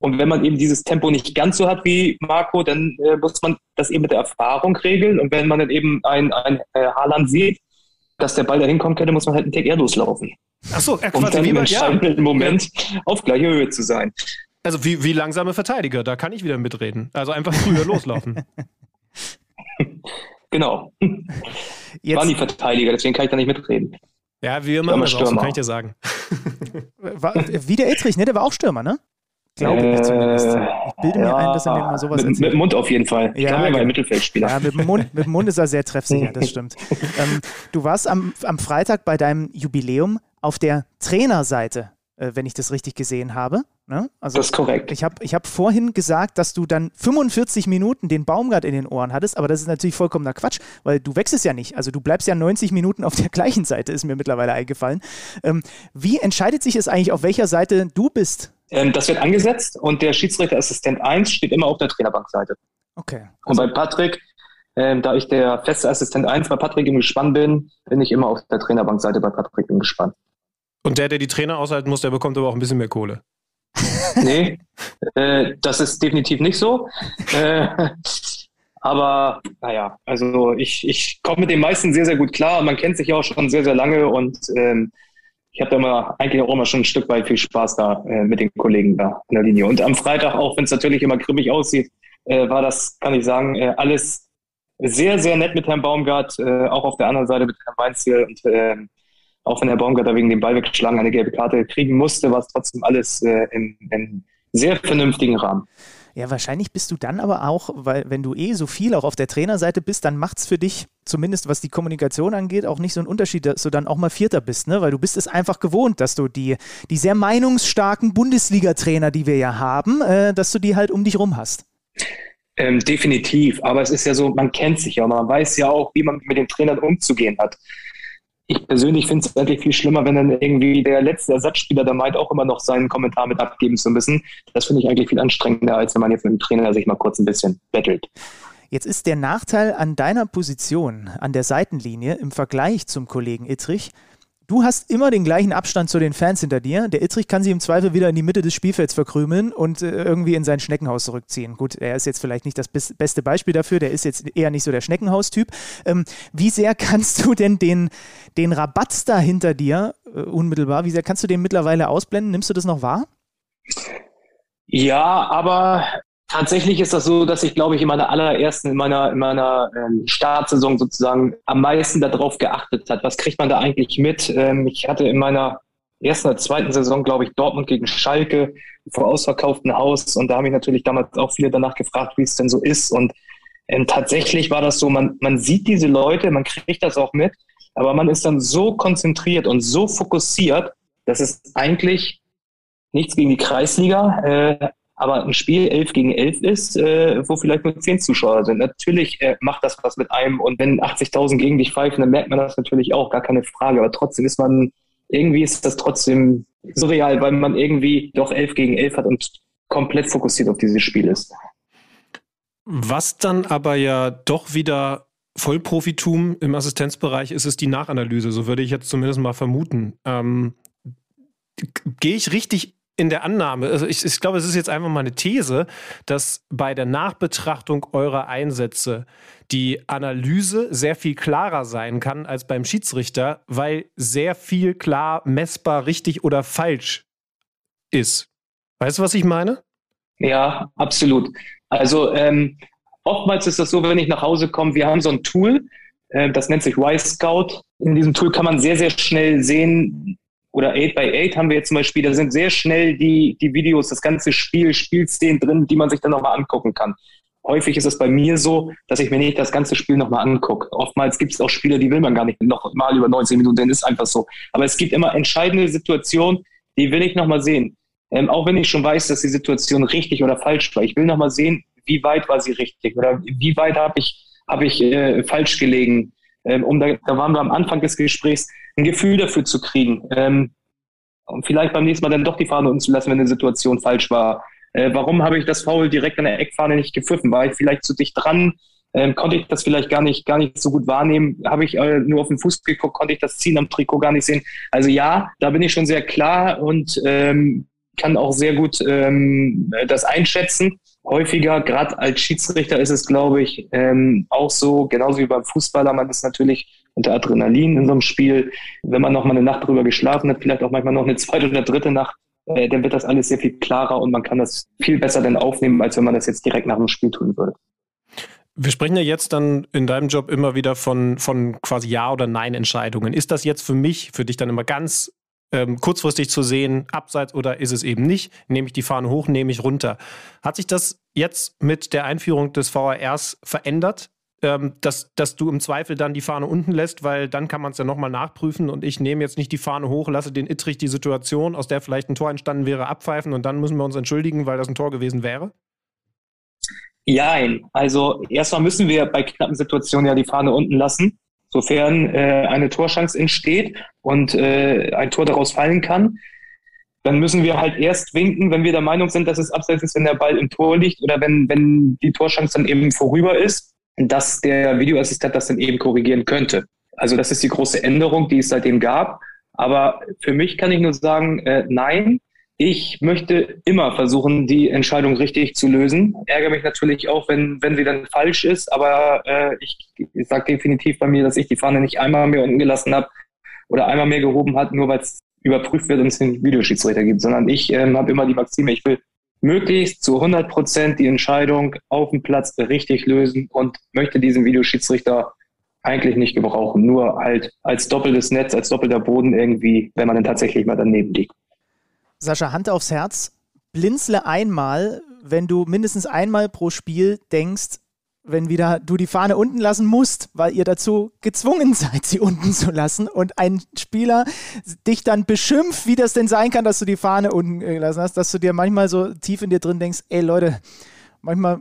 Und wenn man eben dieses Tempo nicht ganz so hat wie Marco, dann äh, muss man das eben mit der Erfahrung regeln. Und wenn man dann eben ein, ein äh, Haaland sieht, dass der Ball dahin kommen könnte, muss man halt einen Tick eher loslaufen. Ach so, er um dann im entscheidenden ja. Moment auf gleicher Höhe zu sein. Also wie, wie langsame Verteidiger, da kann ich wieder mitreden. Also einfach früher loslaufen. genau. Jetzt. Waren die Verteidiger, deswegen kann ich da nicht mitreden. Ja, wie immer, so, kann ich dir sagen. War, wie der Edrich, ne? Der war auch Stürmer, ne? Glaube äh, ich zumindest. Ich bilde mir ein, dass er mir mal sowas mit, mit dem Mund auf jeden Fall. Ich ja, glaube, er war ein Mittelfeldspieler. Ja, mit dem, Mund, mit dem Mund ist er sehr treffsicher, das stimmt. ähm, du warst am, am Freitag bei deinem Jubiläum auf der Trainerseite, äh, wenn ich das richtig gesehen habe. Ne? Also, das ist korrekt. Ich habe ich hab vorhin gesagt, dass du dann 45 Minuten den Baumgart in den Ohren hattest, aber das ist natürlich vollkommener Quatsch, weil du wechselst ja nicht. Also du bleibst ja 90 Minuten auf der gleichen Seite, ist mir mittlerweile eingefallen. Ähm, wie entscheidet sich es eigentlich, auf welcher Seite du bist? Ähm, das wird angesetzt und der Schiedsrichterassistent 1 steht immer auf der Trainerbankseite. Okay. Also und bei Patrick, ähm, da ich der feste Assistent 1 bei Patrick im Gespann bin, bin ich immer auf der Trainerbankseite bei Patrick im Gespann. Und der, der die Trainer aushalten muss, der bekommt aber auch ein bisschen mehr Kohle. nee, äh, das ist definitiv nicht so. Äh, aber naja, also ich, ich komme mit den meisten sehr, sehr gut klar. Man kennt sich ja auch schon sehr, sehr lange und ähm, ich habe da immer eigentlich auch immer schon ein Stück weit viel Spaß da äh, mit den Kollegen da in der Linie. Und am Freitag, auch wenn es natürlich immer grimmig aussieht, äh, war das, kann ich sagen, äh, alles sehr, sehr nett mit Herrn Baumgart, äh, auch auf der anderen Seite mit Herrn Weinziel. Und ähm, auch wenn der Baumgarter wegen dem Ball weggeschlagen eine gelbe Karte kriegen musste, war es trotzdem alles äh, in, in sehr vernünftigen Rahmen. Ja, wahrscheinlich bist du dann aber auch, weil wenn du eh so viel auch auf der Trainerseite bist, dann macht es für dich, zumindest was die Kommunikation angeht, auch nicht so einen Unterschied, dass du dann auch mal Vierter bist, ne? Weil du bist es einfach gewohnt, dass du die, die sehr meinungsstarken Bundesliga-Trainer, die wir ja haben, äh, dass du die halt um dich rum hast. Ähm, definitiv, aber es ist ja so, man kennt sich ja, man weiß ja auch, wie man mit den Trainern umzugehen hat ich persönlich finde es eigentlich viel schlimmer, wenn dann irgendwie der letzte Ersatzspieler da meint, auch immer noch seinen Kommentar mit abgeben zu müssen. Das finde ich eigentlich viel anstrengender, als wenn man jetzt mit dem Trainer sich mal kurz ein bisschen bettelt. Jetzt ist der Nachteil an deiner Position an der Seitenlinie im Vergleich zum Kollegen Ittrich, Du hast immer den gleichen Abstand zu den Fans hinter dir. Der Ittrich kann sich im Zweifel wieder in die Mitte des Spielfelds verkrümeln und äh, irgendwie in sein Schneckenhaus zurückziehen. Gut, er ist jetzt vielleicht nicht das beste Beispiel dafür, der ist jetzt eher nicht so der Schneckenhaustyp. Ähm, wie sehr kannst du denn den, den Rabatz da hinter dir äh, unmittelbar, wie sehr kannst du den mittlerweile ausblenden? Nimmst du das noch wahr? Ja, aber Tatsächlich ist das so, dass ich, glaube ich, in meiner allerersten, in meiner, in meiner ähm, Startsaison sozusagen am meisten darauf geachtet hat. Was kriegt man da eigentlich mit? Ähm, ich hatte in meiner ersten oder zweiten Saison, glaube ich, Dortmund gegen Schalke vor ausverkauftem Haus und da habe ich natürlich damals auch viele danach gefragt, wie es denn so ist. Und ähm, tatsächlich war das so, man, man sieht diese Leute, man kriegt das auch mit, aber man ist dann so konzentriert und so fokussiert, dass es eigentlich nichts gegen die Kreisliga, äh, aber ein Spiel 11 gegen 11 ist, äh, wo vielleicht nur 10 Zuschauer sind. Natürlich äh, macht das was mit einem und wenn 80.000 gegen dich pfeifen, dann merkt man das natürlich auch, gar keine Frage. Aber trotzdem ist man, irgendwie ist das trotzdem surreal, weil man irgendwie doch 11 gegen 11 hat und komplett fokussiert auf dieses Spiel ist. Was dann aber ja doch wieder Vollprofitum im Assistenzbereich ist, ist die Nachanalyse. So würde ich jetzt zumindest mal vermuten. Ähm, Gehe ich richtig in der Annahme, also ich, ich glaube, es ist jetzt einfach mal eine These, dass bei der Nachbetrachtung eurer Einsätze die Analyse sehr viel klarer sein kann als beim Schiedsrichter, weil sehr viel klar messbar richtig oder falsch ist. Weißt du, was ich meine? Ja, absolut. Also ähm, oftmals ist das so, wenn ich nach Hause komme, wir haben so ein Tool, äh, das nennt sich Y-Scout. In diesem Tool kann man sehr, sehr schnell sehen, oder 8x8 haben wir jetzt zum Beispiel, da sind sehr schnell die, die Videos, das ganze Spiel, Spielszenen drin, die man sich dann nochmal angucken kann. Häufig ist es bei mir so, dass ich mir nicht das ganze Spiel nochmal angucke. Oftmals gibt es auch Spiele, die will man gar nicht noch mal über 19 Minuten, ist einfach so. Aber es gibt immer entscheidende Situationen, die will ich nochmal sehen. Ähm, auch wenn ich schon weiß, dass die Situation richtig oder falsch war. Ich will nochmal sehen, wie weit war sie richtig oder wie weit habe ich, hab ich äh, falsch gelegen. Ähm, um da, da waren wir am Anfang des Gesprächs, ein Gefühl dafür zu kriegen. Ähm, und vielleicht beim nächsten Mal dann doch die Fahne unten zu lassen, wenn eine Situation falsch war. Äh, warum habe ich das Foul direkt an der Eckfahne nicht gepfiffen? War ich vielleicht zu dicht dran? Ähm, konnte ich das vielleicht gar nicht, gar nicht so gut wahrnehmen? Habe ich äh, nur auf den Fuß geguckt? Konnte ich das Ziehen am Trikot gar nicht sehen? Also ja, da bin ich schon sehr klar und ähm, kann auch sehr gut ähm, das einschätzen. Häufiger, gerade als Schiedsrichter ist es, glaube ich, ähm, auch so, genauso wie beim Fußballer, man ist natürlich unter Adrenalin in so einem Spiel. Wenn man noch mal eine Nacht drüber geschlafen hat, vielleicht auch manchmal noch eine zweite oder dritte Nacht, äh, dann wird das alles sehr viel klarer und man kann das viel besser dann aufnehmen, als wenn man das jetzt direkt nach dem Spiel tun würde. Wir sprechen ja jetzt dann in deinem Job immer wieder von, von quasi Ja- oder Nein-Entscheidungen. Ist das jetzt für mich, für dich dann immer ganz ähm, kurzfristig zu sehen, abseits oder ist es eben nicht? Nehme ich die Fahne hoch, nehme ich runter? Hat sich das jetzt mit der Einführung des VRs verändert? ähm, dass, dass du im Zweifel dann die Fahne unten lässt, weil dann kann man es ja nochmal nachprüfen und ich nehme jetzt nicht die Fahne hoch, lasse den Ittrich die Situation, aus der vielleicht ein Tor entstanden wäre, abpfeifen und dann müssen wir uns entschuldigen, weil das ein Tor gewesen wäre? Nein, also erstmal müssen wir bei knappen Situationen ja die Fahne unten lassen, sofern äh, eine Torschance entsteht und äh, ein Tor daraus fallen kann. Dann müssen wir halt erst winken, wenn wir der Meinung sind, dass es abseits ist, wenn der Ball im Tor liegt oder wenn, wenn die Torschance dann eben vorüber ist dass der Videoassistent das dann eben korrigieren könnte. Also das ist die große Änderung, die es seitdem gab. Aber für mich kann ich nur sagen, äh, nein, ich möchte immer versuchen, die Entscheidung richtig zu lösen. Ärgere mich natürlich auch, wenn, wenn sie dann falsch ist, aber äh, ich, ich sage definitiv bei mir, dass ich die Fahne nicht einmal mehr unten gelassen habe oder einmal mehr gehoben hat, nur weil es überprüft wird und es den Videoschiedsrichter gibt, sondern ich ähm, habe immer die Maxime, ich will möglichst zu 100 Prozent die Entscheidung auf dem Platz richtig lösen und möchte diesen Videoschiedsrichter eigentlich nicht gebrauchen. Nur halt als doppeltes Netz, als doppelter Boden irgendwie, wenn man dann tatsächlich mal daneben liegt. Sascha, Hand aufs Herz. Blinzle einmal, wenn du mindestens einmal pro Spiel denkst, wenn wieder du die Fahne unten lassen musst, weil ihr dazu gezwungen seid, sie unten zu lassen und ein Spieler dich dann beschimpft, wie das denn sein kann, dass du die Fahne unten gelassen hast, dass du dir manchmal so tief in dir drin denkst, ey Leute, manchmal,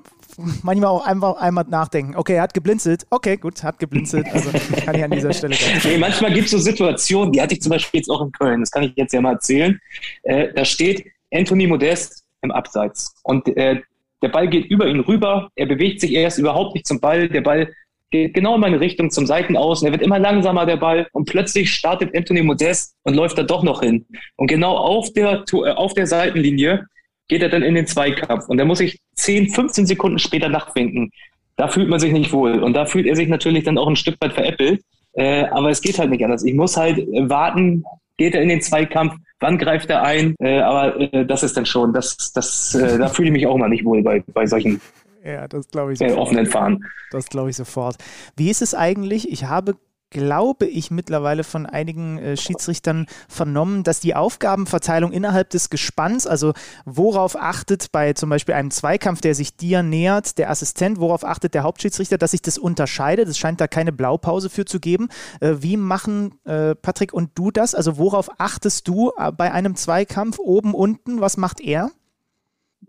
manchmal auch einfach einmal nachdenken. Okay, er hat geblinzelt. Okay, gut, hat geblinzelt. Also kann ich an dieser Stelle. Nee, manchmal gibt es so Situationen, die hatte ich zum Beispiel jetzt auch in Köln, das kann ich jetzt ja mal erzählen. Äh, da steht Anthony Modest im Abseits und äh, der Ball geht über ihn rüber, er bewegt sich erst überhaupt nicht zum Ball, der Ball geht genau in meine Richtung zum Seitenaußen, er wird immer langsamer, der Ball, und plötzlich startet Anthony Modest und läuft da doch noch hin. Und genau auf der, äh, auf der Seitenlinie geht er dann in den Zweikampf und da muss ich 10, 15 Sekunden später nachwinken. Da fühlt man sich nicht wohl und da fühlt er sich natürlich dann auch ein Stück weit veräppelt. Äh, aber es geht halt nicht anders. Ich muss halt warten, geht er in den Zweikampf, wann greift er ein, äh, aber äh, das ist dann schon, das, das, äh, da fühle ich mich auch immer nicht wohl bei, bei solchen ja, das glaube ich äh, offenen Fahren. Das glaube ich sofort. Wie ist es eigentlich? Ich habe glaube ich, mittlerweile von einigen äh, Schiedsrichtern vernommen, dass die Aufgabenverteilung innerhalb des Gespanns, also worauf achtet bei zum Beispiel einem Zweikampf, der sich dir nähert, der Assistent, worauf achtet der Hauptschiedsrichter, dass sich das unterscheidet. Es scheint da keine Blaupause für zu geben. Äh, wie machen äh, Patrick und du das? Also worauf achtest du äh, bei einem Zweikampf oben, unten? Was macht er?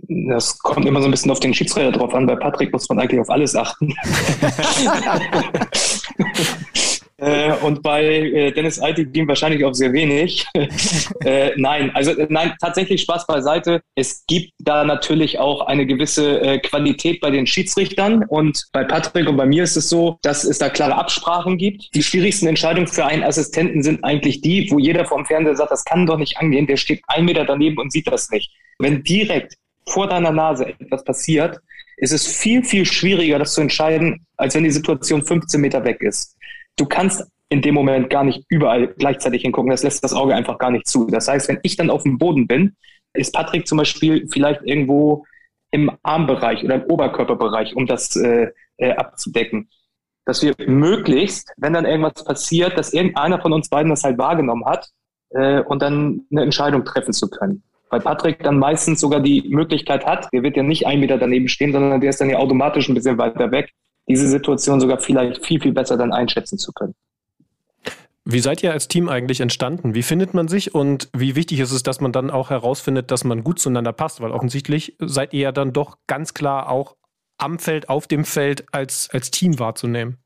Das kommt immer so ein bisschen auf den Schiedsrichter drauf an. Bei Patrick muss man eigentlich auf alles achten. Äh, und bei äh, Dennis Altigim wahrscheinlich auch sehr wenig. äh, nein, also äh, nein, tatsächlich Spaß beiseite. Es gibt da natürlich auch eine gewisse äh, Qualität bei den Schiedsrichtern und bei Patrick und bei mir ist es so, dass es da klare Absprachen gibt. Die schwierigsten Entscheidungen für einen Assistenten sind eigentlich die, wo jeder vom Fernseher sagt, das kann doch nicht angehen, der steht ein Meter daneben und sieht das nicht. Wenn direkt vor deiner Nase etwas passiert, ist es viel, viel schwieriger, das zu entscheiden, als wenn die Situation 15 Meter weg ist du kannst in dem Moment gar nicht überall gleichzeitig hingucken. Das lässt das Auge einfach gar nicht zu. Das heißt, wenn ich dann auf dem Boden bin, ist Patrick zum Beispiel vielleicht irgendwo im Armbereich oder im Oberkörperbereich, um das äh, äh, abzudecken. Dass wir möglichst, wenn dann irgendwas passiert, dass irgendeiner von uns beiden das halt wahrgenommen hat äh, und dann eine Entscheidung treffen zu können. Weil Patrick dann meistens sogar die Möglichkeit hat, der wird ja nicht ein Meter daneben stehen, sondern der ist dann ja automatisch ein bisschen weiter weg diese Situation sogar vielleicht viel, viel besser dann einschätzen zu können. Wie seid ihr als Team eigentlich entstanden? Wie findet man sich und wie wichtig ist es, dass man dann auch herausfindet, dass man gut zueinander passt? Weil offensichtlich seid ihr ja dann doch ganz klar auch am Feld, auf dem Feld als, als Team wahrzunehmen.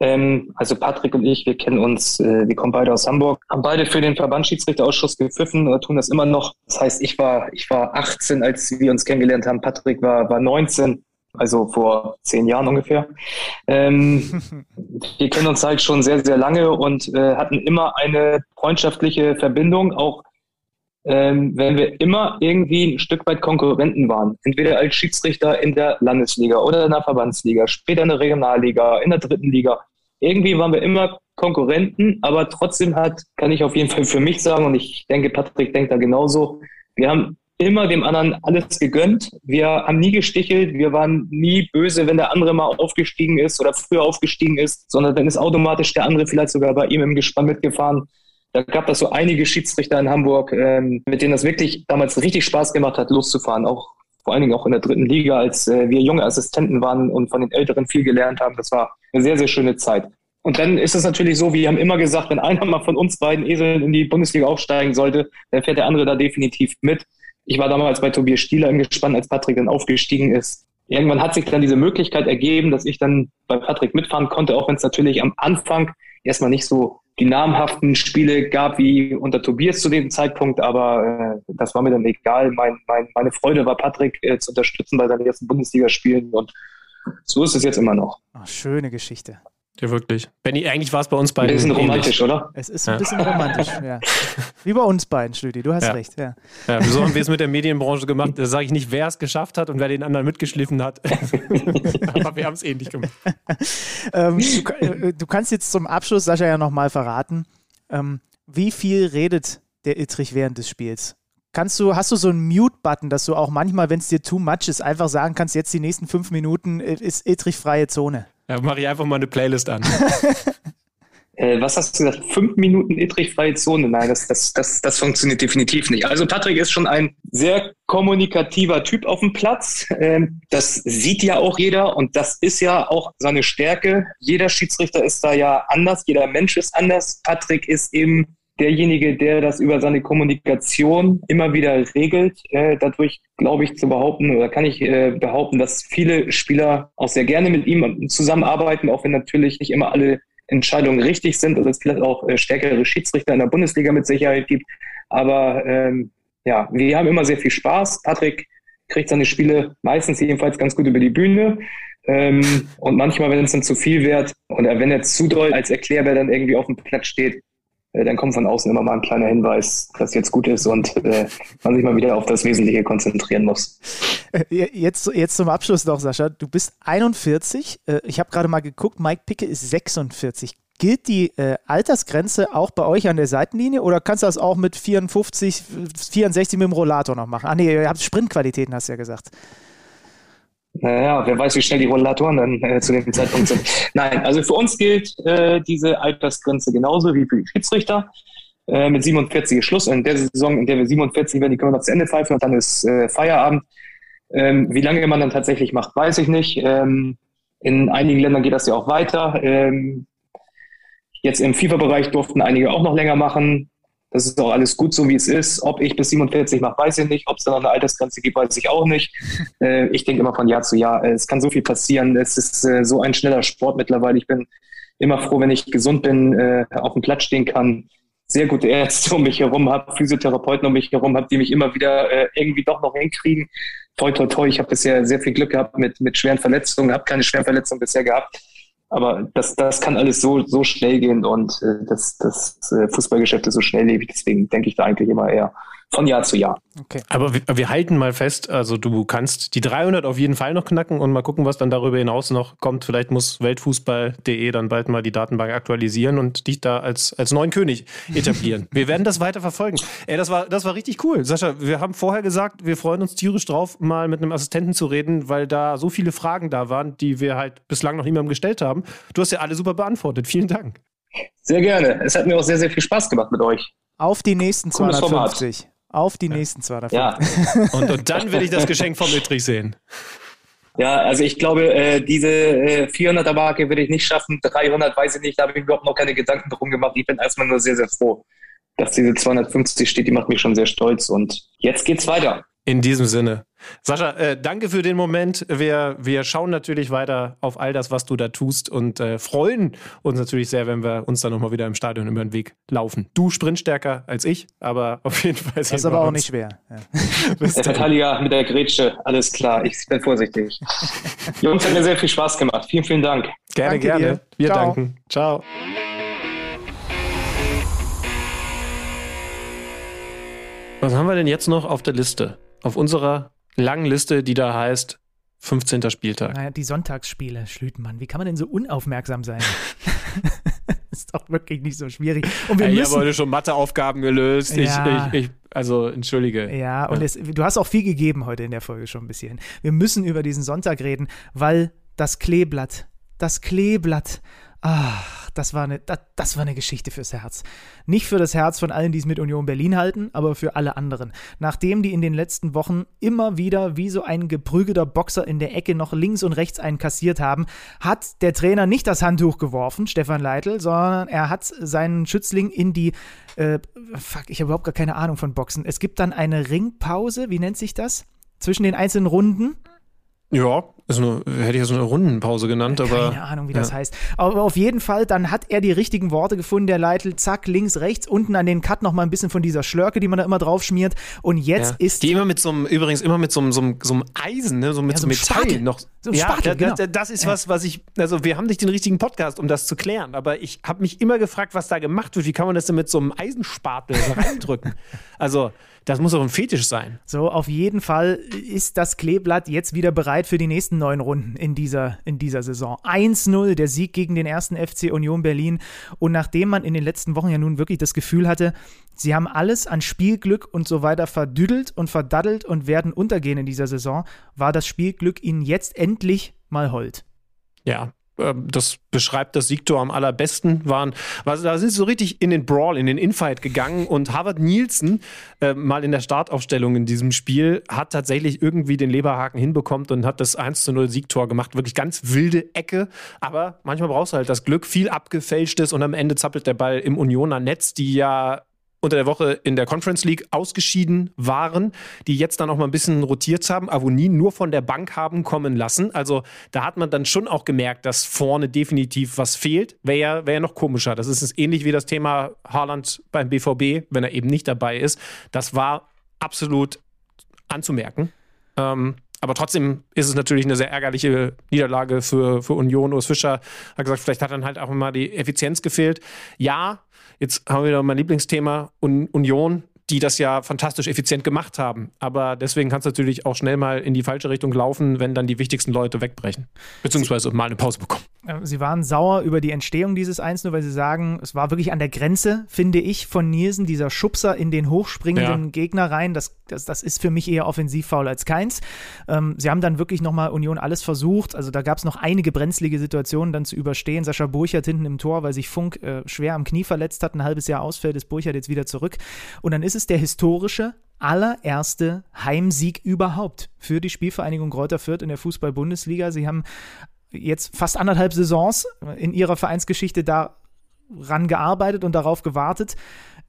Ähm, also Patrick und ich, wir kennen uns, äh, wir kommen beide aus Hamburg, haben beide für den Verbandsschiedsrichterausschuss gepfiffen oder tun das immer noch. Das heißt, ich war, ich war 18, als wir uns kennengelernt haben. Patrick war, war 19 also vor zehn Jahren ungefähr. Ähm, wir kennen uns halt schon sehr, sehr lange und äh, hatten immer eine freundschaftliche Verbindung, auch ähm, wenn wir immer irgendwie ein Stück weit Konkurrenten waren. Entweder als Schiedsrichter in der Landesliga oder in der Verbandsliga, später in der Regionalliga, in der dritten Liga. Irgendwie waren wir immer Konkurrenten, aber trotzdem hat, kann ich auf jeden Fall für mich sagen, und ich denke, Patrick denkt da genauso, wir haben immer dem anderen alles gegönnt. Wir haben nie gestichelt, wir waren nie böse, wenn der andere mal aufgestiegen ist oder früher aufgestiegen ist, sondern dann ist automatisch der andere vielleicht sogar bei ihm im Gespann mitgefahren. Da gab es so einige Schiedsrichter in Hamburg, ähm, mit denen das wirklich damals richtig Spaß gemacht hat, loszufahren. Auch vor allen Dingen auch in der dritten Liga, als äh, wir junge Assistenten waren und von den Älteren viel gelernt haben. Das war eine sehr, sehr schöne Zeit. Und dann ist es natürlich so, wir haben immer gesagt, wenn einer mal von uns beiden Eseln in die Bundesliga aufsteigen sollte, dann fährt der andere da definitiv mit. Ich war damals bei Tobias Stieler im Gespann, als Patrick dann aufgestiegen ist. Irgendwann hat sich dann diese Möglichkeit ergeben, dass ich dann bei Patrick mitfahren konnte, auch wenn es natürlich am Anfang erstmal nicht so die namhaften Spiele gab wie unter Tobias zu dem Zeitpunkt, aber äh, das war mir dann egal. Mein, mein, meine Freude war, Patrick äh, zu unterstützen bei seinen ersten Bundesligaspielen und so ist es jetzt immer noch. Ach, schöne Geschichte. Ja, wirklich. Benny, eigentlich war es bei uns beiden. Ein bisschen romantisch, oder? Es ist ein bisschen romantisch, ja. Wie bei uns beiden, Stüdi, du hast ja. recht, ja. ja. So haben wir es mit der Medienbranche gemacht. Da sage ich nicht, wer es geschafft hat und wer den anderen mitgeschliffen hat. Aber wir haben es ähnlich gemacht. ähm, du, äh, du, kannst jetzt zum Abschluss, Sascha, ja nochmal verraten, ähm, wie viel redet der Ittrich während des Spiels? Kannst du, hast du so einen Mute-Button, dass du auch manchmal, wenn es dir too much ist, einfach sagen kannst, jetzt die nächsten fünf Minuten äh, ist Ittrich freie Zone? Ja, mache ich einfach mal eine Playlist an. Äh, was hast du gesagt? Fünf Minuten Ittrich-freie Zone? Nein, das, das, das, das funktioniert definitiv nicht. Also Patrick ist schon ein sehr kommunikativer Typ auf dem Platz. Ähm, das sieht ja auch jeder und das ist ja auch seine Stärke. Jeder Schiedsrichter ist da ja anders, jeder Mensch ist anders. Patrick ist eben derjenige, der das über seine Kommunikation immer wieder regelt. Äh, dadurch glaube ich zu behaupten oder kann ich äh, behaupten, dass viele Spieler auch sehr gerne mit ihm zusammenarbeiten, auch wenn natürlich nicht immer alle Entscheidungen richtig sind oder es vielleicht auch äh, stärkere Schiedsrichter in der Bundesliga mit Sicherheit gibt. Aber ähm, ja, wir haben immer sehr viel Spaß. Patrick kriegt seine Spiele meistens jedenfalls ganz gut über die Bühne. Ähm, und manchmal, wenn es dann zu viel wird oder wenn er zu doll als Erklärbär dann irgendwie auf dem Platz steht, dann kommt von außen immer mal ein kleiner Hinweis, dass jetzt gut ist und äh, man sich mal wieder auf das Wesentliche konzentrieren muss. Äh, jetzt, jetzt zum Abschluss noch, Sascha. Du bist 41. Äh, ich habe gerade mal geguckt, Mike Picke ist 46. Gilt die äh, Altersgrenze auch bei euch an der Seitenlinie oder kannst du das auch mit 54, 64 mit dem Rollator noch machen? Ah nee, ihr habt Sprintqualitäten, hast du ja gesagt. Naja, wer weiß, wie schnell die Rollatoren dann äh, zu dem Zeitpunkt sind. Nein, also für uns gilt äh, diese Altersgrenze genauso wie für die Schiedsrichter. Äh, mit 47 ist Schluss. In der Saison, in der wir 47 werden, die können wir noch zu Ende pfeifen und dann ist äh, Feierabend. Ähm, wie lange man dann tatsächlich macht, weiß ich nicht. Ähm, in einigen Ländern geht das ja auch weiter. Ähm, jetzt im FIFA-Bereich durften einige auch noch länger machen. Das ist auch alles gut so, wie es ist. Ob ich bis 47 mache, weiß ich nicht. Ob es da noch eine Altersgrenze gibt, weiß ich auch nicht. Äh, ich denke immer von Jahr zu Jahr. Es kann so viel passieren. Es ist äh, so ein schneller Sport mittlerweile. Ich bin immer froh, wenn ich gesund bin, äh, auf dem Platz stehen kann, sehr gute Ärzte um mich herum habe, Physiotherapeuten um mich herum habe, die mich immer wieder äh, irgendwie doch noch hinkriegen. Toi, toi, toi. Ich habe bisher sehr viel Glück gehabt mit, mit schweren Verletzungen, habe keine schweren Verletzungen bisher gehabt. Aber das, das kann alles so, so schnell gehen und äh, das, das äh, Fußballgeschäft ist so schnelllebig. Deswegen denke ich da eigentlich immer eher von Jahr zu Jahr. Okay. Aber wir, wir, halten mal fest, also du kannst die 300 auf jeden Fall noch knacken und mal gucken, was dann darüber hinaus noch kommt. Vielleicht muss Weltfußball.de dann bald mal die Datenbank aktualisieren und dich da als, als neuen König etablieren. wir werden das weiter verfolgen. Ey, das war, das war richtig cool. Sascha, wir haben vorher gesagt, wir freuen uns tierisch drauf, mal mit einem Assistenten zu reden, weil da so viele Fragen da waren, die wir halt bislang noch niemandem gestellt haben. Du hast ja alle super beantwortet. Vielen Dank. Sehr gerne. Es hat mir auch sehr, sehr viel Spaß gemacht mit euch. Auf die nächsten 250 auf die nächsten 250. Ja. und, und dann will ich das Geschenk vom Ütrich sehen. Ja, also ich glaube, äh, diese äh, 400er Marke würde ich nicht schaffen. 300 weiß ich nicht, da habe ich überhaupt noch keine Gedanken drum gemacht. Ich bin erstmal nur sehr, sehr froh, dass diese 250 steht. Die macht mich schon sehr stolz. Und jetzt geht's weiter. In diesem Sinne. Sascha, äh, danke für den Moment. Wir, wir schauen natürlich weiter auf all das, was du da tust und äh, freuen uns natürlich sehr, wenn wir uns dann nochmal wieder im Stadion über den Weg laufen. Du sprintstärker als ich, aber auf jeden Fall. Das ist aber auch uns. nicht schwer. Ja. der Verteidiger mit der Grätsche, alles klar. Ich bin vorsichtig. Jungs, hat mir sehr viel Spaß gemacht. Vielen, vielen Dank. Gerne, danke gerne. Dir. Wir Ciao. danken. Ciao. Was haben wir denn jetzt noch auf der Liste? Auf unserer langen Liste, die da heißt 15. Spieltag. Naja, die Sonntagsspiele, Schlütenmann. Wie kann man denn so unaufmerksam sein? ist doch wirklich nicht so schwierig. Und wir ja, müssen, ich habe heute schon Matheaufgaben gelöst. Ja. Ich, ich, also, entschuldige. Ja, und ja. Es, du hast auch viel gegeben heute in der Folge schon ein bisschen. Wir müssen über diesen Sonntag reden, weil das Kleeblatt, das Kleeblatt, ach, das war, eine, das, das war eine Geschichte fürs Herz. Nicht für das Herz von allen, die es mit Union Berlin halten, aber für alle anderen. Nachdem die in den letzten Wochen immer wieder wie so ein geprügelter Boxer in der Ecke noch links und rechts einen kassiert haben, hat der Trainer nicht das Handtuch geworfen, Stefan Leitl, sondern er hat seinen Schützling in die äh, fuck, ich habe überhaupt gar keine Ahnung von Boxen. Es gibt dann eine Ringpause, wie nennt sich das? Zwischen den einzelnen Runden. Ja, eine, hätte ich ja so eine Rundenpause genannt, aber. Keine Ahnung, wie ja. das heißt. Aber auf jeden Fall, dann hat er die richtigen Worte gefunden, der Leitl, zack, links, rechts, unten an den Cut noch mal ein bisschen von dieser Schlörke, die man da immer drauf schmiert. Und jetzt ja. ist. Die immer mit so einem, übrigens immer mit so einem, so einem, so einem Eisen, ne? so mit ja, so einem Metall Spatel. noch. So ein ja, Spatel, genau. das, das ist was, was ich, also wir haben nicht den richtigen Podcast, um das zu klären, aber ich habe mich immer gefragt, was da gemacht wird. Wie kann man das denn mit so einem Eisenspatel reindrücken? also, das muss doch ein Fetisch sein. So, auf jeden Fall ist das Kleeblatt jetzt wieder bereit für die nächsten neun Runden in dieser, in dieser Saison. 1-0, der Sieg gegen den ersten FC Union Berlin. Und nachdem man in den letzten Wochen ja nun wirklich das Gefühl hatte, sie haben alles an Spielglück und so weiter verdüdelt und verdaddelt und werden untergehen in dieser Saison, war das Spielglück ihnen jetzt endlich mal hold. Ja, das beschreibt das Siegtor am allerbesten, waren, war, da sind sie so richtig in den Brawl, in den Infight gegangen. Und Harvard Nielsen äh, mal in der Startaufstellung in diesem Spiel hat tatsächlich irgendwie den Leberhaken hinbekommen und hat das 1 zu 0 Siegtor gemacht. Wirklich ganz wilde Ecke, aber manchmal brauchst du halt das Glück, viel abgefälschtes und am Ende zappelt der Ball im Unioner Netz, die ja unter der Woche in der Conference League ausgeschieden waren, die jetzt dann auch mal ein bisschen rotiert haben, Avonie nur von der Bank haben kommen lassen. Also da hat man dann schon auch gemerkt, dass vorne definitiv was fehlt. Wäre ja, wär ja noch komischer. Das ist ähnlich wie das Thema Haaland beim BVB, wenn er eben nicht dabei ist. Das war absolut anzumerken. Ähm, aber trotzdem ist es natürlich eine sehr ärgerliche Niederlage für, für Union. Urs Fischer hat gesagt, vielleicht hat dann halt auch immer die Effizienz gefehlt. Ja, Jetzt haben wir wieder mein Lieblingsthema Union die das ja fantastisch effizient gemacht haben. Aber deswegen kann es natürlich auch schnell mal in die falsche Richtung laufen, wenn dann die wichtigsten Leute wegbrechen. Beziehungsweise mal eine Pause bekommen. Sie waren sauer über die Entstehung dieses 1 weil sie sagen, es war wirklich an der Grenze, finde ich, von Nielsen, dieser Schubser in den hochspringenden ja. Gegner rein. Das, das, das ist für mich eher offensivfaul als keins. Ähm, sie haben dann wirklich nochmal Union alles versucht. Also da gab es noch einige brenzlige Situationen dann zu überstehen. Sascha Burchert hinten im Tor, weil sich Funk äh, schwer am Knie verletzt hat, ein halbes Jahr ausfällt, ist Burchert jetzt wieder zurück. Und dann ist ist es der historische allererste Heimsieg überhaupt für die Spielvereinigung Kräuter Fürth in der Fußball-Bundesliga. Sie haben jetzt fast anderthalb Saisons in ihrer Vereinsgeschichte daran gearbeitet und darauf gewartet.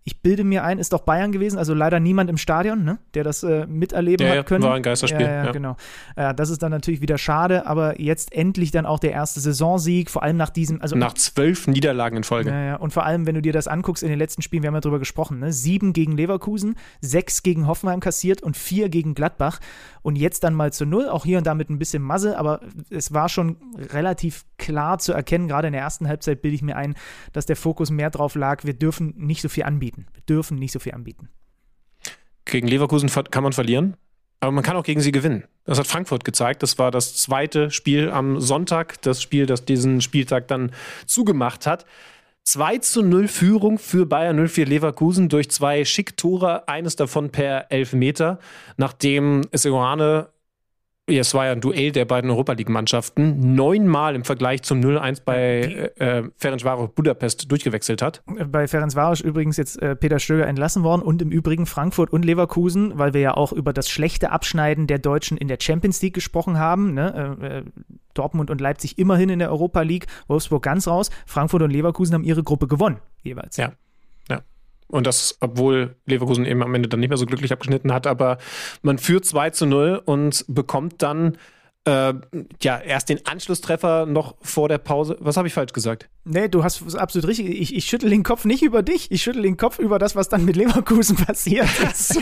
Ich bilde mir ein, ist doch Bayern gewesen, also leider niemand im Stadion, ne, der das äh, miterleben ja, hat können. War ein Geisterspiel. Ja, ja, ja. genau. Äh, das ist dann natürlich wieder schade, aber jetzt endlich dann auch der erste Saisonsieg, vor allem nach diesem, also nach zwölf Niederlagen in Folge. Ja, ja. Und vor allem, wenn du dir das anguckst in den letzten Spielen, wir haben ja drüber gesprochen, ne, sieben gegen Leverkusen, sechs gegen Hoffenheim kassiert und vier gegen Gladbach und jetzt dann mal zu null, auch hier und da mit ein bisschen Masse, aber es war schon relativ klar zu erkennen, gerade in der ersten Halbzeit bilde ich mir ein, dass der Fokus mehr drauf lag, wir dürfen nicht so viel anbieten. Wir dürfen nicht so viel anbieten. Gegen Leverkusen kann man verlieren, aber man kann auch gegen sie gewinnen. Das hat Frankfurt gezeigt. Das war das zweite Spiel am Sonntag, das Spiel, das diesen Spieltag dann zugemacht hat. 2 zu 0 Führung für Bayern 04 Leverkusen durch zwei Schicktore, eines davon per Elfmeter, nachdem Seguane ja, es war ja ein Duell der beiden Europa League-Mannschaften, neunmal im Vergleich zum 0-1 bei äh, äh Ferencvaros Budapest durchgewechselt hat. Bei Ferencvaros übrigens jetzt äh, Peter Stöger entlassen worden und im Übrigen Frankfurt und Leverkusen, weil wir ja auch über das schlechte Abschneiden der Deutschen in der Champions League gesprochen haben. Ne? Äh, äh Dortmund und Leipzig immerhin in der Europa League, Wolfsburg ganz raus. Frankfurt und Leverkusen haben ihre Gruppe gewonnen, jeweils. Ja. Und das, obwohl Leverkusen eben am Ende dann nicht mehr so glücklich abgeschnitten hat, aber man führt 2 zu 0 und bekommt dann äh, ja, erst den Anschlusstreffer noch vor der Pause. Was habe ich falsch gesagt? Nee, du hast absolut richtig. Ich, ich schüttel den Kopf nicht über dich. Ich schüttel den Kopf über das, was dann mit Leverkusen passiert. Achso,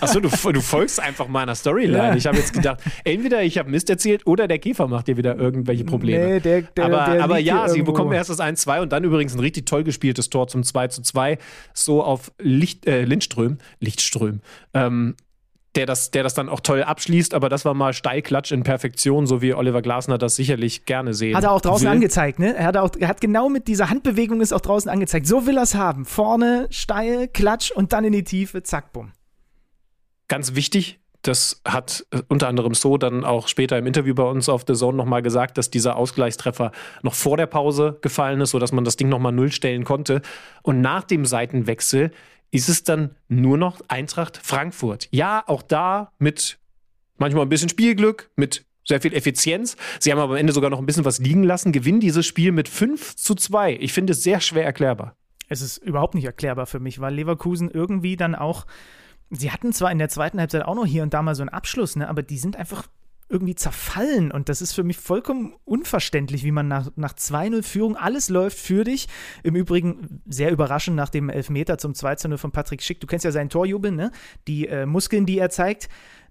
Achso du, du folgst einfach meiner Storyline. Ja. Ich habe jetzt gedacht, entweder ich habe Mist erzählt oder der Käfer macht dir wieder irgendwelche Probleme. Nee, der, der, aber, der aber ja, sie bekommen erst das 1-2 und dann übrigens ein richtig toll gespieltes Tor zum 2-2. So auf Licht, äh, Lindström, Lichtström. Ähm, der das, der das dann auch toll abschließt, aber das war mal Steilklatsch in Perfektion, so wie Oliver Glasner das sicherlich gerne sehen. Hat er auch draußen will. angezeigt, ne? Er hat, auch, er hat genau mit dieser Handbewegung ist auch draußen angezeigt. So will er es haben. Vorne, steil, Klatsch und dann in die Tiefe, zack, bumm. Ganz wichtig, das hat äh, unter anderem so dann auch später im Interview bei uns auf The Zone nochmal gesagt, dass dieser Ausgleichstreffer noch vor der Pause gefallen ist, sodass man das Ding nochmal null stellen konnte. Und nach dem Seitenwechsel ist es dann nur noch Eintracht Frankfurt. Ja, auch da mit manchmal ein bisschen Spielglück, mit sehr viel Effizienz. Sie haben aber am Ende sogar noch ein bisschen was liegen lassen, gewinnen dieses Spiel mit 5 zu 2. Ich finde es sehr schwer erklärbar. Es ist überhaupt nicht erklärbar für mich, weil Leverkusen irgendwie dann auch, sie hatten zwar in der zweiten Halbzeit auch noch hier und da mal so einen Abschluss, ne, aber die sind einfach irgendwie zerfallen. Und das ist für mich vollkommen unverständlich, wie man nach, nach 2-0 Führung, alles läuft für dich. Im Übrigen sehr überraschend nach dem Elfmeter zum 2-0 von Patrick Schick. Du kennst ja seinen Torjubel, ne? Die äh, Muskeln, die er zeigt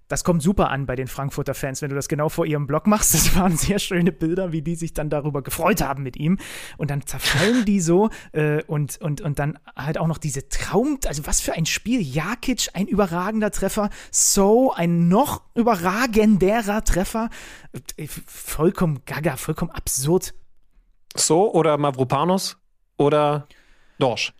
das kommt super an bei den Frankfurter Fans, wenn du das genau vor ihrem Blog machst. Das waren sehr schöne Bilder, wie die sich dann darüber gefreut haben mit ihm. Und dann zerfallen die so äh, und, und, und dann halt auch noch diese Traum, also was für ein Spiel. Jakic, ein überragender Treffer. So, ein noch überragenderer Treffer. Äh, vollkommen gaga, vollkommen absurd. So oder Mavropanos oder Dorsch?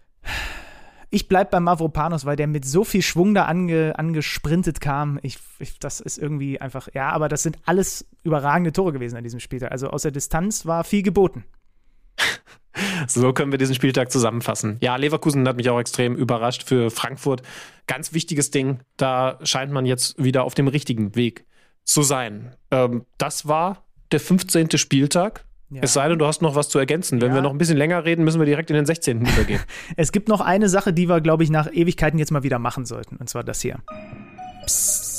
Ich bleibe bei Mavropanos, weil der mit so viel Schwung da ange, angesprintet kam. Ich, ich, das ist irgendwie einfach, ja, aber das sind alles überragende Tore gewesen an diesem Spieltag. Also aus der Distanz war viel geboten. So können wir diesen Spieltag zusammenfassen. Ja, Leverkusen hat mich auch extrem überrascht für Frankfurt. Ganz wichtiges Ding. Da scheint man jetzt wieder auf dem richtigen Weg zu sein. Ähm, das war der 15. Spieltag. Ja. Es sei denn, du hast noch was zu ergänzen. Wenn ja. wir noch ein bisschen länger reden, müssen wir direkt in den 16. übergehen. es gibt noch eine Sache, die wir, glaube ich, nach Ewigkeiten jetzt mal wieder machen sollten. Und zwar das hier. Psst.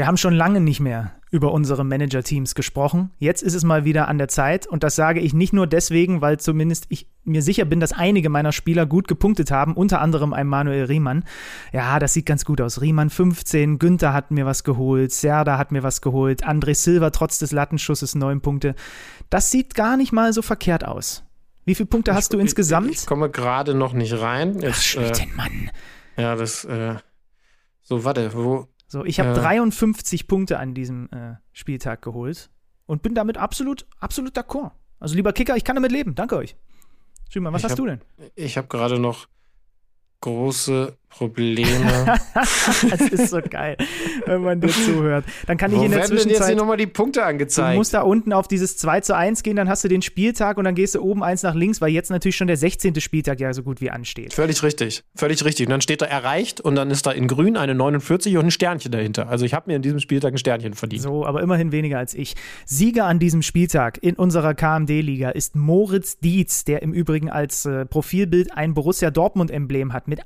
Wir haben schon lange nicht mehr über unsere Manager-Teams gesprochen. Jetzt ist es mal wieder an der Zeit und das sage ich nicht nur deswegen, weil zumindest ich mir sicher bin, dass einige meiner Spieler gut gepunktet haben, unter anderem ein Manuel Riemann. Ja, das sieht ganz gut aus. Riemann 15, Günther hat mir was geholt, Serda hat mir was geholt, André Silva trotz des Lattenschusses neun Punkte. Das sieht gar nicht mal so verkehrt aus. Wie viele Punkte hast ich, du insgesamt? Ich, komme gerade noch nicht rein. Jetzt, Ach, äh, Mann. Ja, das, äh, so, warte, wo, so, ich habe äh, 53 Punkte an diesem äh, Spieltag geholt und bin damit absolut, absolut d'accord. Also lieber Kicker, ich kann damit leben. Danke euch. Schümann, was hast hab, du denn? Ich habe gerade noch große Probleme. das ist so geil, wenn man dir zuhört. Dann kann Wo ich in der Zwischenzeit. jetzt hier nochmal die Punkte angezeigt? Du musst da unten auf dieses 2 zu 1 gehen, dann hast du den Spieltag und dann gehst du oben eins nach links, weil jetzt natürlich schon der 16. Spieltag ja so gut wie ansteht. Völlig richtig, völlig richtig. Und dann steht da erreicht und dann ist da in grün eine 49 und ein Sternchen dahinter. Also ich habe mir in diesem Spieltag ein Sternchen verdient. So, aber immerhin weniger als ich. Sieger an diesem Spieltag in unserer KMD-Liga ist Moritz Dietz, der im Übrigen als äh, Profilbild ein Borussia Dortmund-Emblem hat mit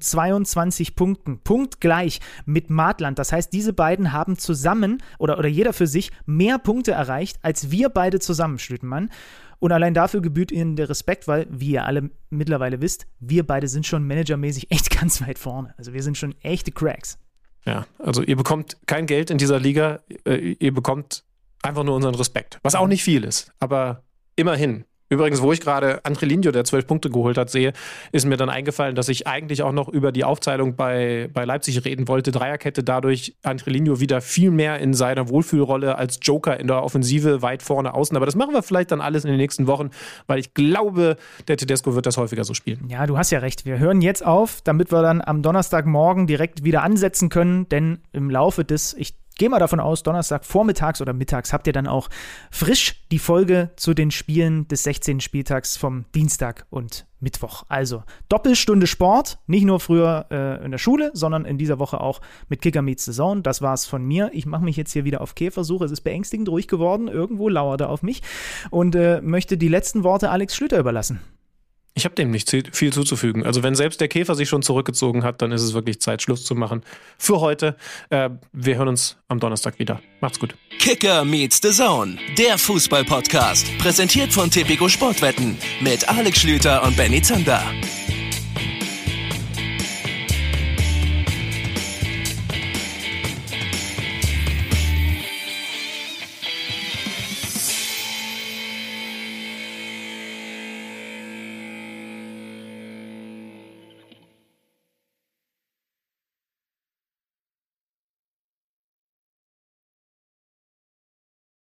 122 20 Punkten, punktgleich mit Maatland. Das heißt, diese beiden haben zusammen oder, oder jeder für sich mehr Punkte erreicht, als wir beide zusammen, Schlüttenmann. Und allein dafür gebührt ihnen der Respekt, weil, wie ihr alle mittlerweile wisst, wir beide sind schon managermäßig echt ganz weit vorne. Also wir sind schon echte Cracks. Ja, also ihr bekommt kein Geld in dieser Liga, äh, ihr bekommt einfach nur unseren Respekt. Was auch nicht viel ist, aber immerhin. Übrigens, wo ich gerade André Linio, der zwölf Punkte geholt hat, sehe, ist mir dann eingefallen, dass ich eigentlich auch noch über die Aufteilung bei, bei Leipzig reden wollte. Dreierkette dadurch André Linio wieder viel mehr in seiner Wohlfühlrolle als Joker in der Offensive weit vorne außen. Aber das machen wir vielleicht dann alles in den nächsten Wochen, weil ich glaube, der Tedesco wird das häufiger so spielen. Ja, du hast ja recht. Wir hören jetzt auf, damit wir dann am Donnerstagmorgen direkt wieder ansetzen können, denn im Laufe des, ich gehe mal davon aus, Donnerstag vormittags oder mittags habt ihr dann auch frisch die Folge zu den Spielen des 16. Spieltags vom Dienstag und Mittwoch. Also Doppelstunde Sport, nicht nur früher äh, in der Schule, sondern in dieser Woche auch mit Kicker Meets Saison. Das war's von mir. Ich mache mich jetzt hier wieder auf Käfersuche. Es ist beängstigend ruhig geworden. Irgendwo lauert er auf mich und äh, möchte die letzten Worte Alex Schlüter überlassen. Ich habe dem nicht viel zuzufügen. Also wenn selbst der Käfer sich schon zurückgezogen hat, dann ist es wirklich Zeit, Schluss zu machen. Für heute. Äh, wir hören uns am Donnerstag wieder. Macht's gut. Kicker meets the Zone, der Fußball-Podcast. Präsentiert von Tipico Sportwetten mit Alex Schlüter und Benny Zander.